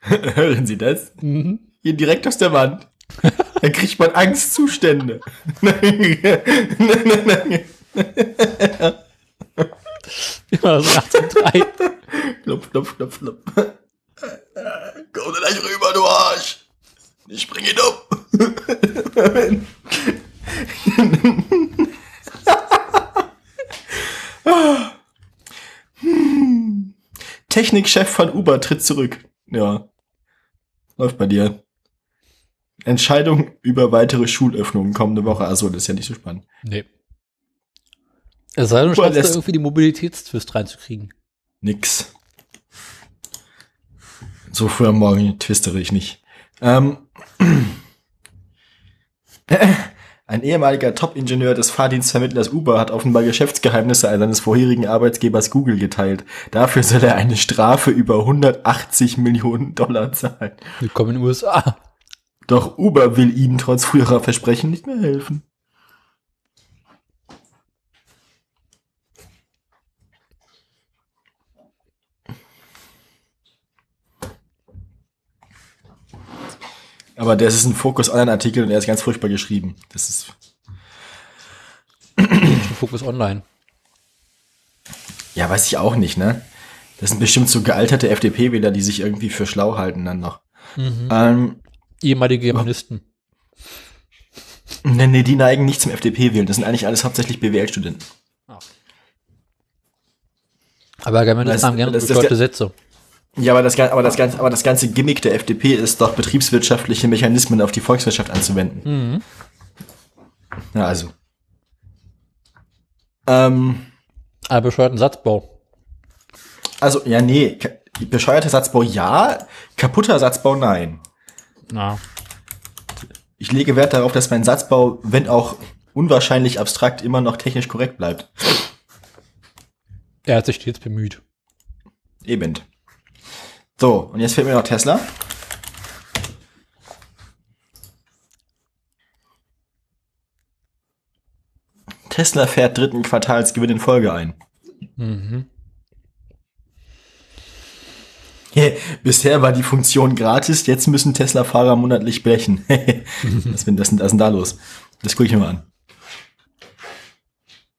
Hören Sie das? Mhm. Hier direkt aus der Wand. Da kriegt man Angstzustände. Immer so nachts um drei. Klopf, klopf, klopf, klopf. Komm da gleich rüber, du Arsch. Ich bring ihn um. Technikchef von Uber tritt zurück. Ja. Läuft bei dir. Entscheidung über weitere Schulöffnungen kommende Woche. Also, das ist ja nicht so spannend. Nee. Es sei denn, du schaffst da irgendwie die Mobilitätstwist reinzukriegen. Nix. So früh am Morgen twistere ich nicht. Ähm, ein ehemaliger Top-Ingenieur des Fahrdienstvermittlers Uber hat offenbar Geschäftsgeheimnisse seines vorherigen Arbeitgebers Google geteilt. Dafür soll er eine Strafe über 180 Millionen Dollar zahlen. Willkommen in den USA. Doch Uber will ihm trotz früherer Versprechen nicht mehr helfen. Aber das ist ein Focus Online-Artikel und er ist ganz furchtbar geschrieben. Das ist. Fokus Online. Ja, weiß ich auch nicht, ne? Das sind bestimmt so gealterte FDP-Wähler, die sich irgendwie für schlau halten dann noch. Ähm, Ehemalige Germanisten. nee, nee, die neigen nicht zum FDP-Wählen. Das sind eigentlich alles hauptsächlich BWL-Studenten. Aber Germanisten haben gerne bescheuerte Sätze. Ja, aber das, aber, das ganze, aber das ganze Gimmick der FDP ist doch, betriebswirtschaftliche Mechanismen auf die Volkswirtschaft anzuwenden. Mhm. Ja, also. Ähm, Aber bescheuerten Satzbau. also, ja, nee. Bescheuerter Satzbau ja, kaputter Satzbau nein. Na. Ich lege Wert darauf, dass mein Satzbau, wenn auch unwahrscheinlich abstrakt, immer noch technisch korrekt bleibt. Er hat sich stets bemüht. Eben. So, und jetzt fehlt mir noch Tesla. Tesla fährt dritten Quartalsgewinn in Folge ein. Mhm. Bisher war die Funktion gratis, jetzt müssen Tesla-Fahrer monatlich blechen. was, denn- was, was ist denn da los? Das gucke ich mir mal an.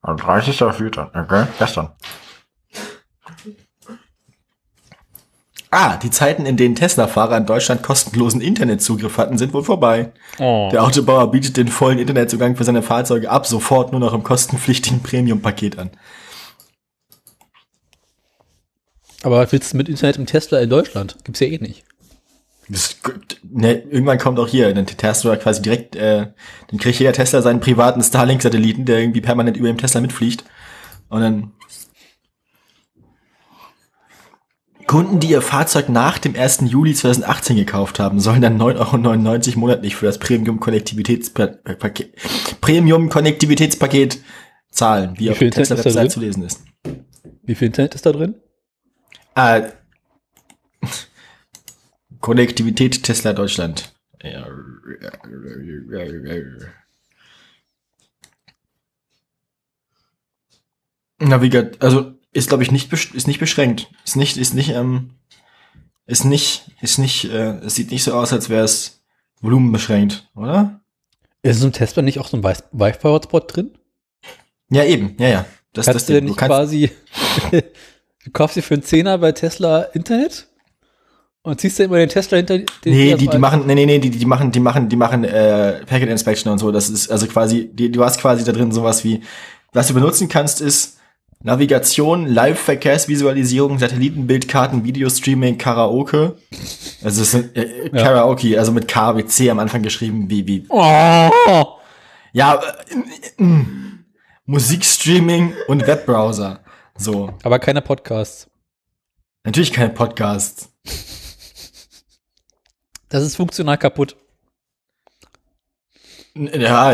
Am 30.04. Okay, gestern. Ah, die Zeiten, in denen Tesla-Fahrer in Deutschland kostenlosen Internetzugriff hatten, sind wohl vorbei. Oh. Der Autobauer bietet den vollen Internetzugang für seine Fahrzeuge ab sofort nur noch im kostenpflichtigen Premium-Paket an. Aber was willst du mit Internet im Tesla in Deutschland? Gibt's ja eh nicht. Das, ne, irgendwann kommt auch hier, dann Tesla quasi direkt, äh, dann kriegt jeder Tesla seinen privaten Starlink-Satelliten, der irgendwie permanent über dem Tesla mitfliegt. Und dann Kunden, die ihr Fahrzeug nach dem 1. Juli 2018 gekauft haben, sollen dann 9,99 Euro monatlich für das Premium-Konnektivitätspaket Premium-Konnektivitätspaket zahlen, wie, Wie auf der Tesla-Website zu lesen ist. Wie viel Internet ist da drin? Äh, Konnektivität Tesla Deutschland. Navigat, also ist glaube ich nicht ist nicht beschränkt. Ist nicht ist nicht ähm ist nicht ist nicht äh, es sieht nicht so aus, als wäre es volumenbeschränkt, oder? Ist so ein Tesla nicht auch so ein Wi- Wi-Fi-Hotspot drin? Ja, eben. Ja, ja. Das Kannst du das denn nicht quasi, du kaufst dir für einen Zehner bei Tesla Internet und ziehst dir immer den Tesla hinter den Nee, die, die machen, nee, nee, nee, die, die machen, die machen, die machen äh, Packet Inspection und so. Das ist also quasi, die, du hast quasi da drin sowas wie, was du benutzen kannst, ist Navigation, Live-Verkehrsvisualisierung, Satellitenbildkarten, Videostreaming, Karaoke. Also es sind äh, Karaoke, also mit K wie C am Anfang geschrieben, wie wie Oh! ja äh, äh, Musikstreaming und Webbrowser. So, Aber keine Podcasts. natürlich keine Podcasts. Das ist funktional kaputt. Ja,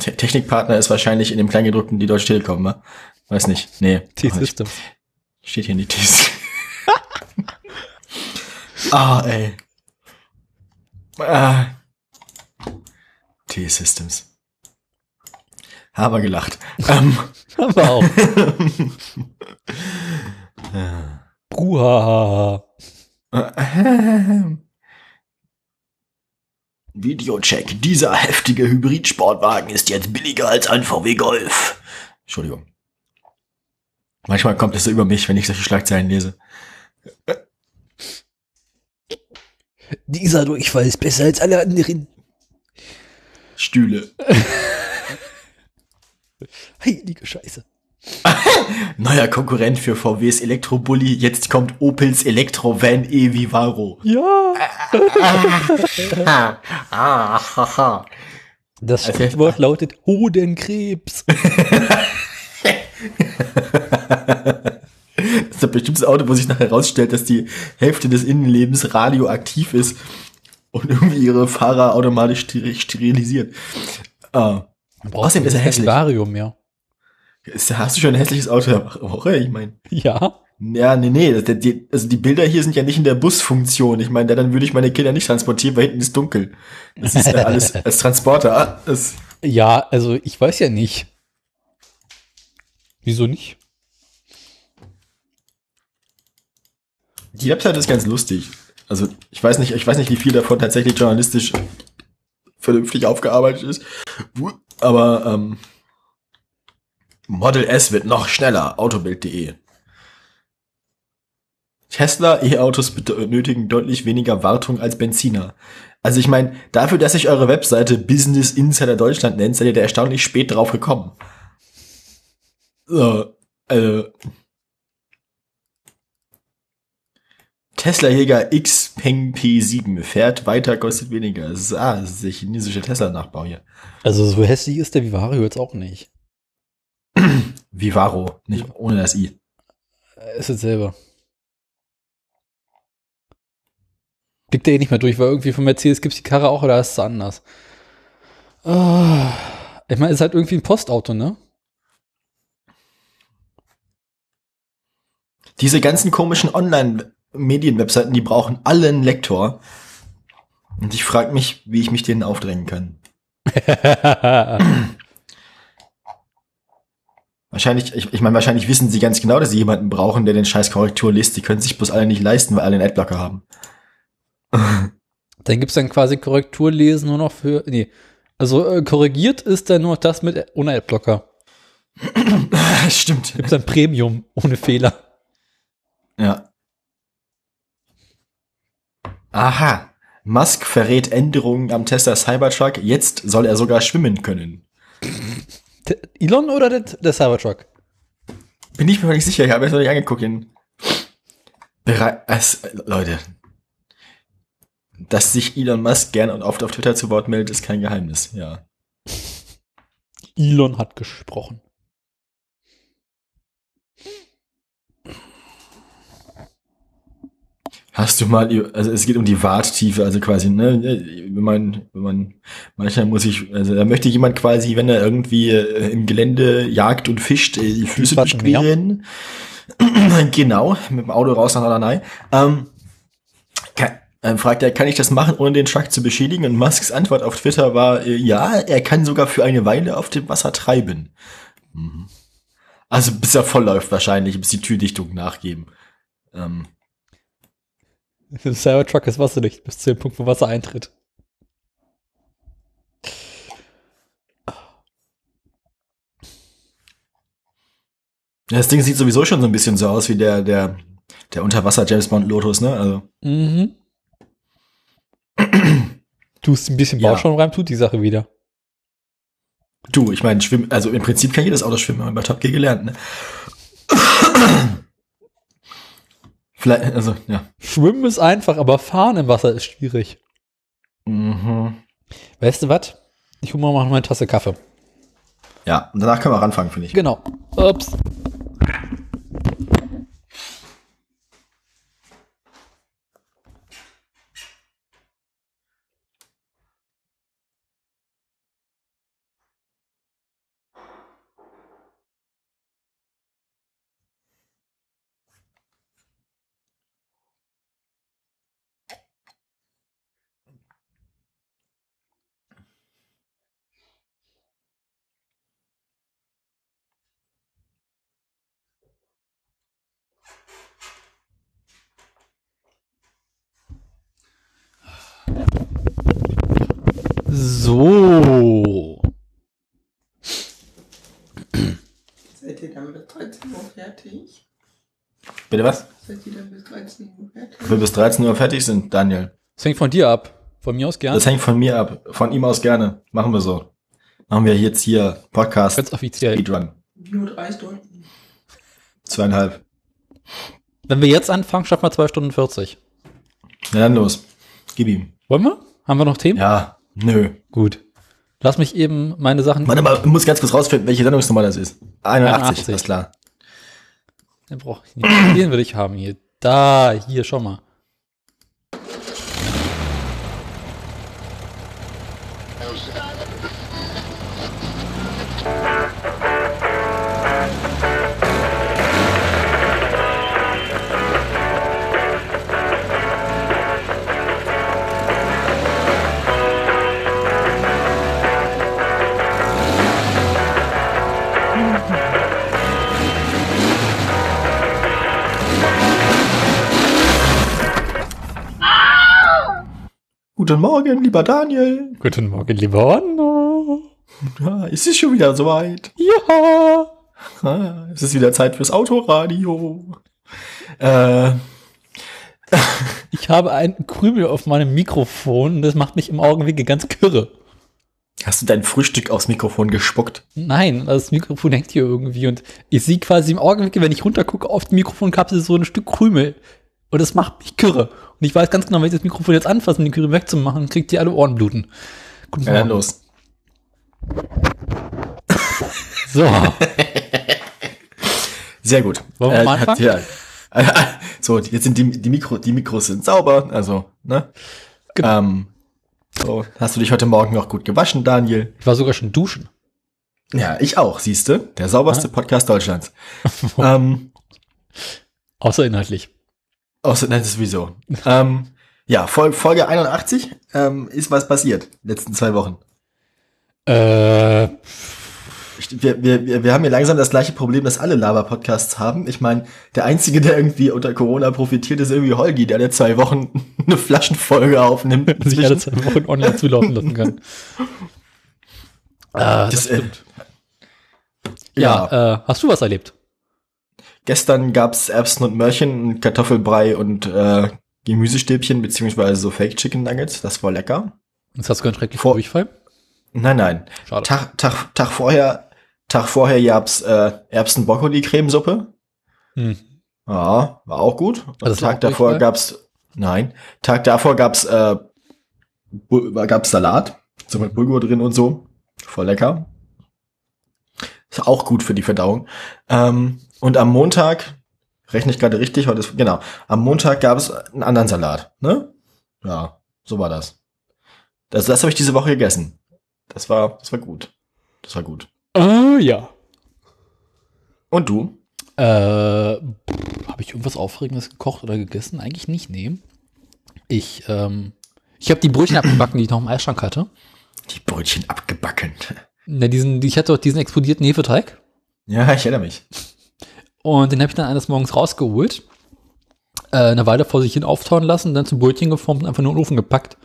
Te- Technikpartner ist wahrscheinlich in dem Kleingedruckten die Deutsche Telekom, ne? Weiß nicht. Nee. T-Systems. Steht hier nicht. T- ah, ey. Ah. T-Systems. Aber gelacht. ähm, Haben wir auch. Bruhaha. Videocheck. Dieser heftige Hybrid-Sportwagen ist jetzt billiger als ein VW Golf. Entschuldigung. Manchmal kommt es so über mich, wenn ich solche Schlagzeilen lese. Dieser Durchfall ist besser als alle anderen. Stühle. Heilige Scheiße. Neuer Konkurrent für VWs Elektrobully. Jetzt kommt Opels Elektrovan E Vivaro. Ja. Ah, haha. Das Also- Stichwort lautet Hodenkrebs. Das ist ein bestimmtes Auto, wo sich nachher herausstellt, dass die Hälfte des Innenlebens radioaktiv ist und irgendwie ihre Fahrer automatisch ster- sterilisiert. Ah. Außerdem ist er hässlich. Barium, ja. Ist, hast du schon ein hässliches Auto der Woche? Ich meine. Ja. Ja, nee, nee. Das, die, also die Bilder hier sind ja nicht in der Busfunktion. Ich meine, dann würde ich meine Kinder nicht transportieren, weil hinten ist dunkel. Das ist ja alles als Transporter. Ah, Das, Ja, also ich weiß ja nicht. Wieso nicht? die Webseite ist ganz lustig. Also ich weiß nicht, ich weiß nicht, wie viel davon tatsächlich journalistisch vernünftig aufgearbeitet ist. Aber ähm, Model S wird noch schneller. Autobild.de. Tesla E-Autos benötigen deutlich weniger Wartung als Benziner. Also ich meine, dafür, dass sich eure Webseite Business Insider Deutschland nennt, seid ihr da erstaunlich spät drauf gekommen. So, also, Tesla Jäger X Peng P7 fährt weiter, kostet weniger. Das ist, ah, das ist der chinesische Tesla-Nachbau hier. Also so hässlich ist der Vivario jetzt auch nicht. Vivaro, nicht ohne das I. Äh, Ist jetzt selber. Blickt der eh nicht mehr durch, weil irgendwie von Mercedes gibt es die Karre auch oder ist es anders? Ah, ich meine, es ist halt irgendwie ein Postauto, ne? Diese ganzen komischen Online-Medien-Webseiten, die brauchen alle einen Lektor. Und ich frage mich, wie ich mich denen aufdrängen kann. Wahrscheinlich, ich, ich meine, wahrscheinlich wissen sie ganz genau, dass sie jemanden brauchen, der den scheiß Korrektur liest. Die können sich bloß alle nicht leisten, weil alle einen Adblocker haben. Dann gibt es dann quasi Korrekturlesen nur noch für. Nee. Also äh, korrigiert ist dann nur das mit ohne Adblocker. Stimmt. Gibt es dann Premium ohne Fehler. Ja. Aha. Musk verrät Änderungen am Tesla Cybertruck. Jetzt soll er sogar schwimmen können. Elon oder der, der Cybertruck? Bin ich mir nicht sicher. Ich habe es noch nicht angeguckt. In Berei es, Leute. Dass sich Elon Musk gern und oft auf Twitter zu Wort meldet, ist kein Geheimnis. Ja. Elon hat gesprochen. Hast du mal, also es geht um die Warttiefe, also quasi, ne, wenn man, wenn man, manchmal muss ich, also da möchte jemand quasi, wenn er irgendwie äh, im Gelände jagt und fischt, äh, die ja. durchqueren. genau, mit dem Auto raus nach Norderney. Ähm, kann, ähm, fragt er, kann ich das machen, ohne den Truck zu beschädigen? Und Musks Antwort auf Twitter war, äh, ja, er kann sogar für eine Weile auf dem Wasser treiben. Mhm. Also bis er voll läuft wahrscheinlich, bis die Türdichtung nachgeben. Ähm, Der Cybertruck ist wasserdicht bis zu dem Punkt, wo Wasser eintritt. Ja, das Ding sieht sowieso schon so ein bisschen so aus wie der, der, der Unterwasser James Bond Lotus, ne? Also, Mhm. Tust ein bisschen Ja. Bauschaum rein, tut die Sache wieder. du, ich meine, schwimmen, also im Prinzip kann jedes Auto schwimmen, haben wir bei Top Gear gelernt, ne? Vielleicht, also, ja. Schwimmen ist einfach, aber fahren im Wasser ist schwierig. Mhm. Weißt du was? Ich hole mal noch eine Tasse Kaffee. Ja, und danach können wir ranfangen, finde ich. Genau. Ups. Bitte was? Seid ihr dann bis 13 Uhr fertig? Wir bis 13 Uhr fertig sind, Daniel. Das hängt von dir ab. Von mir aus gerne. Das hängt von mir ab. Von ihm aus gerne. Machen wir so. Machen wir jetzt hier Podcast Ganz offiziell. Speedrun. Nur drei Stunden. Zweieinhalb. Wenn wir jetzt anfangen, schaffen wir 2 Stunden 40. Na dann los. Gib ihm. Wollen wir? Haben wir noch Themen? Ja. Nö. Gut. Lass mich eben meine Sachen. Warte mal, ich muss ganz kurz rausfinden, welche Sendungsnummer das ist. 81, 81. ist klar. Den brauche ich nicht. Den will ich haben hier. Da, hier, schau mal. Guten Morgen, lieber Daniel. Guten Morgen, lieber Anna. Ja, es ist schon wieder soweit. Ja. Ah, es ist wieder Zeit fürs Autoradio. Äh, Ich habe einen Krümel auf meinem Mikrofon und das macht mich im Augenblick ganz kirre. hast du dein Frühstück aufs Mikrofon gespuckt? Nein, das Mikrofon hängt hier irgendwie und ich sehe quasi im Augenblick, wenn ich runtergucke auf die Mikrofonkapsel, so ein Stück Krümel. Und das macht mich kirre. Und ich weiß ganz genau, wenn ich das Mikrofon jetzt anfasse, um den Krümel wegzumachen, kriegt ihr alle Ohrenbluten. Guten Ja, dann Morgen. los. So, Sehr gut. Wollen wir mal hat- anfangen? ja. So, jetzt sind die, die, Mikro, die Mikros sind sauber, also, ne? Genau. Ähm, so, hast du dich heute Morgen noch gut gewaschen, Daniel? ich war sogar schon duschen. Ja, ich auch, siehste. Der sauberste Ah. Podcast Deutschlands. ähm, Außer inhaltlich. Außer, nein, sowieso. ähm, ja, Fol Folge 81 ähm, ist was passiert, letzten zwei Wochen. Äh, Wir, wir, wir haben ja langsam das gleiche Problem, das alle Lava-Podcasts haben. Ich meine, der Einzige, der irgendwie unter Corona profitiert, ist irgendwie Holgi, der alle zwei Wochen eine Flaschenfolge aufnimmt. sich alle zwei Wochen online zulaufen lassen kann. Äh, Das, äh, ja, ja, Äh, hast du was erlebt? Gestern gab's Erbsen und Möhrchen, Kartoffelbrei und äh, Gemüsestäbchen, beziehungsweise so Fake Chicken Nuggets. Das war lecker. Jetzt hast du ganz schrecklich Vor- Durchfall. Nein, nein. Schade. Tag, Tag, Tag vorher, Tag vorher gab's äh, Erbsen-Brokkoli-Cremesuppe. Hm. Ja, war auch gut. Also das Tag auch davor Durchfall? gab's, nein, Tag davor gab's, äh, gab's Salat, so mit Bulgur drin und so. Voll lecker. Ist auch gut für die Verdauung. Ähm, und am Montag, rechne ich gerade richtig, heute ist, genau, am Montag gab's einen anderen Salat, ne? Ja, so war das. Das, das habe ich diese Woche gegessen. Das war, das war gut. Das war gut. Äh, ja. Und du? Äh, habe ich irgendwas Aufregendes gekocht oder gegessen? Eigentlich nicht, nee. Ich, ähm, ich habe die Brötchen abgebacken, die ich noch im Eisschrank hatte. Die Brötchen abgebacken. Ne, diesen, ich hatte doch diesen explodierten Hefeteig. Ja, ich erinnere mich. Und den habe ich dann eines Morgens rausgeholt, äh, eine Weile vor sich hin auftauen lassen, dann zu Brötchen geformt und einfach nur in den Ofen gepackt.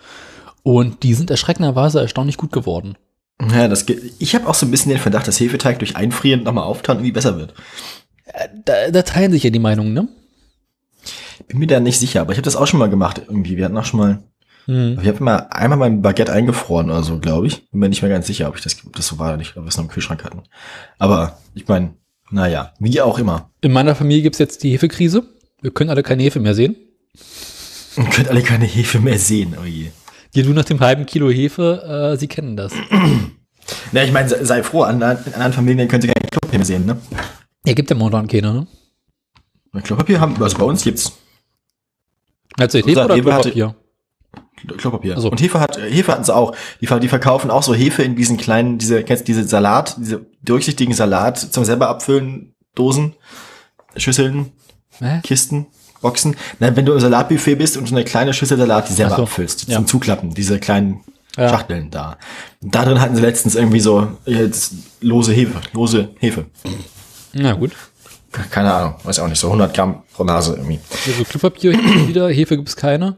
Und die sind erschreckenderweise erstaunlich gut geworden. Ja, das ich habe auch so ein bisschen den Verdacht, dass Hefeteig durch Einfrieren nochmal auftauen irgendwie besser wird. Äh, Da, da teilen sich ja die Meinungen, ne? Bin mir da nicht sicher, aber ich habe das auch schon mal gemacht irgendwie. Wir hatten auch schon mal, Hm. ich habe mal einmal mein Baguette eingefroren oder so, glaube ich. Bin mir nicht mehr ganz sicher, ob ich das, ob das so war oder nicht, ob wir es noch im Kühlschrank hatten. Aber ich meine, naja, wie auch immer. In meiner Familie gibt's jetzt die Hefekrise. Wir können alle keine Hefe mehr sehen. Ihr könnt alle keine Hefe mehr sehen, oh je. Die du nach dem halben Kilo Hefe, äh, sie kennen das. Na, ich meine, sei, froh, in anderen Familien könnt ihr kein Klopapier mehr sehen, ne? Ja, gibt ja momentan keine, ne? Klopapier haben, also bei uns gibt's Also Hefe oder Rewe hatte- Klopapier? Also. Und Hefe hat, Hefe hatten sie auch. Die, die verkaufen auch so Hefe in diesen kleinen, diese, kennst du diese Salat, diese durchsichtigen Salat zum selber abfüllen, Dosen, Schüsseln, Hä? Kisten, Boxen. Na, wenn du im Salatbuffet bist und so eine kleine Schüssel Salat, die selber so. abfüllst, Ja. zum Zuklappen, diese kleinen Ja. Schachteln da. Und da drin hatten sie letztens irgendwie so jetzt lose Hefe, lose Hefe. Na gut. Keine Ahnung, weiß auch nicht, so 100 Gramm pro Nase irgendwie. Also Klopapier wieder, Hefe gibt's keine.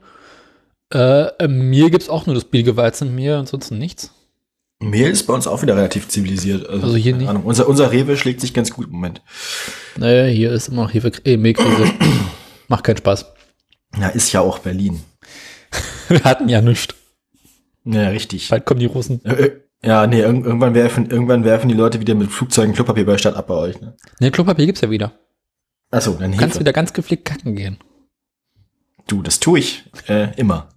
Äh, äh, Mehl gibt's auch nur das billige Weizenmehl, ansonsten nichts. Mehl ist bei uns auch wieder relativ zivilisiert. Also hier keine nicht. Ahnung. Unser, unser Rewe schlägt sich ganz gut im Moment. Nee, hier ist immer noch Hefe, äh, Mehlkrise. Macht keinen Spaß. Ja, ist ja auch Berlin. Wir hatten ja nichts. Ja, richtig. Bald kommen die Russen. Äh, äh, Ja, nee, irg irgendwann werfen, irgendwann werfen die Leute wieder mit Flugzeugen Klopapier bei Stadt ab bei euch, ne? Ne, Klopapier gibt's ja wieder. Achso, dann Du kannst Hefe. wieder ganz gepflegt kacken gehen. Du, das tue ich äh, immer.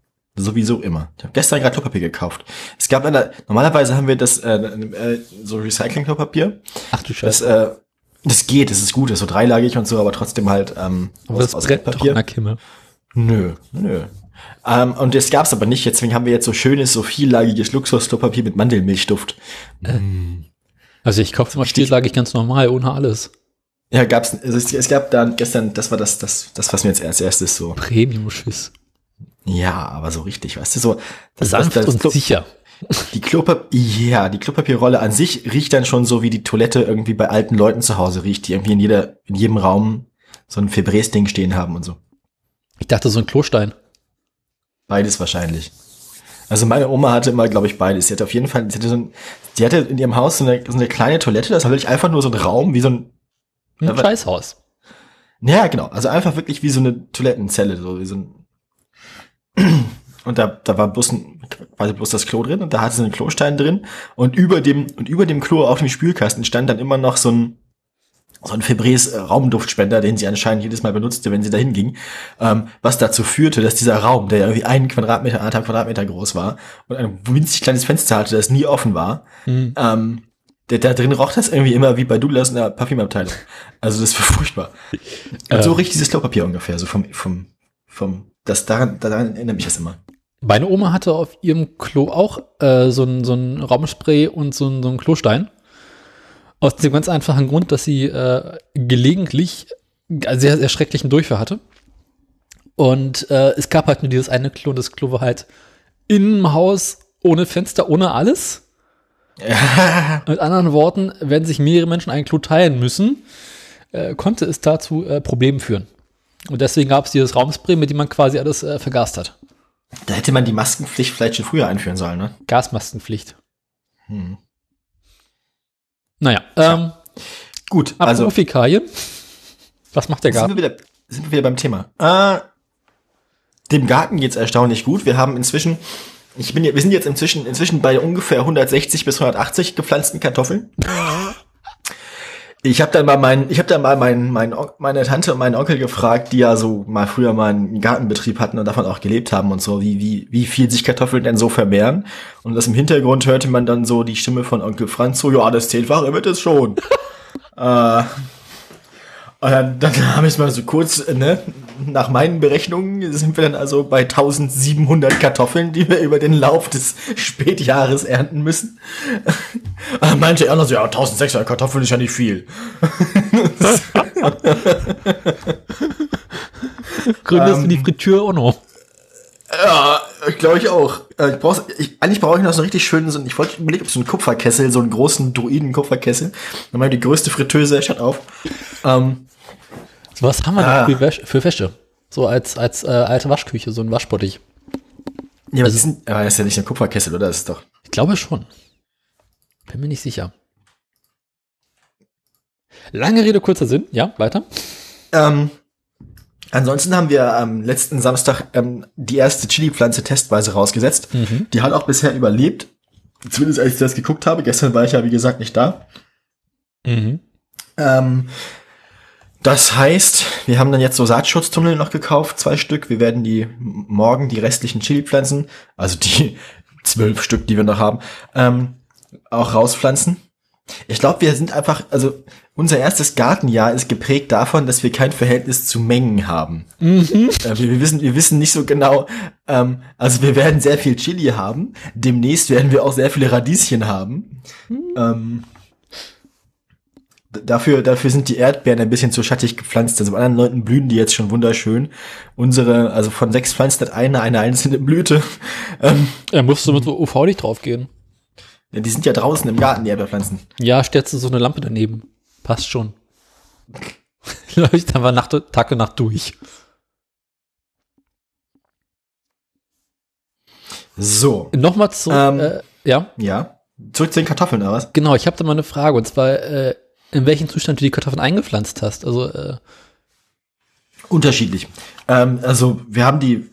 Sowieso immer. Ich habe gestern gerade Klopapier gekauft. Es gab eine, normalerweise haben wir das äh, äh, so Recycling-Klopapier. Ach du Das, Scheiße. äh, das geht, das ist gut, das ist so dreilagig und so, aber trotzdem halt ähm, Aber das brennt doch an der Kimme. Nö, nö. Ähm, und das gab's aber nicht, deswegen haben wir jetzt so schönes, so viellagiges Luxus-Klopapier mit Mandelmilchduft. Also ich kaufe immer stielsagig ganz normal, ohne alles. Ja, gab's, also es, es gab dann gestern, das war das, das, das, was mir jetzt als erstes so. Premium-Schiss. Ja, aber so richtig, weißt du, so. Das, Sanft das, das, und Klo- sicher. Die Klopapier, ja, die Klopapierrolle an sich riecht dann schon so, wie die Toilette irgendwie bei alten Leuten zu Hause riecht, die irgendwie in jeder, in jedem Raum so ein Febrés-Ding stehen haben und so. Ich dachte, so ein Klostein. Beides wahrscheinlich. Also meine Oma hatte immer, glaube ich, beides. Sie hatte auf jeden Fall, sie hatte, so ein, die hatte in ihrem Haus so eine, so eine kleine Toilette, das war wirklich einfach nur so ein Raum, wie so ein, Ein Scheißhaus. ja genau, also einfach wirklich wie so eine Toilettenzelle, so wie so ein, und da, da war bloß ein, quasi bloß das Klo drin und da hatte sie einen Klostein drin und über dem, und über dem Klo auf dem Spülkasten stand dann immer noch so ein, so ein Febrés äh, Raumduftspender, den sie anscheinend jedes Mal benutzte, wenn sie dahin ging, ähm, was dazu führte, dass dieser Raum, der ja irgendwie einen Quadratmeter, anderthalb Quadratmeter groß war und ein winzig kleines Fenster hatte, das nie offen war, Hm. ähm, der, da drin roch das irgendwie immer wie bei Douglas in der Parfümabteilung. Also das war furchtbar. Und so Ähm. riecht dieses Klopapier ungefähr, so vom, vom, vom, das daran, daran erinnert mich das immer. Meine Oma hatte auf ihrem Klo auch äh, so ein, so ein Raumspray und so ein, so ein Klostein. Aus dem ganz einfachen Grund, dass sie äh, gelegentlich einen sehr, sehr schrecklichen Durchfall hatte. Und äh, es gab halt nur dieses eine Klo und das Klo war halt im Haus ohne Fenster, ohne alles. Mit anderen Worten, wenn sich mehrere Menschen ein Klo teilen müssen, äh, konnte es dazu äh, Problemen führen. Und deswegen gab es dieses Raumspray, mit dem man quasi alles äh, vergast hat. Da hätte man die Maskenpflicht vielleicht schon früher einführen sollen, ne? Gasmaskenpflicht. Hm. Naja, ähm, Gut, also Fäkalien. Was macht der sind Garten? wir, wieder, sind wir wieder beim Thema. Äh, dem Garten geht's erstaunlich gut. Wir haben inzwischen, ich bin, wir sind jetzt inzwischen, inzwischen bei ungefähr 160 bis 180 gepflanzten Kartoffeln. Ich habe dann mal meinen, ich habe dann mal meinen, meinen, meine Tante und meinen Onkel gefragt, die ja so mal früher mal einen Gartenbetrieb hatten und davon auch gelebt haben und so, wie, wie, wie viel sich Kartoffeln denn so vermehren. Und das im Hintergrund hörte man dann so die Stimme von Onkel Franz, so, ja, das Zehnfache wird es schon. äh, und dann, dann habe ich mal so kurz, äh, ne, nach meinen Berechnungen sind wir dann also bei 1700 Kartoffeln, die wir über den Lauf des Spätjahres ernten müssen. Und dann meinte er noch so, ja, 1600 Kartoffeln ist ja nicht viel. Gründest ähm, du die Fritür auch noch? Ja, ich glaube ich auch. Äh, Ich brauch's, ich, eigentlich brauche ich noch so einen richtig schönen, so, ich wollte überlegen, ob so einen Kupferkessel, so einen großen Druiden-Kupferkessel. Dann mal die größte Fritteuse, schaut auf. Ähm, So was haben wir Ah. denn für, Wäsche, für Wäsche? So als, als äh, alte Waschküche, so ein Waschbottich. ja, aber die sind, aber das ist ja nicht ein Kupferkessel, oder? Das ist doch. Ich glaube schon. Bin mir nicht sicher. Lange Rede, kurzer Sinn. Ja, weiter. Ähm, ansonsten haben wir am letzten Samstag ähm, die erste Chili-Pflanze testweise rausgesetzt. Mhm. Die hat auch bisher überlebt. Zumindest als ich das geguckt habe. Gestern war ich ja, wie gesagt, nicht da. Mhm. Ähm, das heißt, wir haben dann jetzt so Saatschutztunnel noch gekauft, zwei Stück. Wir werden die morgen die restlichen Chili-Pflanzen, also die zwölf Stück, die wir noch haben, ähm, auch rauspflanzen. Ich glaube, wir sind einfach, also unser erstes Gartenjahr ist geprägt davon, dass wir kein Verhältnis zu Mengen haben. Äh, wir, wir, wissen, wir wissen nicht so genau, ähm, also wir werden sehr viel Chili haben. Demnächst werden wir auch sehr viele Radieschen haben. Ähm, d- dafür, dafür sind die Erdbeeren ein bisschen zu schattig gepflanzt. Also bei anderen Leuten blühen die jetzt schon wunderschön. Unsere, also von sechs Pflanzen hat eine eine einzelne Blüte. Ähm, Da musst du mit so UV-Licht draufgehen. ja, die sind ja draußen im Garten, die Erdbeerpflanzen. Ja, stellst du so eine Lampe daneben. Passt schon. Leuchtet einfach Nacht, Tag und Nacht durch. So, Nochmal zu, Ähm. äh, ja, ja. Zurück zu den Kartoffeln, oder was? genau, ich habe da mal eine Frage. Und zwar, äh, in welchem Zustand du die Kartoffeln eingepflanzt hast. Also, äh, Unterschiedlich. Ähm, also wir haben die,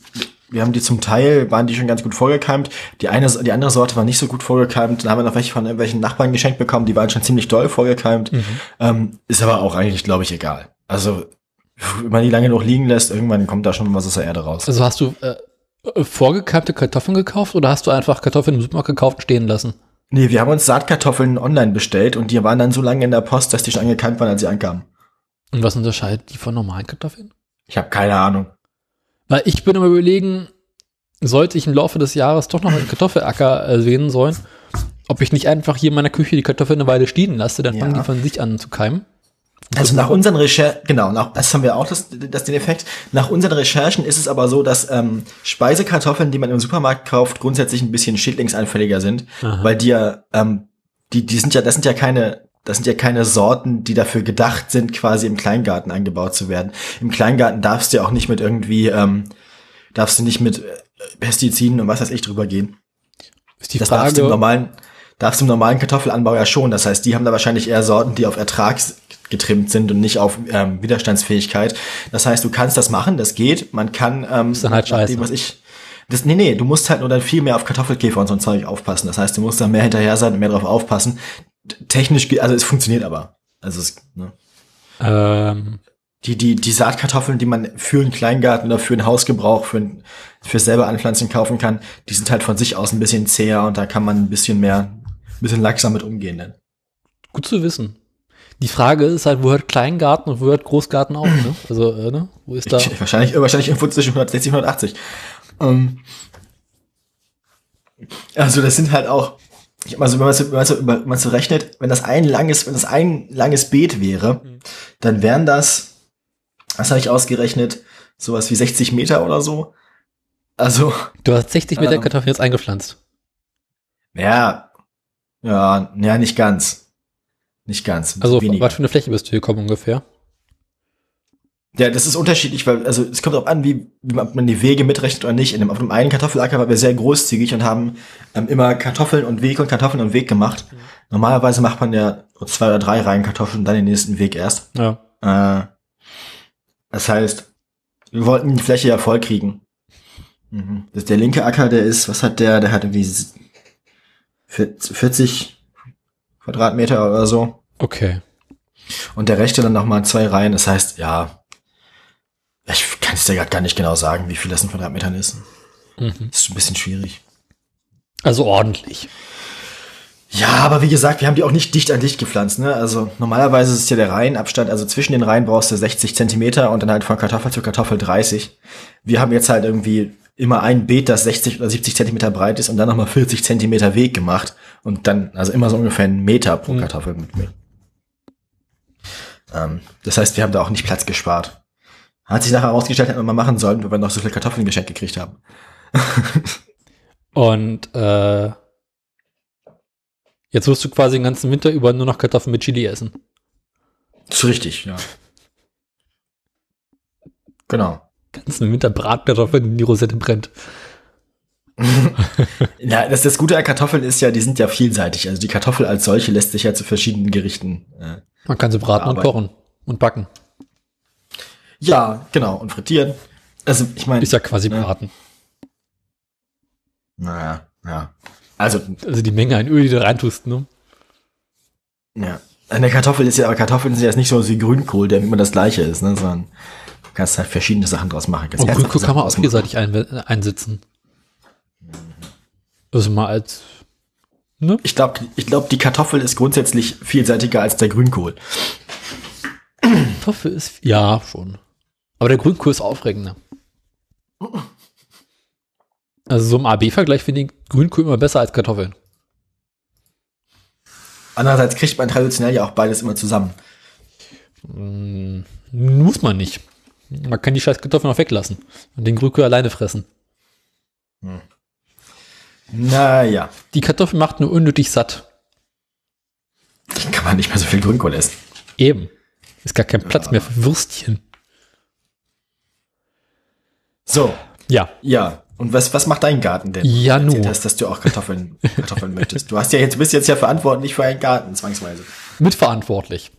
wir haben die zum Teil, waren die schon ganz gut vorgekeimt. Die eine, die andere Sorte war nicht so gut vorgekeimt. Dann haben wir noch welche von irgendwelchen Nachbarn geschenkt bekommen, die waren schon ziemlich doll vorgekeimt. Ähm, ist aber auch eigentlich, glaube ich, egal. Also, wenn man die lange noch liegen lässt, irgendwann kommt da schon was aus der Erde raus. also hast du äh, vorgekeimte Kartoffeln gekauft oder hast du einfach Kartoffeln im Supermarkt gekauft und stehen lassen? Nee, wir haben uns Saatkartoffeln online bestellt und die waren dann so lange in der Post, dass die schon angekeimt waren, als sie ankamen. Und was unterscheidet die von normalen Kartoffeln? Ich habe keine Ahnung. Weil ich bin immer überlegen, sollte ich im Laufe des Jahres doch noch einen Kartoffelacker äh, sehen sollen, ob ich nicht einfach hier in meiner Küche die Kartoffeln eine Weile stehen lasse, dann Ja. fangen die von sich an zu keimen. Also nach unseren Recherchen, genau, nach, das haben wir auch das, das den Effekt. Nach unseren Recherchen ist es aber so, dass ähm, Speisekartoffeln, die man im Supermarkt kauft, grundsätzlich ein bisschen schädlingsanfälliger sind, weil die ja, ähm, die, die sind ja, das sind ja keine, das sind ja keine Sorten, die dafür gedacht sind, quasi im Kleingarten angebaut zu werden. Im Kleingarten darfst du ja auch nicht mit irgendwie, ähm, darfst du nicht mit äh, Pestiziden und was weiß ich drüber gehen. Ist die das darfst du im Frage, normalen, darfst du im normalen Kartoffelanbau ja schon. Das heißt, die haben da wahrscheinlich eher Sorten, die auf Ertrag getrimmt sind und nicht auf ähm, Widerstandsfähigkeit. Das heißt, du kannst das machen, das geht. Man kann, ähm, Ist dann halt nach dem, scheiße. was ich, das, nee, nee, du musst halt nur dann viel mehr auf Kartoffelkäfer und so ein Zeug aufpassen. Das heißt, du musst da mehr hinterher sein und mehr drauf aufpassen. Technisch, also es funktioniert aber. Also es, ne. ähm, Die, die, die Saatkartoffeln, die man für einen Kleingarten oder für einen Hausgebrauch, für, ein, für selber anpflanzen kaufen kann, die sind halt von sich aus ein bisschen zäher und da kann man ein bisschen mehr, ein bisschen laxer mit umgehen. Dann. gut zu wissen. Die Frage ist halt, wo hört Kleingarten und wo hört Großgarten auf, ne? Also, äh, ne? Wo ist da? Ich, wahrscheinlich, wahrscheinlich irgendwo zwischen 160 und 180. Ähm, also das sind halt auch, also wenn man so, wenn man so, wenn man so rechnet, wenn das ein langes, wenn das ein langes Beet wäre, dann wären das, was habe ich ausgerechnet, sowas wie 60 Meter oder so. Also, Du hast 60 Meter Ähm. Kartoffeln jetzt eingepflanzt. ja, ja, ja, nicht ganz. Nicht ganz. Also, weniger. was für eine Fläche bist du gekommen ungefähr? Ja, das ist unterschiedlich, weil, also es kommt auch an, wie, wie man, ob man die Wege mitrechnet oder nicht. In dem, auf dem einen Kartoffelacker waren wir sehr großzügig und haben ähm, immer Kartoffeln und Weg und Kartoffeln und Weg gemacht. Normalerweise macht man ja zwei oder drei Reihen Kartoffeln und dann den nächsten Weg erst. Ja. Äh, das heißt, wir wollten die Fläche ja voll kriegen. Mhm. Das, der linke Acker, der ist, was hat der? Der hat irgendwie s- 40 Quadratmeter oder so. Okay. Und der rechte dann nochmal zwei Reihen. Das heißt, ja, ich kann es dir gerade gar nicht genau sagen, wie viel das in Quadratmetern ist. Mhm. Das ist ein bisschen schwierig. Also ordentlich. Ja, aber wie gesagt, wir haben die auch nicht dicht an dicht gepflanzt. Ne? Also normalerweise ist ja der Reihenabstand, also zwischen den Reihen brauchst du 60 Zentimeter und dann halt von Kartoffel zu Kartoffel 30. Wir haben jetzt halt irgendwie immer ein Beet, das 60 oder 70 Zentimeter breit ist und dann nochmal 40 Zentimeter Weg gemacht. Und dann, also immer so ungefähr einen Meter pro Mhm. Kartoffel mit mir. Ähm, das heißt, wir haben da auch nicht Platz gespart. Hat sich nachher herausgestellt, hätten wir mal machen sollen, weil wir noch so viele Kartoffeln geschenkt gekriegt haben. Und äh, jetzt wirst du quasi den ganzen Winter über nur noch Kartoffeln mit Chili essen. Das ist richtig, ja. Genau. Ganzen Winter Bratkartoffeln in die Rosette brennt. Ja, das, das Gute an Kartoffeln ist ja, die sind ja vielseitig. Also die Kartoffel als solche lässt sich ja zu verschiedenen Gerichten. Äh, Man kann sie braten und kochen und backen. Ja, genau. Und frittieren. Also ich meine. Ist ja quasi Ja. braten. Naja, ja. Also, Also die Menge an Öl, die du reintust, ne? ja. Eine Kartoffel ist ja, aber Kartoffeln sind ja jetzt nicht so wie Grünkohl, der immer das gleiche ist, ne? Sondern du kannst halt verschiedene Sachen draus machen. Und Grünkohl kann man auch vielseitig ein, einsetzen. Also mal als, ne? Ich glaube, ich glaub, die Kartoffel ist grundsätzlich vielseitiger als der Grünkohl. Kartoffel ist, ja, schon. Aber der Grünkohl ist aufregender. Also so im AB-Vergleich finde ich Grünkohl immer besser als Kartoffeln. Andererseits kriegt man traditionell ja auch beides immer zusammen. Mm, Muss man nicht. Man kann die scheiß Kartoffeln auch weglassen und den Grünkohl alleine fressen. Naja, Die Kartoffel macht nur unnötig satt. dann kann man nicht mehr so viel Grünkohl essen. Eben. Ist gar kein Platz mehr für Würstchen. So, Ja. Ja, und was, was macht dein Garten denn? Ja, Du erzählt nur. hast, dass du auch Kartoffeln, Kartoffeln möchtest. Du hast ja jetzt, bist jetzt ja verantwortlich für einen Garten, zwangsweise. Mitverantwortlich.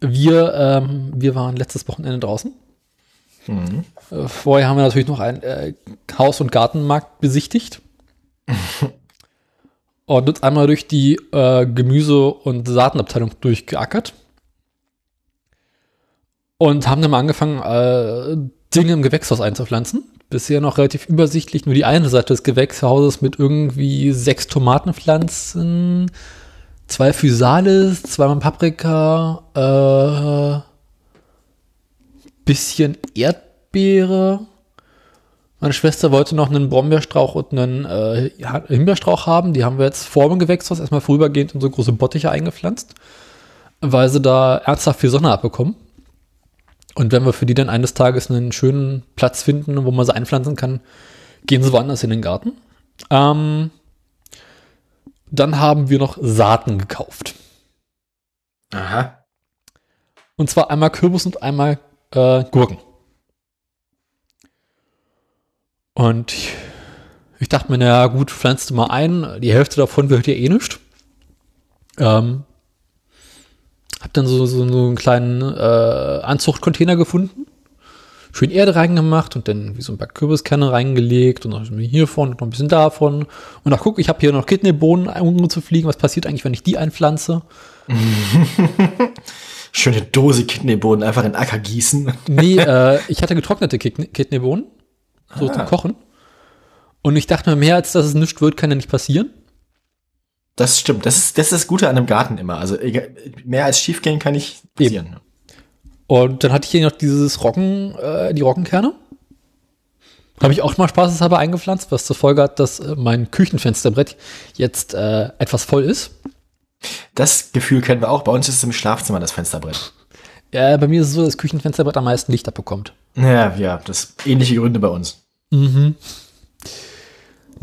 Wir, ähm, wir waren letztes Wochenende draußen. Mhm. Äh, Vorher haben wir natürlich noch einen äh, Haus- und Gartenmarkt besichtigt. und uns einmal durch die äh, Gemüse- und Saatenabteilung durchgeackert. Und haben dann mal angefangen, äh, Dinge im Gewächshaus einzupflanzen. Bisher noch relativ übersichtlich nur die eine Seite des Gewächshauses mit irgendwie sechs Tomatenpflanzen, zwei Physalis, zweimal Paprika, äh, bisschen Erdbeere. Meine Schwester wollte noch einen Brombeerstrauch und einen äh, Himbeerstrauch haben. Die haben wir jetzt vor dem Gewächshaus erstmal vorübergehend in so große Bottiche eingepflanzt, weil sie da ernsthaft viel Sonne abbekommen. Und wenn wir für die dann eines Tages einen schönen Platz finden, wo man sie einpflanzen kann, gehen sie woanders in den Garten. Ähm, dann haben wir noch Saaten gekauft. Aha. Und zwar einmal Kürbis und einmal äh, Gurken. Und ich, ich dachte mir, naja, gut, pflanzt du mal ein. Die Hälfte davon wird ja eh nichts. Ähm, hab dann so, so, so einen kleinen äh, Anzuchtcontainer gefunden. Schön Erde reingemacht und dann wie so ein paar Kürbiskerne reingelegt und noch hiervon und noch ein bisschen davon. Und ach guck, ich habe hier noch Kidneybohnen um zu fliegen. Was passiert eigentlich, wenn ich die einpflanze? Schöne Dose Kidneybohnen einfach in den Acker gießen. Nee, äh, ich hatte getrocknete Kidney- Kidneybohnen, so zum Kochen. Und ich dachte mir, mehr als dass es nichts wird, kann ja nicht passieren. Das stimmt. Das ist, das ist das Gute an einem Garten immer. Also mehr als schief gehen kann nicht passieren. Und dann hatte ich hier noch dieses Roggen, äh, die Roggenkerne. Habe ich auch mal spaßeshalber eingepflanzt, was zur Folge hat, dass äh, mein Küchenfensterbrett jetzt äh, etwas voll ist. Das Gefühl kennen wir auch. Bei uns ist es im Schlafzimmer das Fensterbrett. Äh, bei mir ist es so, dass das Küchenfensterbrett am meisten Licht abbekommt. Ja, ja, das ähnliche Gründe bei uns.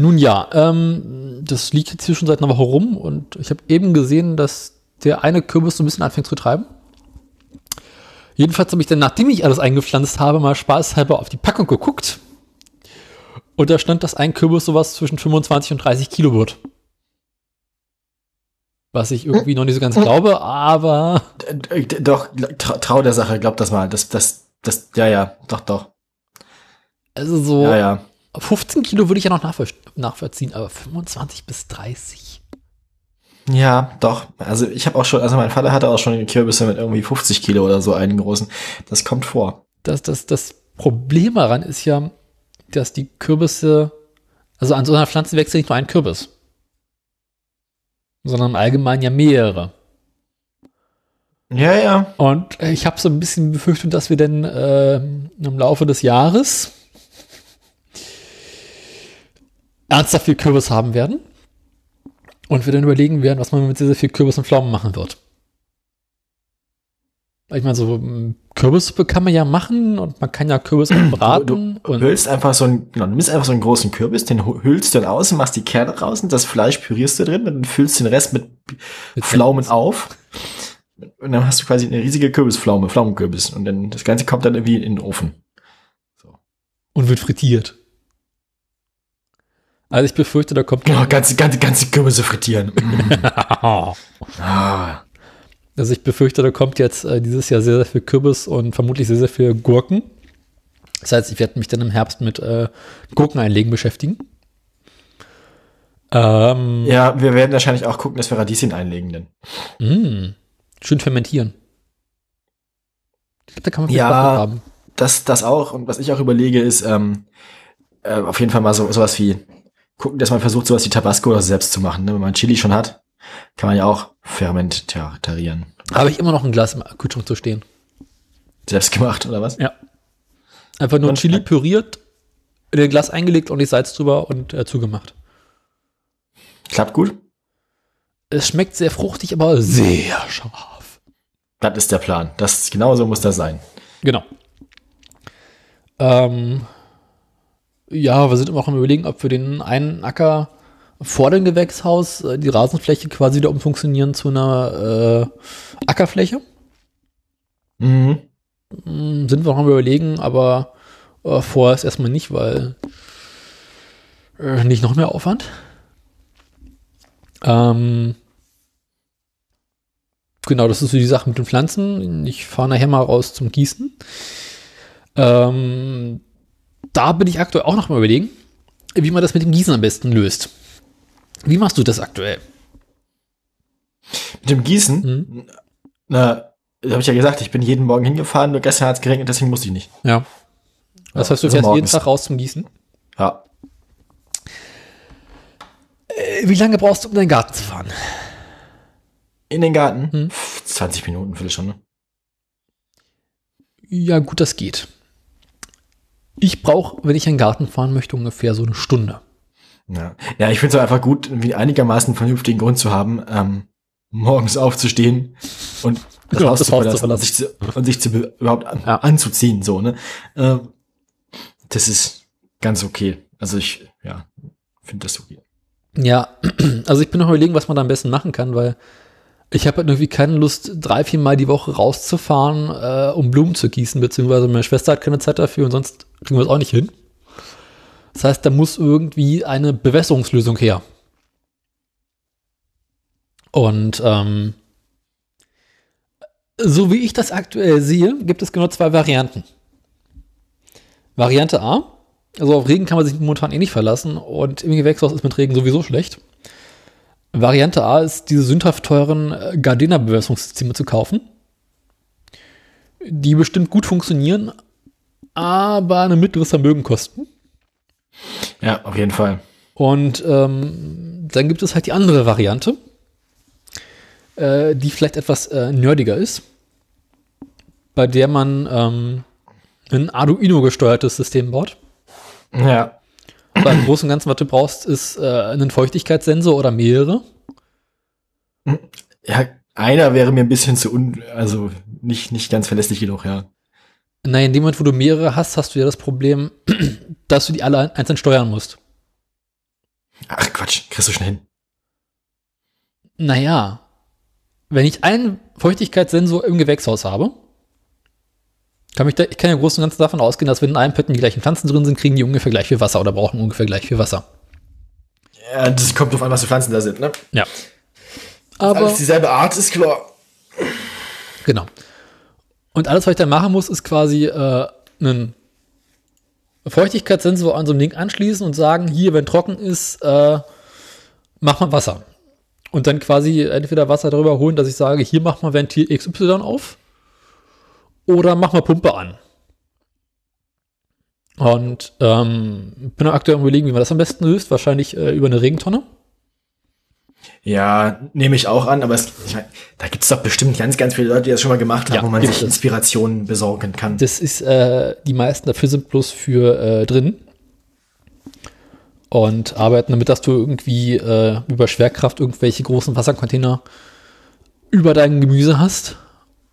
Nun ja, ähm, das liegt jetzt hier schon seit einer Woche rum und ich habe eben gesehen, dass der eine Kürbis so ein bisschen anfängt zu treiben. Jedenfalls habe ich dann, nachdem ich alles eingepflanzt habe, mal spaßhalber auf die Packung geguckt. Und da stand, dass ein Kürbis sowas zwischen 25 und 30 Kilo wird. Was ich irgendwie noch nicht so ganz glaube, aber Äh, Doch, trau, trau der Sache, glaub das mal. Das, das, das, ja, ja, doch, doch. also so Ja, ja. 15 Kilo würde ich ja noch nachvoll nachvollziehen, aber 25 bis 30. Ja, doch. Also ich habe auch schon, also mein Vater hatte auch schon Kürbisse mit irgendwie 50 Kilo oder so, einen großen. Das kommt vor. das, das, das Problem daran ist ja, dass die Kürbisse, also an so einer Pflanze wächst ja nicht nur ein Kürbis, sondern im Allgemeinen ja mehrere. Ja, ja. Und ich habe so ein bisschen befürchtet, dass wir dann äh, im Laufe des Jahres ernsthaft viel Kürbis haben werden und wir dann überlegen werden, was man mit sehr, viel Kürbis und Pflaumen machen wird. Ich meine, so mm, Kürbissuppe kann man ja machen und man kann ja Kürbis auch braten. Du und hüllst einfach so einen, genau, du nimmst einfach so einen großen Kürbis, den hüllst du dann aus und machst die Kerne raus und das Fleisch pürierst du drin und dann füllst du den Rest mit, Mit Pflaumen auf. Und dann hast du quasi eine riesige Kürbispflaume, Pflaumenkürbis. Und dann das Ganze kommt dann irgendwie in den Ofen. und wird frittiert. Also ich befürchte, da kommt Genau, ganze, ganze, ganze Kürbisse frittieren. Mm. Also ich befürchte, da kommt jetzt äh, dieses Jahr sehr, sehr viel Kürbis und vermutlich sehr, sehr viel Gurken. Das heißt, ich werde mich dann im Herbst mit äh, Gurkeneinlegen beschäftigen. Ähm, Ja, wir werden wahrscheinlich auch gucken, dass wir Radieschen einlegen, denn. mh, schön fermentieren. Ich glaube, da kann man viel Ja. Spaß haben. Das, das auch. Und was ich auch überlege, ist, ähm, äh, auf jeden Fall mal so sowas wie gucken, dass man versucht, sowas wie Tabasco oder selbst zu machen. Ne? Wenn man Chili schon hat, kann man ja auch fermentieren. Habe ich immer noch ein Glas im Kühlschrank zu stehen. Selbst gemacht, oder was? Ja. Einfach nur Und- Chili püriert, in ein Glas eingelegt und die Salz drüber und äh, zugemacht. Klappt gut. Es schmeckt sehr fruchtig, aber sehr scharf. Das ist der Plan. Das genau so muss das sein. Genau. Ähm, ja, wir sind immer noch am überlegen, ob wir den einen Acker vor dem Gewächshaus äh, die Rasenfläche quasi wieder umfunktionieren zu einer äh, Ackerfläche. Mhm. Hm, sind wir noch am überlegen, aber äh, vorerst erstmal nicht, weil äh, nicht noch mehr Aufwand. Ähm, genau, das ist so die Sache mit den Pflanzen. Ich fahre nachher mal raus zum Gießen. Ähm, da bin ich aktuell auch noch mal überlegen, wie man das mit dem Gießen am besten löst. Wie machst du das aktuell? Mit dem Gießen, Mhm. na, habe ich ja gesagt, ich bin jeden Morgen hingefahren, nur gestern hat es geregnet, deswegen musste ich nicht. Ja. Das heißt, du also fährst jeden morgens. Tag raus zum Gießen. Ja. Äh, Wie lange brauchst du, um deinen Garten zu fahren? In den Garten, Hm. Pff, 20 Minuten, Viertelstunde. Ja, gut, das geht. Ich brauche, wenn ich einen Garten fahren möchte, ungefähr so eine Stunde. Ja, ja ich finde es einfach gut, irgendwie einigermaßen vernünftigen Grund zu haben, ähm, morgens aufzustehen und das Genau, Haus das zu Haus zu verlassen sich zu, und sich zu be- überhaupt an, Ja. anzuziehen, so, ne? Ähm, das ist ganz okay. Also ich, ja, finde das okay. Ja, also ich bin noch überlegen, was man da am besten machen kann, weil ich habe halt irgendwie keine Lust, drei, vier Mal die Woche rauszufahren, äh, um Blumen zu gießen, beziehungsweise meine Schwester hat keine Zeit dafür und sonst kriegen wir es auch nicht hin. Das heißt, da muss irgendwie eine Bewässerungslösung her. Und ähm, so wie ich das aktuell sehe, gibt es genau zwei Varianten. Variante A, also auf Regen kann man sich momentan eh nicht verlassen und im Gewächshaus ist mit Regen sowieso schlecht. Variante A ist, diese sündhaft teuren äh, Gardena-Bewässerungssysteme zu kaufen, die bestimmt gut funktionieren, aber ein mittleres Vermögen kosten. Ja, auf jeden Fall. Und ähm, dann gibt es halt die andere Variante, äh, die vielleicht etwas äh, nerdiger ist, bei der man ähm, ein Arduino-gesteuertes System baut. Ja. Aber im Großen und Ganzen, was du brauchst, ist äh, ein Feuchtigkeitssensor oder mehrere. Ja, einer wäre mir ein bisschen zu un, also nicht, nicht ganz verlässlich genug, ja. Naja, in dem Moment, wo du mehrere hast, hast du ja das Problem, dass du die alle einzeln steuern musst. Ach Quatsch, kriegst du schnell hin. Naja, wenn ich einen Feuchtigkeitssensor im Gewächshaus habe, kann ich, da, ich kann ja im Großen und Ganzen davon ausgehen, dass wenn in einem Pötten die gleichen Pflanzen drin sind, kriegen die ungefähr gleich viel Wasser oder brauchen ungefähr gleich viel Wasser. Ja, das kommt drauf an, was für Pflanzen da sind, ne? Ja. Aber, Alles dieselbe Art, ist klar. genau. Und alles, was ich dann machen muss, ist quasi äh, einen Feuchtigkeitssensor an so einem Ding anschließen und sagen, hier, wenn trocken ist, äh, mach mal Wasser. Und dann quasi entweder Wasser darüber holen, dass ich sage, hier mach mal Ventil XY auf oder mach mal Pumpe an. Und ähm, bin aktuell am überlegen, wie man das am besten löst. Wahrscheinlich äh, über eine Regentonne. Ja, nehme ich auch an, aber es, ich mein, da gibt es doch bestimmt ganz, ganz viele Leute, die das schon mal gemacht haben, Ja, wo man sich. Inspirationen besorgen kann. Das ist, äh, die meisten dafür sind bloß für äh, drin. Und arbeiten damit, dass du irgendwie äh, über Schwerkraft irgendwelche großen Wassercontainer über dein Gemüse hast.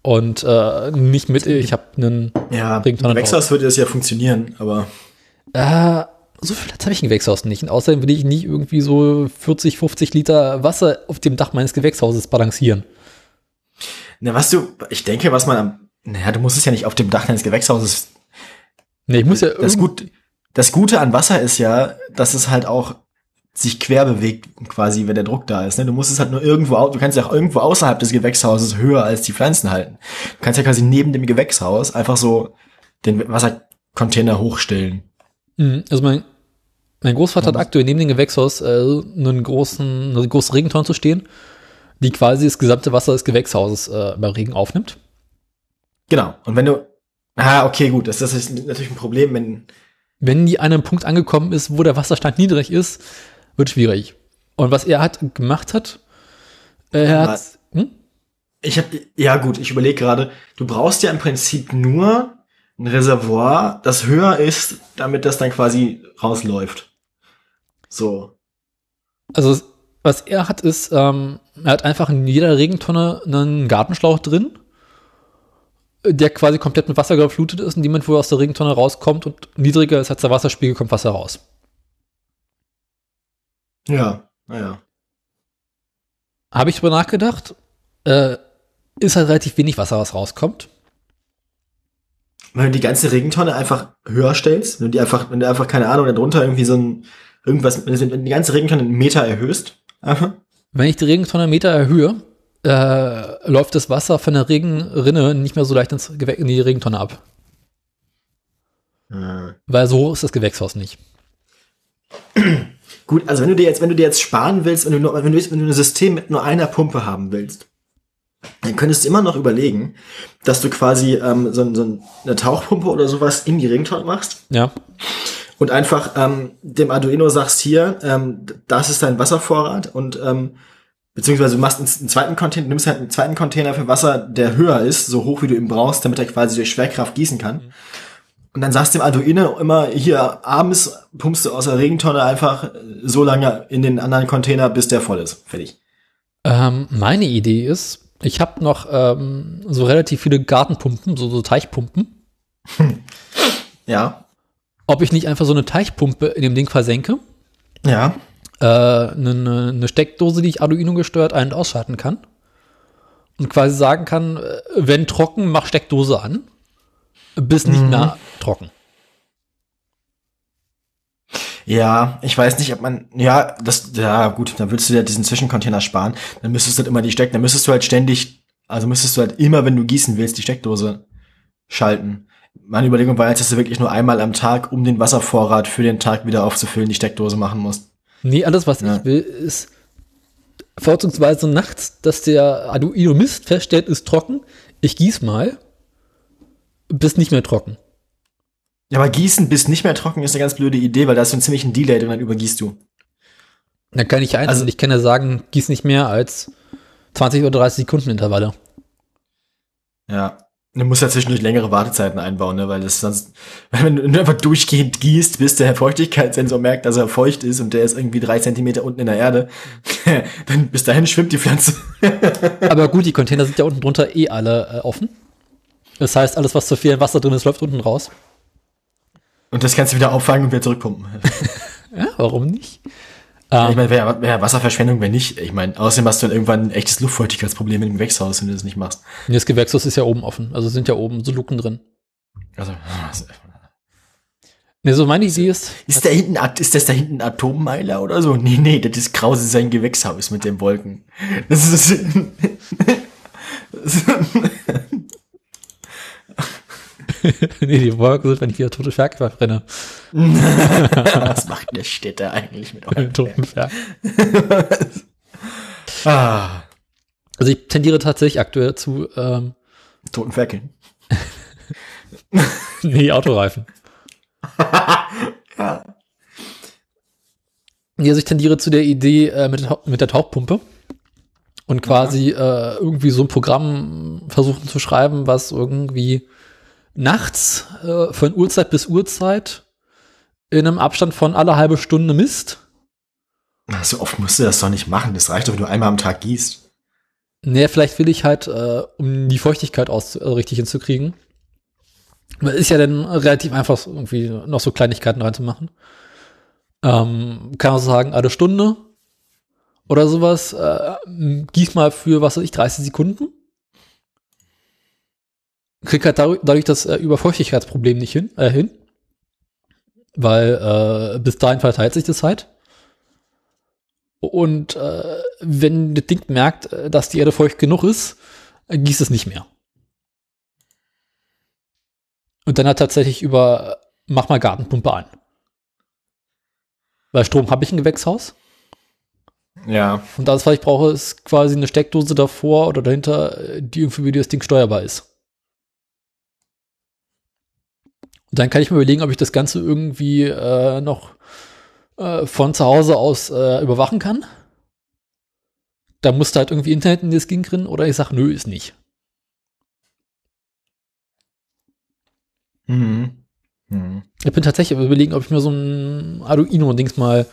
Und äh, nicht mit, ich habe einen. ja, Regentonne Gewächshaus würde das ja funktionieren, aber Äh, so viel Platz habe ich im Gewächshaus nicht. Und außerdem will ich nicht irgendwie so 40, 50 Liter Wasser auf dem Dach meines Gewächshauses balancieren. na, was du, ich denke, was man am, naja, du musst es ja nicht auf dem Dach deines Gewächshauses. Nee, ich muss ja Das, gut, das Gute an Wasser ist ja, dass es halt auch sich quer bewegt, quasi, wenn der Druck da ist. Ne? Du musst es halt nur irgendwo, du kannst ja auch irgendwo außerhalb des Gewächshauses höher als die Pflanzen halten. Du kannst ja quasi neben dem Gewächshaus einfach so den Wassercontainer hochstellen. Mhm, Also mein, mein Großvater hat aktuell neben dem Gewächshaus äh, einen großen, eine große Regentonne zu stehen, die quasi das gesamte Wasser des Gewächshauses äh, bei Regen aufnimmt. Genau. Und wenn du, ah, okay, gut, das, das ist natürlich ein Problem, wenn, Wenn die an einem Punkt angekommen ist, wo der Wasserstand niedrig ist, wird schwierig. Und was er hat gemacht hat, er hat, hm? ich habe, ja gut, ich überlege gerade, du brauchst ja im Prinzip nur ein Reservoir, das höher ist, damit das dann quasi rausläuft. So. also was er hat ist, ähm, er hat einfach in jeder Regentonne einen Gartenschlauch drin, der quasi komplett mit Wasser geflutet ist und Moment, wo er aus der Regentonne rauskommt und niedriger ist als der Wasserspiegel, kommt Wasser raus. Ja, naja. Habe ich drüber nachgedacht, äh, ist halt relativ wenig Wasser, was rauskommt. Wenn du die ganze Regentonne einfach höher stellst, wenn du die einfach, wenn du einfach, keine Ahnung, darunter irgendwie so ein, irgendwas, wenn du die ganze Regentonne einen Meter erhöhst, einfach, Wenn ich die Regentonne einen Meter erhöhe, äh, läuft das Wasser von der Regenrinne nicht mehr so leicht ins Gew in die Regentonne ab. Äh. Weil so ist das Gewächshaus nicht. Gut, also wenn du dir jetzt, wenn du dir jetzt sparen willst, wenn du, nur, wenn du, wenn du ein System mit nur einer Pumpe haben willst, dann könntest du immer noch überlegen, dass du quasi ähm, so, so eine Tauchpumpe oder sowas in die Regentonne machst Ja. und einfach ähm, dem Arduino sagst hier, ähm, das ist dein Wasservorrat und ähm, beziehungsweise du machst einen, zweiten Container, du nimmst halt einen zweiten Container für Wasser, der höher ist, so hoch wie du ihn brauchst, damit er quasi durch Schwerkraft gießen kann. Und dann sagst du dem Arduino immer, hier abends pumpst du aus der Regentonne einfach so lange in den anderen Container, bis der voll ist. Fertig. Ähm, meine Idee ist, ich habe noch ähm, so relativ viele Gartenpumpen, so, so Teichpumpen. Ja. Ob ich nicht einfach so eine Teichpumpe in dem Ding versenke, Ja. äh, eine, eine eine Steckdose, die ich Arduino gesteuert ein- und ausschalten kann und quasi sagen kann, äh, wenn trocken, mach Steckdose an, bis nicht mehr trocken. Ja, ich weiß nicht, ob man, ja, das, ja, gut, dann würdest du ja diesen Zwischencontainer sparen. Dann müsstest du halt immer die Steck, dann müsstest du halt ständig, also müsstest du halt immer, wenn du gießen willst, die Steckdose schalten. Meine Überlegung war jetzt, dass du wirklich nur einmal am Tag, um den Wasservorrat für den Tag wieder aufzufüllen, die Steckdose machen musst. Nee, alles, was Ja. ich will, ist vorzugsweise nachts, dass der Arduino Mist feststellt, ist trocken. Ich gieß mal, bis nicht mehr trocken. Ja, aber gießen bis nicht mehr trocken ist eine ganz blöde Idee, weil da ist so ein ziemlichen Delay und dann übergießt du. Dann kann ich ein, Also- ich kann ja sagen, gieß nicht mehr als 20 oder 30 Sekunden Intervalle. Ja. Du musst ja zwischendurch längere Wartezeiten einbauen, ne, weil das sonst, wenn du wenn du einfach durchgehend gießt, bis der Feuchtigkeitssensor merkt, dass er feucht ist und der ist irgendwie drei Zentimeter unten in der Erde, dann bis dahin schwimmt die Pflanze. Aber gut, die Container sind ja unten drunter eh alle äh, offen. Das heißt, alles, was zu viel Wasser drin ist, läuft unten raus. Und das kannst du wieder auffangen und wieder zurückpumpen. Ja, warum nicht? ich Ähm, meine, wäre wär Wasserverschwendung, wenn nicht. Ich meine, außerdem hast du dann irgendwann ein echtes Luftfeuchtigkeitsproblem im Gewächshaus, wenn du das nicht machst. das Gewächshaus ist ja oben offen. Also sind ja oben so Luken drin. Also, Ne, so meine Idee ist, ist da hinten, ist das da hinten ein Atommeiler oder so? Nee, nee, das ist Krause sein Gewächshaus mit den Wolken. Das ist, nee, die Wolken sind, wenn ich wieder tote Ferkel verbrenne. was macht der Städte eigentlich mit eurem Toten Ferkel. Ah, Also ich tendiere tatsächlich aktuell zu, ähm, toten Ferkeln. nee, Autoreifen. Ja. Also ich tendiere zu der Idee äh, mit, mit der Tauchpumpe und quasi äh, irgendwie so ein Programm versuchen zu schreiben, was irgendwie nachts äh, von Uhrzeit bis Uhrzeit in einem Abstand von alle halbe Stunde misst. So oft musst du das doch nicht machen. Das reicht doch, wenn du einmal am Tag gießt. Nee, vielleicht will ich halt, äh, um die Feuchtigkeit aus, äh, richtig hinzukriegen. Ist ja dann relativ einfach, irgendwie noch so Kleinigkeiten reinzumachen. Ähm, kann man so sagen, alle Stunde oder sowas, äh, gieß mal für, was weiß ich, 30 Sekunden. Krieg halt dadurch, das äh, Überfeuchtigkeitsproblem nicht hin, äh, hin. Weil äh, bis dahin verteilt sich das halt. Und äh, wenn das Ding merkt, äh, dass die Erde feucht genug ist, gießt es nicht mehr. Und dann hat tatsächlich über, äh, mach mal Gartenpumpe an. Weil Strom habe ich im Gewächshaus. Ja. Und alles, was ich brauche, ist quasi eine Steckdose davor oder dahinter, äh, die irgendwie wie das Ding steuerbar ist. Und dann kann ich mir überlegen, ob ich das Ganze irgendwie äh, noch äh, von zu Hause aus äh, überwachen kann. Da musste halt irgendwie Internet in das Ding drin oder ich sag, nö, ist nicht. Mhm. Mhm. Ich bin tatsächlich überlegen, ob ich mir so ein Arduino-Dings mal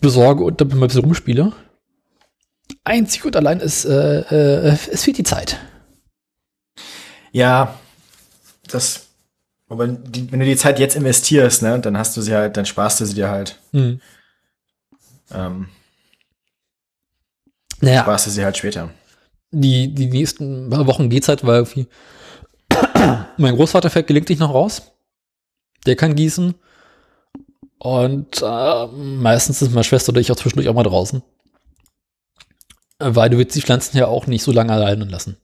besorge und damit mal ein bisschen rumspiele. Einzig und allein ist, äh, äh, es fehlt die Zeit. Ja, das, aber die, wenn du die Zeit jetzt investierst, ne, dann hast du sie halt, dann sparst du sie dir halt, Hm. ähm, Naja, sparst du sie halt später. die, die nächsten Wochen geht's halt, weil irgendwie mein Großvater fährt gelegentlich noch raus. Der kann gießen. Und äh, meistens ist meine Schwester oder ich auch zwischendurch auch mal draußen. Äh, Weil du willst die Pflanzen ja auch nicht so lange alleine lassen.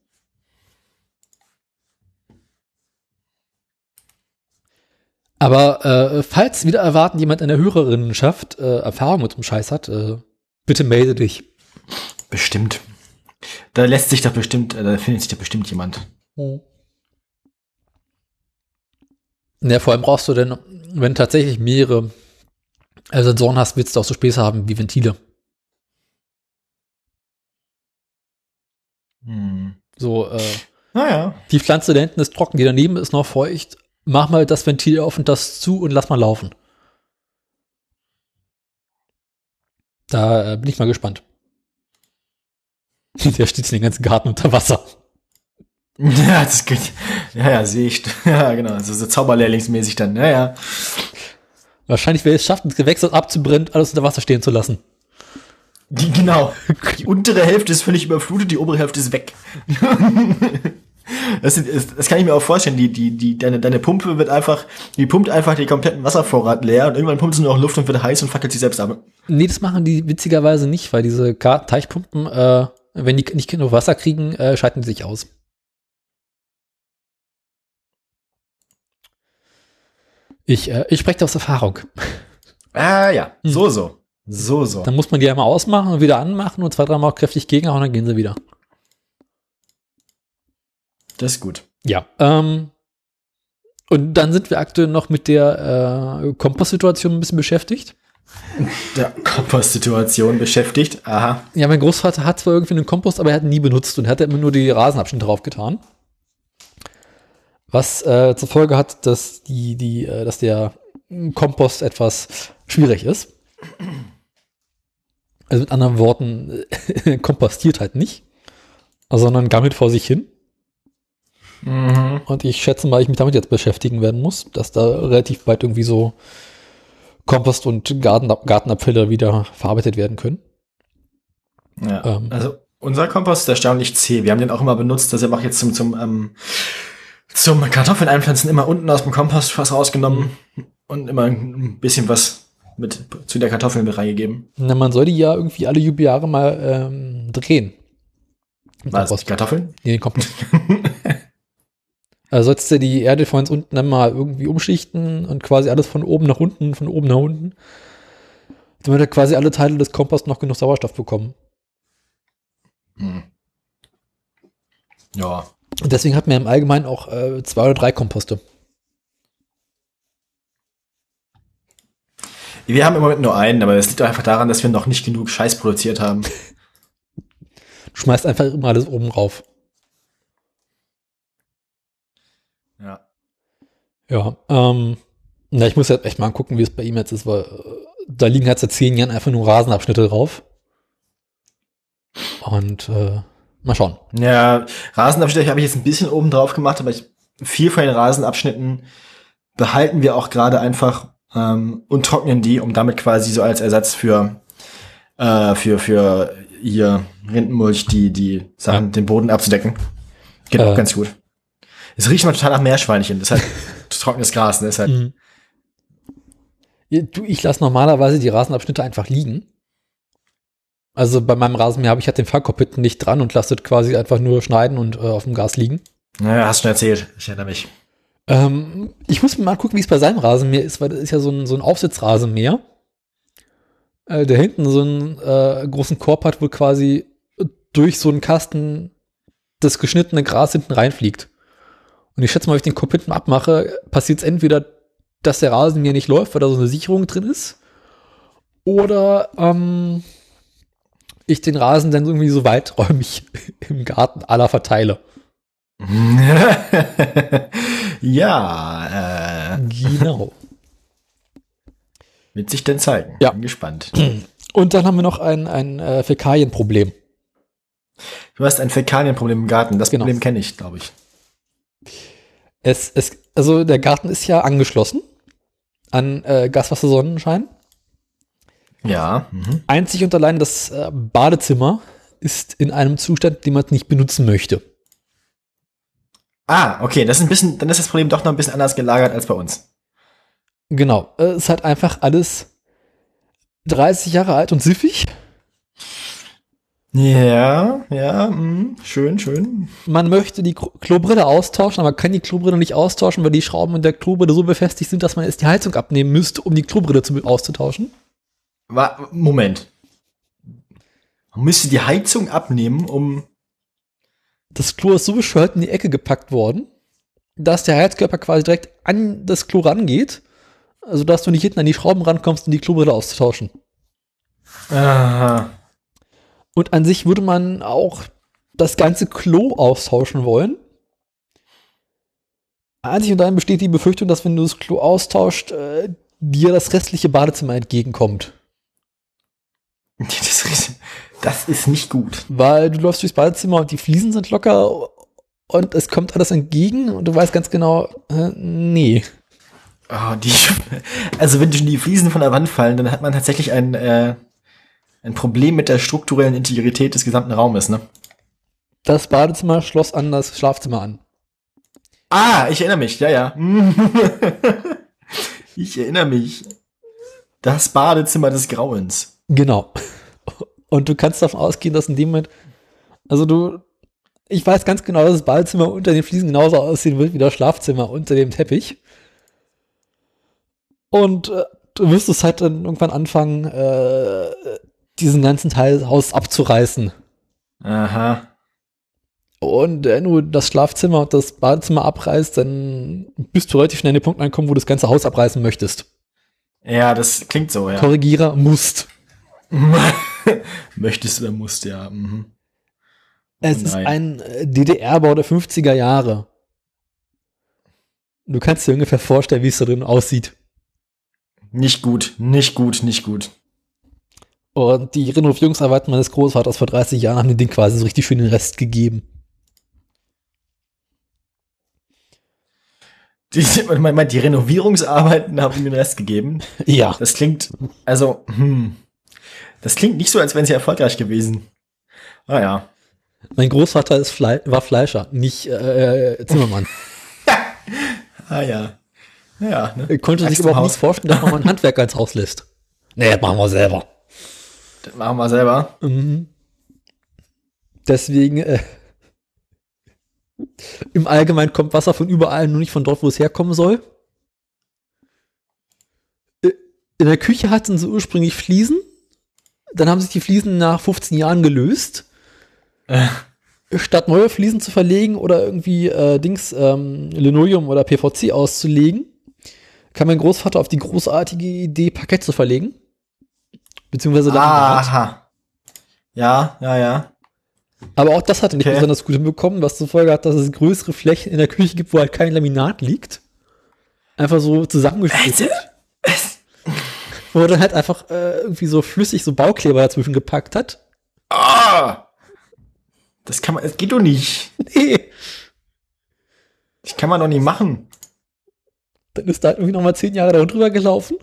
Aber äh, falls wieder erwarten jemand in der Hörerinnenschaft äh, Erfahrung mit dem Scheiß hat, äh, bitte melde dich. Bestimmt. Da lässt sich doch bestimmt, äh, da findet sich doch bestimmt jemand. Ja, vor allem brauchst du denn, wenn tatsächlich mehrere äh, Sensoren hast, willst du auch so Späße haben wie Ventile. Hm. So, äh, Naja. die Pflanze da hinten ist trocken, die daneben ist noch feucht. Mach mal das Ventil auf und das zu und lass mal laufen. Da äh, bin ich mal gespannt. Der steht den ganzen Garten unter Wasser. Ja, das geht. Ja, ja, sehe ich. Ja, genau. So, so Zauberlehrlingsmäßig dann. Ja, ja. Wahrscheinlich, wer es schafft, das Gewächs abzubrennen, alles unter Wasser stehen zu lassen. Die, genau. Die untere Hälfte ist völlig überflutet, die obere Hälfte ist weg. Das, ist, das kann ich mir auch vorstellen. Die, die, die, deine, deine Pumpe wird einfach, die pumpt einfach den kompletten Wasservorrat leer und irgendwann pumpt sie nur noch Luft und wird heiß und fackelt sich selbst ab. Nee, das machen die witzigerweise nicht, weil diese Teichpumpen, äh, wenn die nicht genug Wasser kriegen, äh, schalten die sich aus. Ich, äh, ich spreche aus Erfahrung. Ah ja, so, so. So, so. Dann muss man die einmal ausmachen und wieder anmachen und zwei, dreimal auch kräftig gegenhauen, dann gehen sie wieder. Das ist gut. Ja. Ähm, und dann sind wir aktuell noch mit der äh, Kompostsituation ein bisschen beschäftigt. Der Kompostsituation beschäftigt. Aha. Ja, mein Großvater hat zwar irgendwie einen Kompost, aber er hat ihn nie benutzt und er hat immer nur die Rasenabschnitte drauf getan. Was äh, zur Folge hat, dass die, die, äh, dass der Kompost etwas schwierig ist. Also mit anderen Worten, kompostiert halt nicht, sondern gammelt vor sich hin. Mhm. Und ich schätze mal, ich mich damit jetzt beschäftigen werden muss, dass da relativ weit irgendwie so Kompost und Garten, Gartenabfälle wieder verarbeitet werden können. Ja. Ähm. Also unser Kompost ist erstaunlich zäh. Wir haben den auch immer benutzt, dass er auch jetzt zum, zum, ähm, zum Kartoffeln einpflanzen immer unten aus dem Kompostfass rausgenommen und immer ein bisschen was mit zu der Kartoffel mit reingegeben. Na, man soll die ja irgendwie alle Jahre mal ähm, drehen. Was? Kompost. Kartoffeln? Nee, den Kompost. also sollst du die Erde von uns unten dann mal irgendwie umschichten und quasi alles von oben nach unten, von oben nach unten. Damit wir quasi alle Teile des Komposts noch genug Sauerstoff bekommen. Hm. Ja. Und deswegen hat man im Allgemeinen auch äh, zwei oder drei Komposte. Wir haben im Moment nur einen, aber das liegt einfach daran, dass wir noch nicht genug Scheiß produziert haben. Du schmeißt einfach immer alles oben rauf. Ja. Ja, ähm, na, ich muss jetzt echt mal gucken, wie es bei ihm jetzt ist, weil äh, da liegen halt seit zehn Jahren einfach nur Rasenabschnitte drauf. Und äh, mal schauen. Ja, Rasenabschnitte habe ich jetzt ein bisschen oben drauf gemacht, aber ich, viel von den Rasenabschnitten behalten wir auch gerade einfach ähm, und trocknen die, um damit quasi so als Ersatz für äh, für für hier Rindenmulch die die Sachen Ja. den Boden abzudecken. Geht auch Äh. ganz gut. Es riecht mal total nach Meerschweinchen. Halt trockenes Gras. Ne? Ist halt, Mhm. Du, ich lasse normalerweise die Rasenabschnitte einfach liegen. Also bei meinem Rasenmäher habe ich halt den Fallkoppitten nicht dran und lasse das quasi einfach nur schneiden und äh, auf dem Gas liegen. Naja, hast schon erzählt. Ich erinnere mich. Ähm, ich muss mal gucken, wie es bei seinem Rasenmäher ist, weil das ist ja so ein, so ein Aufsitzrasenmäher, äh, der hinten so einen äh, großen Korb hat, wo quasi durch so einen Kasten das geschnittene Gras hinten reinfliegt. Und ich schätze mal, wenn ich den Korb hinten abmache, passiert es entweder, dass der Rasenmäher nicht läuft, weil da so eine Sicherung drin ist, oder ähm, ich den Rasen dann irgendwie so weiträumig im Garten aller verteile. ja, äh, Genau. wird sich denn zeigen. Ja. Bin gespannt. Und dann haben wir noch ein, ein äh, Fäkalienproblem. Du hast ein Fäkalienproblem im Garten. Das Genau. Problem kenne ich, glaube ich. Es, es, also der Garten ist ja angeschlossen an äh, Gaswasser, Sonnenschein. Ja. Mhm. Einzig und allein das äh, Badezimmer ist in einem Zustand, den man nicht benutzen möchte. Ah, okay, das ist ein bisschen, dann ist das Problem doch noch ein bisschen anders gelagert als bei uns. Genau. Äh, es hat einfach alles 30 Jahre alt und siffig. Ja, ja, mh, schön, schön. Man möchte die Klo- Klobrille austauschen, aber kann die Klobrille nicht austauschen, weil die Schrauben in der Klobrille so befestigt sind, dass man erst die Heizung abnehmen müsste, um die Klobrille zu, auszutauschen. Wa Moment. Man müsste die Heizung abnehmen, um. Das Klo ist so bescheuert in die Ecke gepackt worden, dass der Heizkörper quasi direkt an das Klo rangeht, also dass du nicht hinten an die Schrauben rankommst, um die Klobrille auszutauschen. Aha. Und an sich würde man auch das ganze Klo austauschen wollen. Einzig und dann besteht die Befürchtung, dass wenn du das Klo austauscht, äh, dir das restliche Badezimmer entgegenkommt. Das ist, das ist nicht gut. Weil du läufst durchs Badezimmer und die Fliesen sind locker und es kommt alles entgegen und du weißt ganz genau, äh, nee. Oh, die, also wenn die Fliesen von der Wand fallen, dann hat man tatsächlich ein, äh, ein Problem mit der strukturellen Integrität des gesamten Raumes, ne? Das Badezimmer schloss an das Schlafzimmer an. Ah, ich erinnere mich, ja, ja. ich erinnere mich. Das Badezimmer des Grauens. Genau. Und du kannst davon ausgehen, dass in dem Moment, also du, ich weiß ganz genau, dass das Badezimmer unter den Fliesen genauso aussehen wird wie das Schlafzimmer unter dem Teppich. Und äh, du wirst es halt dann irgendwann anfangen, äh, diesen ganzen Teil des Hauses abzureißen. Aha. Und wenn du das Schlafzimmer und das Badezimmer abreißt, dann bist du relativ schnell an den Punkt angekommen, wo du das ganze Haus abreißen möchtest. Ja, das klingt so, ja. Korrigierer musst. Möchtest oder musst, ja. Mhm. Es Oh ist nein. ein äh, DDR-Bau der 50er Jahre. Du kannst dir ungefähr vorstellen, wie es da drin aussieht. Nicht gut, nicht gut, nicht gut. Und die Renovierungsarbeiten meines Großvaters vor 30 Jahren haben dem Ding quasi so richtig schön den Rest gegeben. Die, man meint, die Renovierungsarbeiten haben ihm den Rest gegeben. Ja. Das klingt, also, hm. Das klingt nicht so, als wären sie erfolgreich gewesen. Ah ja. Mein Großvater ist Flei war Fleischer, nicht äh, Zimmermann. Ah ja. Ja, ne? Er konnte sich Axt auch Haus. nicht vorstellen, dass man einen Handwerker ins Haus lässt. Nee, das machen wir selber. Das machen wir selber. Mhm. Deswegen, äh, im Allgemeinen kommt Wasser von überall, nur nicht von dort, wo es herkommen soll. Äh, In der Küche hatten sie ursprünglich Fliesen. Dann haben sich die Fliesen nach 15 Jahren gelöst. Äh. Statt neue Fliesen zu verlegen oder irgendwie äh, Dings, ähm, Linoleum oder PVC auszulegen, kam mein Großvater auf die großartige Idee, Parkett zu verlegen. Beziehungsweise Laminat. Aha. Ja, ja, ja. Aber auch das hat er nicht Okay. besonders gut hinbekommen, was zur Folge hat, dass es größere Flächen in der Küche gibt, wo halt kein Laminat liegt. Einfach so zusammengeschnitten. Wo er dann halt einfach äh, irgendwie so flüssig so Baukleber dazwischen gepackt hat. Ah! Das kann man, das geht doch nicht. Nee. Das kann man doch nicht machen. Dann ist da halt irgendwie nochmal zehn Jahre da drüber gelaufen.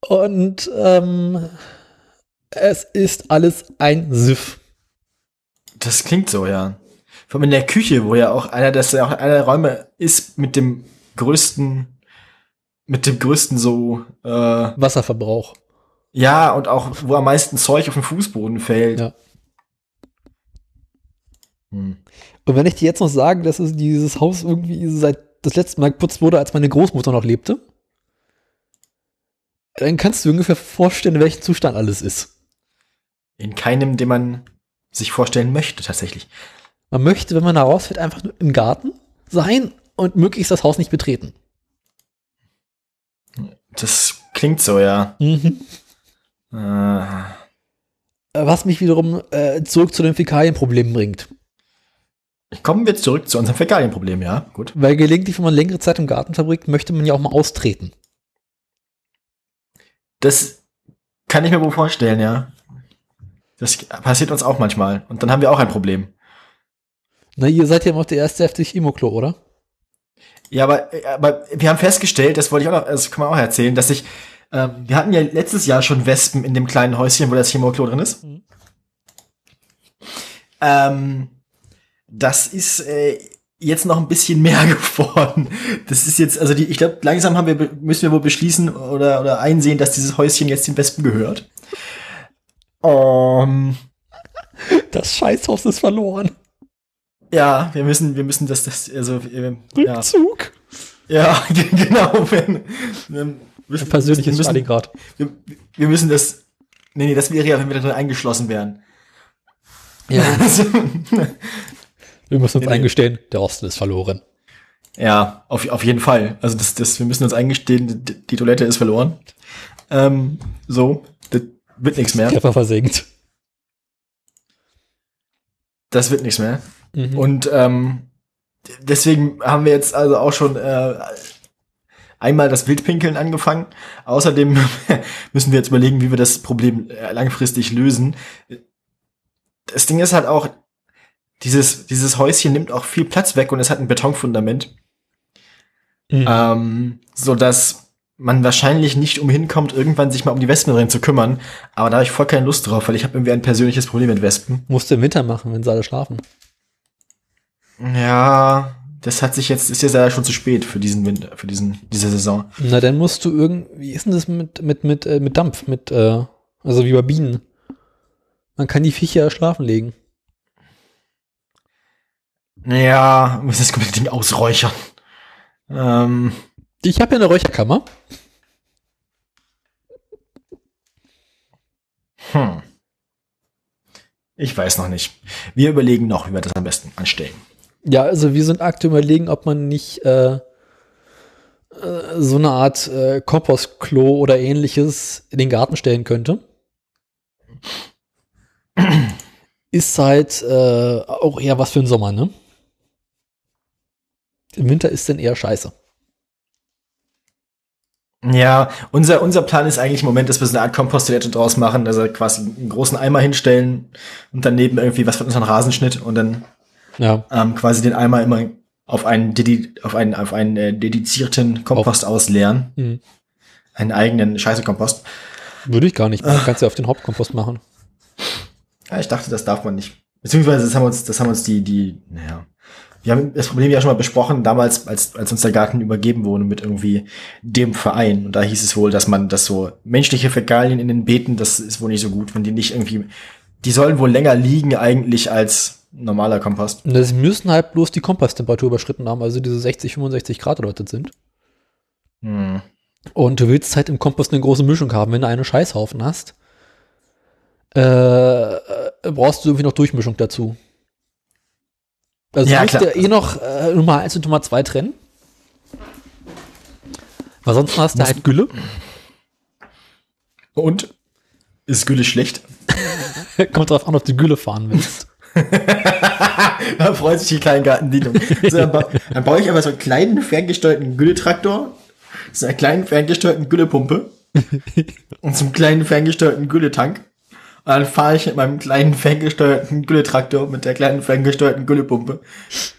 Und ähm, es ist alles ein Siff. Das klingt so, ja. Vor allem in der Küche, wo ja auch einer, das ja auch einer der Räume ist mit dem größten, mit dem größten so, äh, Wasserverbrauch. ja, und auch, wo am meisten Zeug auf den Fußboden fällt. Ja. Hm. Und wenn ich dir jetzt noch sage, dass es dieses Haus irgendwie seit das letzte Mal geputzt wurde, als meine Großmutter noch lebte, dann kannst du ungefähr vorstellen, in welchem Zustand alles ist. In keinem, den man sich vorstellen möchte, tatsächlich. Man möchte, wenn man da rausfährt, einfach nur im Garten sein und möglichst das Haus nicht betreten. Das klingt so, ja. Mhm. Äh, Was mich wiederum äh, zurück zu den Fäkalienproblemen bringt. kommen wir zurück zu unserem Fäkalienproblem, ja. Gut. Weil gelegentlich, wenn man längere Zeit im Garten verbringt, möchte man ja auch mal austreten. Das kann ich mir wohl vorstellen, ja. Das passiert uns auch manchmal. Und dann haben wir auch ein Problem. Na, ihr seid ja noch der erste heftig Imoklo, oder? Ja, aber, aber wir haben festgestellt, das wollte ich auch noch, das kann man auch erzählen, dass ich, ähm, wir hatten ja letztes Jahr schon Wespen in dem kleinen Häuschen, wo das Chemoklo drin ist. Mhm. Ähm, das ist äh, jetzt noch ein bisschen mehr geworden. Das ist jetzt, also die, ich glaube, langsam haben wir, müssen wir wohl beschließen oder, oder einsehen, dass dieses Häuschen jetzt den Wespen gehört. Ähm, Das Scheißhaus ist verloren. ja, wir müssen, wir müssen das, das, also, äh, ja, Rückzug. ja, genau, wenn, wir müssen, Persönliches müssen, wir, wir müssen das, nee, nee, das wäre ja, wenn wir da drin eingeschlossen wären. Ja. Wir müssen uns Nee, eingestehen, der Osten ist verloren. Ja, auf, auf jeden Fall. Also das, das, wir müssen uns eingestehen, die, die Toilette ist verloren. Ähm, so, das wird nichts mehr. Treffer versenkt. Das wird nichts mehr. Mhm. Und ähm, deswegen haben wir jetzt also auch schon äh, einmal das Wildpinkeln angefangen. Außerdem müssen wir jetzt überlegen, wie wir das Problem äh, langfristig lösen. Das Ding ist halt auch, dieses, dieses Häuschen nimmt auch viel Platz weg und es hat ein Betonfundament. Mhm. ähm, so dass man wahrscheinlich nicht umhin kommt, irgendwann sich mal um die Wespen drin zu kümmern. Aber da habe ich voll keine Lust drauf, weil ich habe irgendwie ein persönliches Problem mit Wespen. Musst du im Winter machen, wenn sie alle schlafen. Ja, das hat sich jetzt ist jetzt ja schon zu spät für diesen Winter, für diesen diese Saison. Na, dann musst du irgend, wie ist denn das mit, mit, mit, äh, mit Dampf, mit, äh, also wie bei Bienen. Man kann die Viecher schlafen legen. Ja, muss das komplette Ding ausräuchern. Ähm, Ich habe ja eine Räucherkammer. hm. Ich weiß noch nicht. Wir überlegen noch, wie wir das am besten anstellen. Ja, also wir sind aktuell überlegen, ob man nicht äh, äh, so eine Art äh, Kompostklo oder ähnliches in den Garten stellen könnte. Ist halt äh, auch eher was für den Sommer, ne? Im Winter ist dann eher scheiße. Ja, unser, unser Plan ist eigentlich im Moment, dass wir so eine Art Komposttoilette draus machen, also quasi einen großen Eimer hinstellen und daneben irgendwie was von unserem Rasenschnitt und dann Ja. ähm, quasi den Eimer immer auf einen, dedi auf einen, auf einen äh, dedizierten Kompost ausleeren. Mhm. Einen eigenen Scheiße-Kompost. Würde ich gar nicht. Man kannst ja auf den Hauptkompost machen. Ja, ich dachte, das darf man nicht. Beziehungsweise das haben uns, das haben uns die, die, naja. Wir haben das Problem ja schon mal besprochen, damals, als, als uns der Garten übergeben wurde mit irgendwie dem Verein. Und da hieß es wohl, dass man das so menschliche Fäkalien in den Beeten, das ist wohl nicht so gut, wenn die nicht irgendwie, die sollen wohl länger liegen eigentlich als normaler Kompost. Und das müssen halt bloß die Komposttemperatur überschritten haben, also diese 60, 65 Grad das sind. Hm. Und du willst halt im Kompost eine große Mischung haben. Wenn du einen Scheißhaufen hast, äh, brauchst du irgendwie noch Durchmischung dazu. Also Ja, du musst ja eh noch äh, Nummer 1 und Nummer 2 trennen. Weil sonst hast du Muss- halt Gülle. Und? Ist Gülle schlecht? Kommt drauf an, ob du Gülle fahren willst. da freut sich die Kleingartendienung. So, dann, ba dann baue ich aber so einen kleinen ferngesteuerten Gülletraktor, so einer kleinen ferngesteuerten Güllepumpe und zum kleinen ferngesteuerten Gülletank. Und dann fahre ich mit meinem kleinen ferngesteuerten Gülletraktor mit der kleinen ferngesteuerten Güllepumpe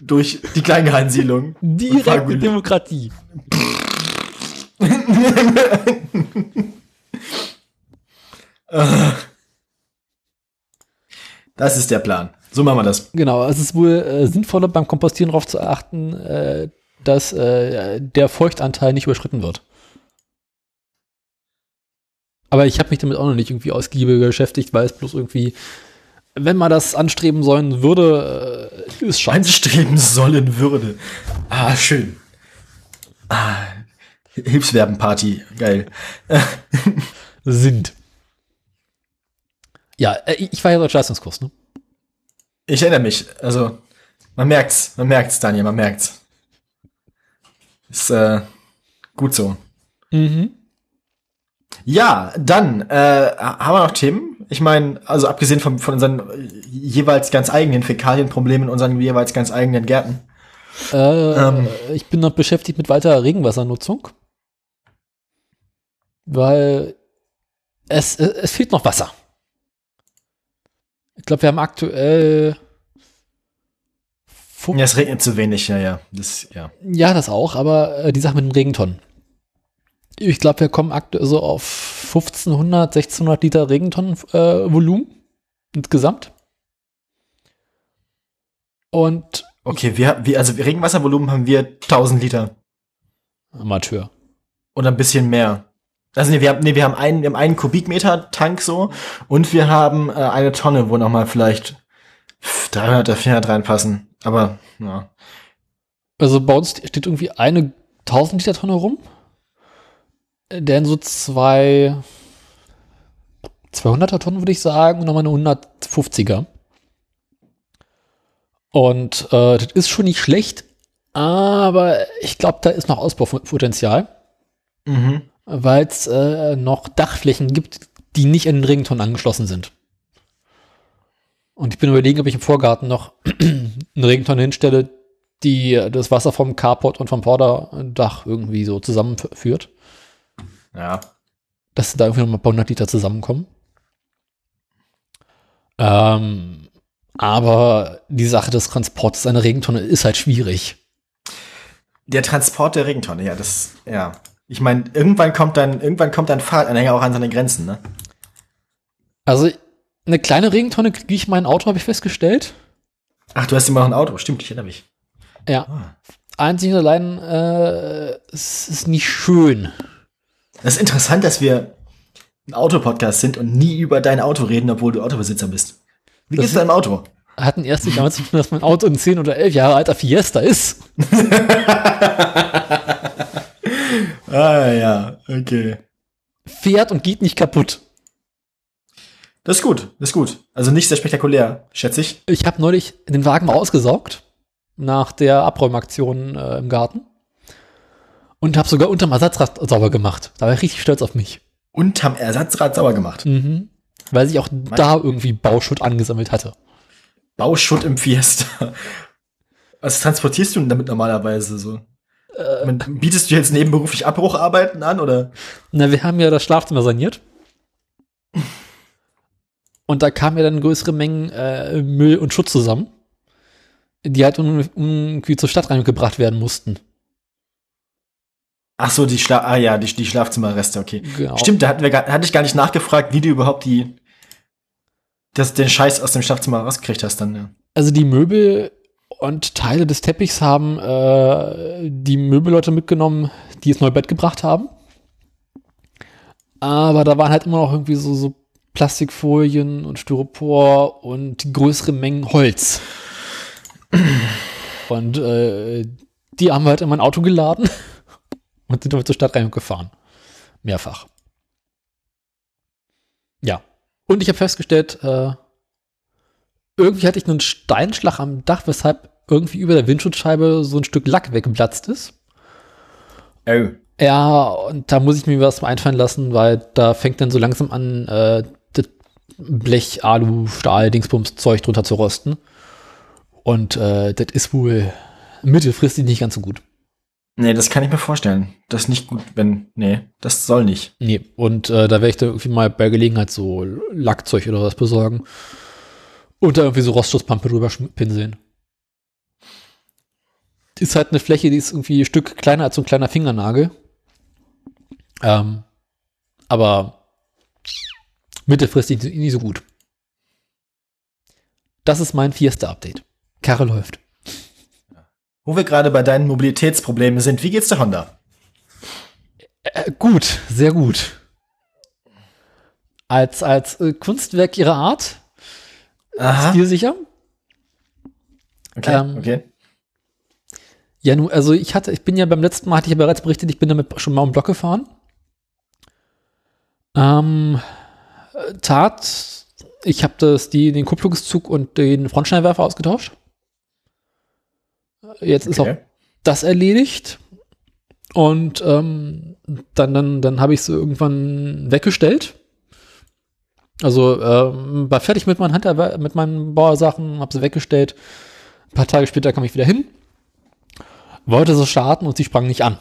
durch die Kleingartensiedlung. Direkte. Demokratie. Das ist der Plan. So machen wir das. Genau, es ist wohl äh, sinnvoller beim Kompostieren darauf zu achten, äh, dass äh, der Feuchtanteil nicht überschritten wird. Aber ich habe mich damit auch noch nicht irgendwie ausgiebig beschäftigt, weil es bloß irgendwie, wenn man das anstreben sollen würde, äh, ist scheiße. Anstreben sollen würde. Ah, schön. Ah, Hilfswerbenparty. Geil. Sind. Ja, äh, ich war ja deutscher Leistungskurs, ne? Ich erinnere mich. Also, man merkt's. Man merkt's, Daniel. Man merkt's. Ist äh, gut so. Mhm. Ja, dann äh, haben wir noch Themen. Ich meine, also abgesehen von, von unseren äh, jeweils ganz eigenen Fäkalienproblemen in unseren jeweils ganz eigenen Gärten. Äh, Ähm. Ich bin noch beschäftigt mit weiterer Regenwassernutzung. Weil es, es, es fehlt noch Wasser. Ich glaube, wir haben aktuell. Ja, es regnet zu wenig, ja, ja. Das, ja. Ja, das auch, aber äh, die Sache mit den Regentonnen. Ich glaube, wir kommen aktuell so auf 1500, 1600 Liter Regentonnen äh, Volumen insgesamt. Und Okay, wir, wir, also Regenwasservolumen haben wir 1000 Liter. Amateur. Oder ein bisschen mehr. Also nee, wir haben, nee, wir haben einen, wir haben einen Kubikmeter Tank so und wir haben äh, eine Tonne, wo noch mal vielleicht 300 oder 400 reinpassen. Aber ja. Also bei uns steht irgendwie eine 1000 Liter Tonne rum. Denn so zwei 200er Tonnen würde ich sagen und nochmal eine 150er. Und äh, das ist schon nicht schlecht, aber ich glaube, da ist noch Ausbaupotenzial, Mhm. weil es äh, noch Dachflächen gibt, die nicht an den Regentonnen angeschlossen sind. Und ich bin überlegen, ob ich im Vorgarten noch eine Regentonne hinstelle, die das Wasser vom Carport und vom Vorderdach irgendwie so zusammenführt, Ja. dass da irgendwie noch mal ein paar hundert Liter zusammenkommen. Ähm, aber die Sache des Transports einer Regentonne ist halt schwierig. Der Transport der Regentonne, ja, das, ja. Ich meine, irgendwann kommt dann, irgendwann kommt ein Fahrradanhänger auch an seine Grenzen, ne? Also eine kleine Regentonne kriege ich in mein Auto, habe ich festgestellt. Ach, du hast immer noch ein Auto, stimmt, ich erinnere mich. Ja. Ah. Einzig und allein, äh, es ist nicht schön. Das ist interessant, dass wir ein Autopodcast sind und nie über dein Auto reden, obwohl du Autobesitzer bist. Wie Das geht's deinem Auto? Hatten erst nicht damit zu tun, dass mein Auto ein 10 oder 11 Jahre alter Fiesta ist. Ah, ja, okay. Fährt und geht nicht kaputt. Das ist gut, das ist gut. Also nicht sehr spektakulär, schätze ich. Ich habe neulich den Wagen mal ausgesaugt nach der Abräumaktion äh, im Garten und habe sogar unterm Ersatzrad sauber gemacht. Da war ich richtig stolz auf mich. Unterm Ersatzrad sauber gemacht. Mhm. Weil sich auch da irgendwie Bauschutt angesammelt hatte. Bauschutt im Fiesta. Was transportierst du denn damit normalerweise so? Äh. Bietest du jetzt nebenberuflich Abbrucharbeiten an oder? Na, wir haben ja das Schlafzimmer saniert. Und da kamen ja dann größere Mengen äh, Müll und Schutt zusammen, die halt irgendwie zur Stadtreinigung gebracht werden mussten. Ach so, die Schla ah ja, die, die Schlafzimmerreste, okay. Genau. Stimmt, da hatten wir hatte ich gar nicht nachgefragt, wie du überhaupt die das, den Scheiß aus dem Schlafzimmer rausgekriegt hast dann. Ja. Also die Möbel und Teile des Teppichs haben äh, die Möbelleute mitgenommen, die das neue Bett gebracht haben. Aber da waren halt immer noch irgendwie so, so Plastikfolien und Styropor und größere Mengen Holz. Und äh, die haben wir halt in mein Auto geladen und sind zur Stadtreinigung gefahren. Mehrfach. Ja. Und ich habe festgestellt, äh, irgendwie hatte ich einen Steinschlag am Dach, weshalb irgendwie über der Windschutzscheibe so ein Stück Lack weggeplatzt ist. Oh. Ja, und da muss ich mir was einfallen lassen, weil da fängt dann so langsam an, äh, das Blech, Alu, Stahl, Dingsbums, Zeug drunter zu rosten. Und äh, das ist wohl mittelfristig nicht ganz so gut. Nee, das kann ich mir vorstellen. Das ist nicht gut, wenn. Nee, das soll nicht. Nee, und äh, da werde ich da irgendwie mal bei Gelegenheit so Lackzeug oder was besorgen. Und da irgendwie so Rostschutzpampe drüber pinseln. Ist halt eine Fläche, die ist irgendwie ein Stück kleiner als so ein kleiner Fingernagel. Ähm, aber mittelfristig nicht so gut. Das ist mein Fiesta-Update. Karre läuft. Wo wir gerade bei deinen Mobilitätsproblemen sind, wie geht's der Honda? Äh, gut, sehr gut. Als, als äh, Kunstwerk ihrer Art, Aha. stilsicher. Okay, ähm, okay. Ja, nun, also ich hatte, ich bin ja beim letzten Mal, hatte ich ja bereits berichtet, ich bin damit schon mal um Block gefahren. Ähm, äh, Tat, ich habe das, die, den Kupplungszug und den Frontscheinwerfer ausgetauscht. Jetzt ist auch Okay. das erledigt. Und ähm, dann, dann, dann habe ich es irgendwann weggestellt. Also ähm, war fertig mit meinen Handarbeit, mit meinen Bauersachen, habe sie weggestellt. Ein paar Tage später kam ich wieder hin, wollte so starten und sie sprang nicht an.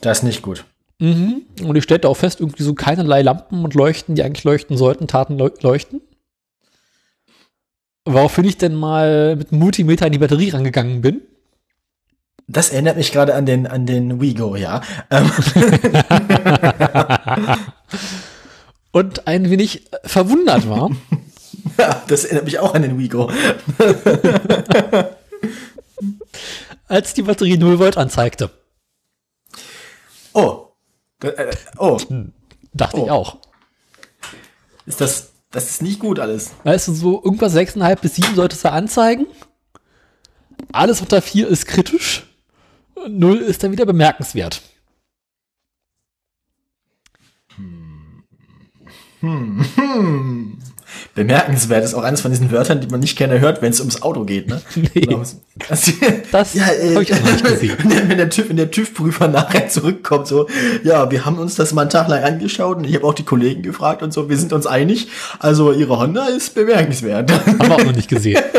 Das ist nicht gut. Mhm. Und ich stellte auch fest, irgendwie so keinerlei Lampen und Leuchten, die eigentlich leuchten sollten, taten leu- leuchten. Woraufhin ich denn mal mit einem Multimeter an die Batterie rangegangen bin. Das erinnert mich gerade an den, an den WeGo, ja. Ähm, Und ein wenig äh, verwundert war, das erinnert mich auch an den WeGo. als die Batterie 0 Volt anzeigte. Oh, Äh, oh, Dachte ich Oh. auch. ist das, das ist nicht gut alles. Weißt du, so irgendwas 6,5 bis 7 solltest du anzeigen. Alles unter 4 ist kritisch. 0 ist dann wieder bemerkenswert. Bemerkenswert ist auch eines von diesen Wörtern, die man nicht gerne hört, wenn es ums Auto geht, ne? Nee. Also, Das ja, äh, hab ich auch nicht gesehen. Wenn der, wenn, der TÜV, wenn der TÜV-Prüfer nachher zurückkommt, so, ja, wir haben uns das mal einen Tag lang angeschaut und ich habe auch die Kollegen gefragt und so, wir sind uns einig. Also ihre Honda ist bemerkenswert. Haben wir auch noch nicht gesehen.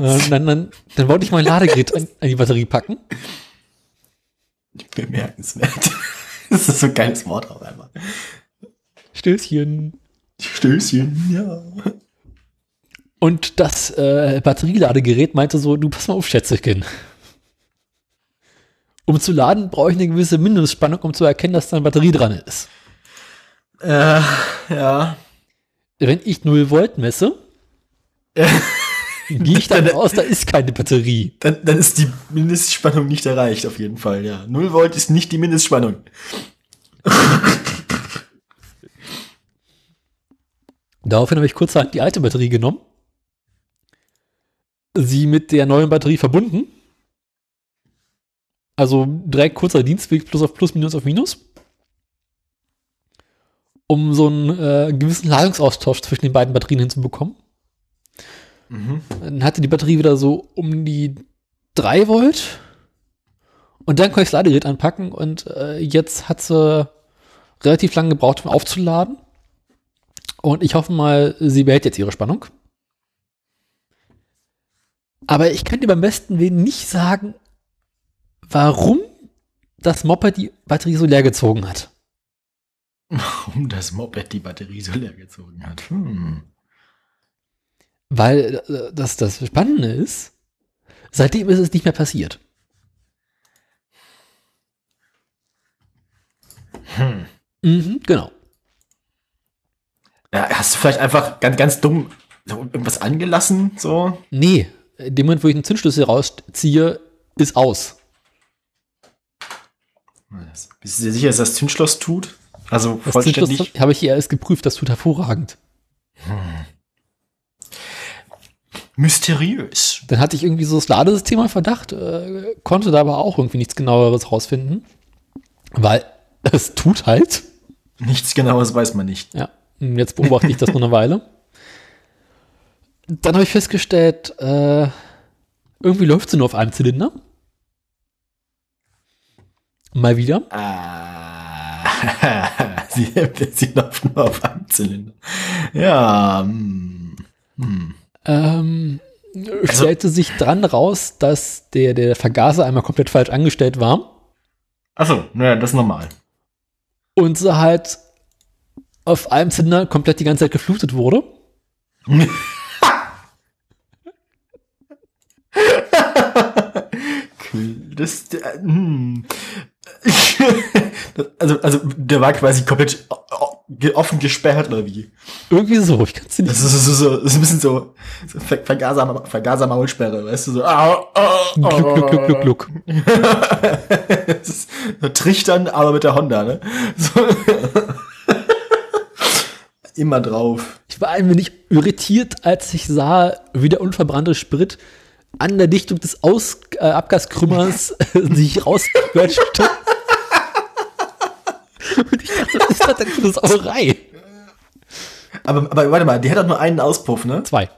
Äh, dann, dann, dann wollte ich mein Ladegerät an, an die Batterie packen. Bemerkenswert. Das ist so ein geiles Wort auch einmal. Stößchen. Stößchen, ja. Und das äh, Batterieladegerät meinte so, du pass mal auf, Schätzchen. Um zu laden, brauche ich eine gewisse Mindestspannung, um zu erkennen, dass da eine Batterie dran ist. Äh, ja. Wenn ich 0 Volt messe, gehe ich davon aus, da ist keine Batterie. Dann, dann ist die Mindestspannung nicht erreicht, auf jeden Fall, ja. 0 Volt ist nicht die Mindestspannung. Daraufhin habe ich kurzerhand die alte Batterie genommen, sie mit der neuen Batterie verbunden. Also direkt kurzer Dienstweg plus auf plus, minus auf minus. Um so einen äh, gewissen Ladungsaustausch zwischen den beiden Batterien hinzubekommen. Dann hatte die Batterie wieder so um die 3 Volt. Und dann konnte ich das Ladegerät anpacken und äh, jetzt hat sie relativ lange gebraucht, um aufzuladen. Und ich hoffe mal, sie behält jetzt ihre Spannung. Aber ich kann dir beim besten Willen nicht sagen, warum das Moped die Batterie so leer gezogen hat. Warum das Moped die Batterie so leer gezogen hat. Hm. Weil äh, das, das Spannende ist, seitdem ist es nicht mehr passiert. Mhm, genau. Ja, hast du vielleicht einfach ganz, ganz dumm irgendwas angelassen, so? Nee, in dem Moment, wo ich einen Zündschlüssel rausziehe, ist aus. Bist du dir sicher, dass das Zündschloss tut? Also Das vollständig. Zündschloss habe ich hier erst geprüft, das tut hervorragend. Mysteriös. Dann hatte ich irgendwie so das Ladesystem mal Verdacht, äh, konnte da aber auch irgendwie nichts genaueres rausfinden. Weil es tut halt. Nichts genaues weiß man nicht. Ja, jetzt beobachte ich das noch eine Weile. Dann habe ich festgestellt, äh, irgendwie läuft sie nur auf einem Zylinder. Mal wieder. Ah, sie, sie läuft nur auf einem Zylinder. Ja, hm. Hm. Ähm, stellte sich dran raus, dass der, der Vergaser einmal komplett falsch angestellt war Achso, naja, das ist normal. und sie halt auf einem Zylinder komplett die ganze Zeit geflutet wurde. Das, äh, hm. also, also, der war quasi komplett offen gesperrt, oder wie? Irgendwie so, ich kann es nicht Das ist so, so, ist ein bisschen so, so Ver- Vergaser, Vergaser-Maulsperre, weißt du, so, au, au, Gluck, gluck, gluck, gluck, gluck. das ist so trichtern, aber mit der Honda, ne? So. Immer drauf. Ich war ein wenig irritiert, als ich sah, wie der unverbrannte Sprit an der Dichtung des Aus äh, Abgaskrümmers sich rausquetschte. Und ich dachte, ist das denn für eine Sauerei? Aber, aber warte mal, die hat doch nur einen Auspuff, ne? Zwei.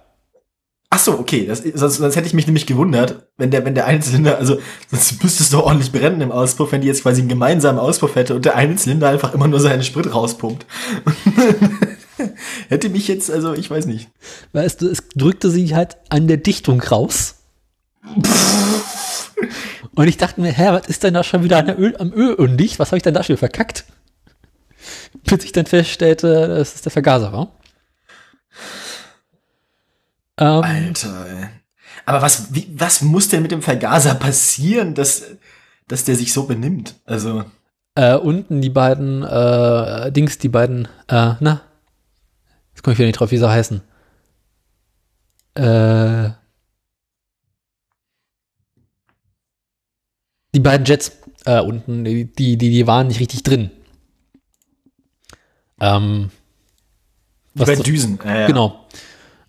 Ach so, okay, das, sonst, sonst hätte ich mich nämlich gewundert, wenn der, wenn der eine Zylinder, also sonst müsste es doch ordentlich brennen im Auspuff, wenn die jetzt quasi einen gemeinsamen Auspuff hätte und der eine Zylinder einfach immer nur seinen Sprit rauspumpt. hätte mich jetzt, also ich weiß nicht. Weißt du, es drückte sich halt an der Dichtung raus. Und ich dachte mir, hä, was ist denn da schon wieder an der Öl, am Öl undicht? Was habe ich denn da schon verkackt? bis ich dann feststellte, dass äh, es der Vergaser war. Ähm, Alter, ey. Aber was, wie, was muss denn mit dem Vergaser passieren, dass, dass der sich so benimmt? Also. Äh, unten die beiden äh, Dings, die beiden, äh, na, jetzt komme ich wieder nicht drauf, wie sie heißen. Äh, die beiden Jets äh, unten, die, die, die waren nicht richtig drin. Ähm, Die beiden Düsen. Ja, ja. Genau.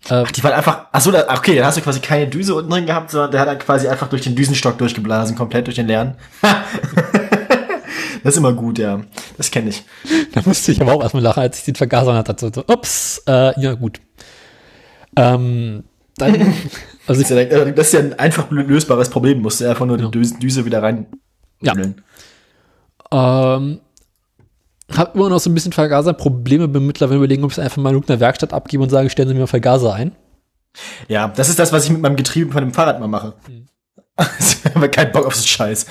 Äh, Ach, die waren einfach, ach so, da, okay, da hast du quasi keine Düse unten drin gehabt, sondern der hat dann quasi einfach durch den Düsenstock durchgeblasen, komplett durch den leeren. das ist immer gut, ja. Das kenne ich. Da musste ich aber auch erstmal lachen, als ich den Vergaser hatte. So, so, ups, äh, ja, gut. Ähm, dann, also Das ist, ja, das ist ja ein einfach lösbares Problem, musst du einfach nur die Düse, Düse wieder rein. Ja. Ähm, hab immer noch so ein bisschen Vergaser-Probleme, bin mittlerweile überlegen, ob ich es einfach mal in irgendeiner Werkstatt abgebe und sage, stellen Sie mir mal Vergaser ein. Ja, das ist das, was ich mit meinem Getriebe von dem Fahrrad mal mache. Ich habe keinen Bock auf so Scheiß.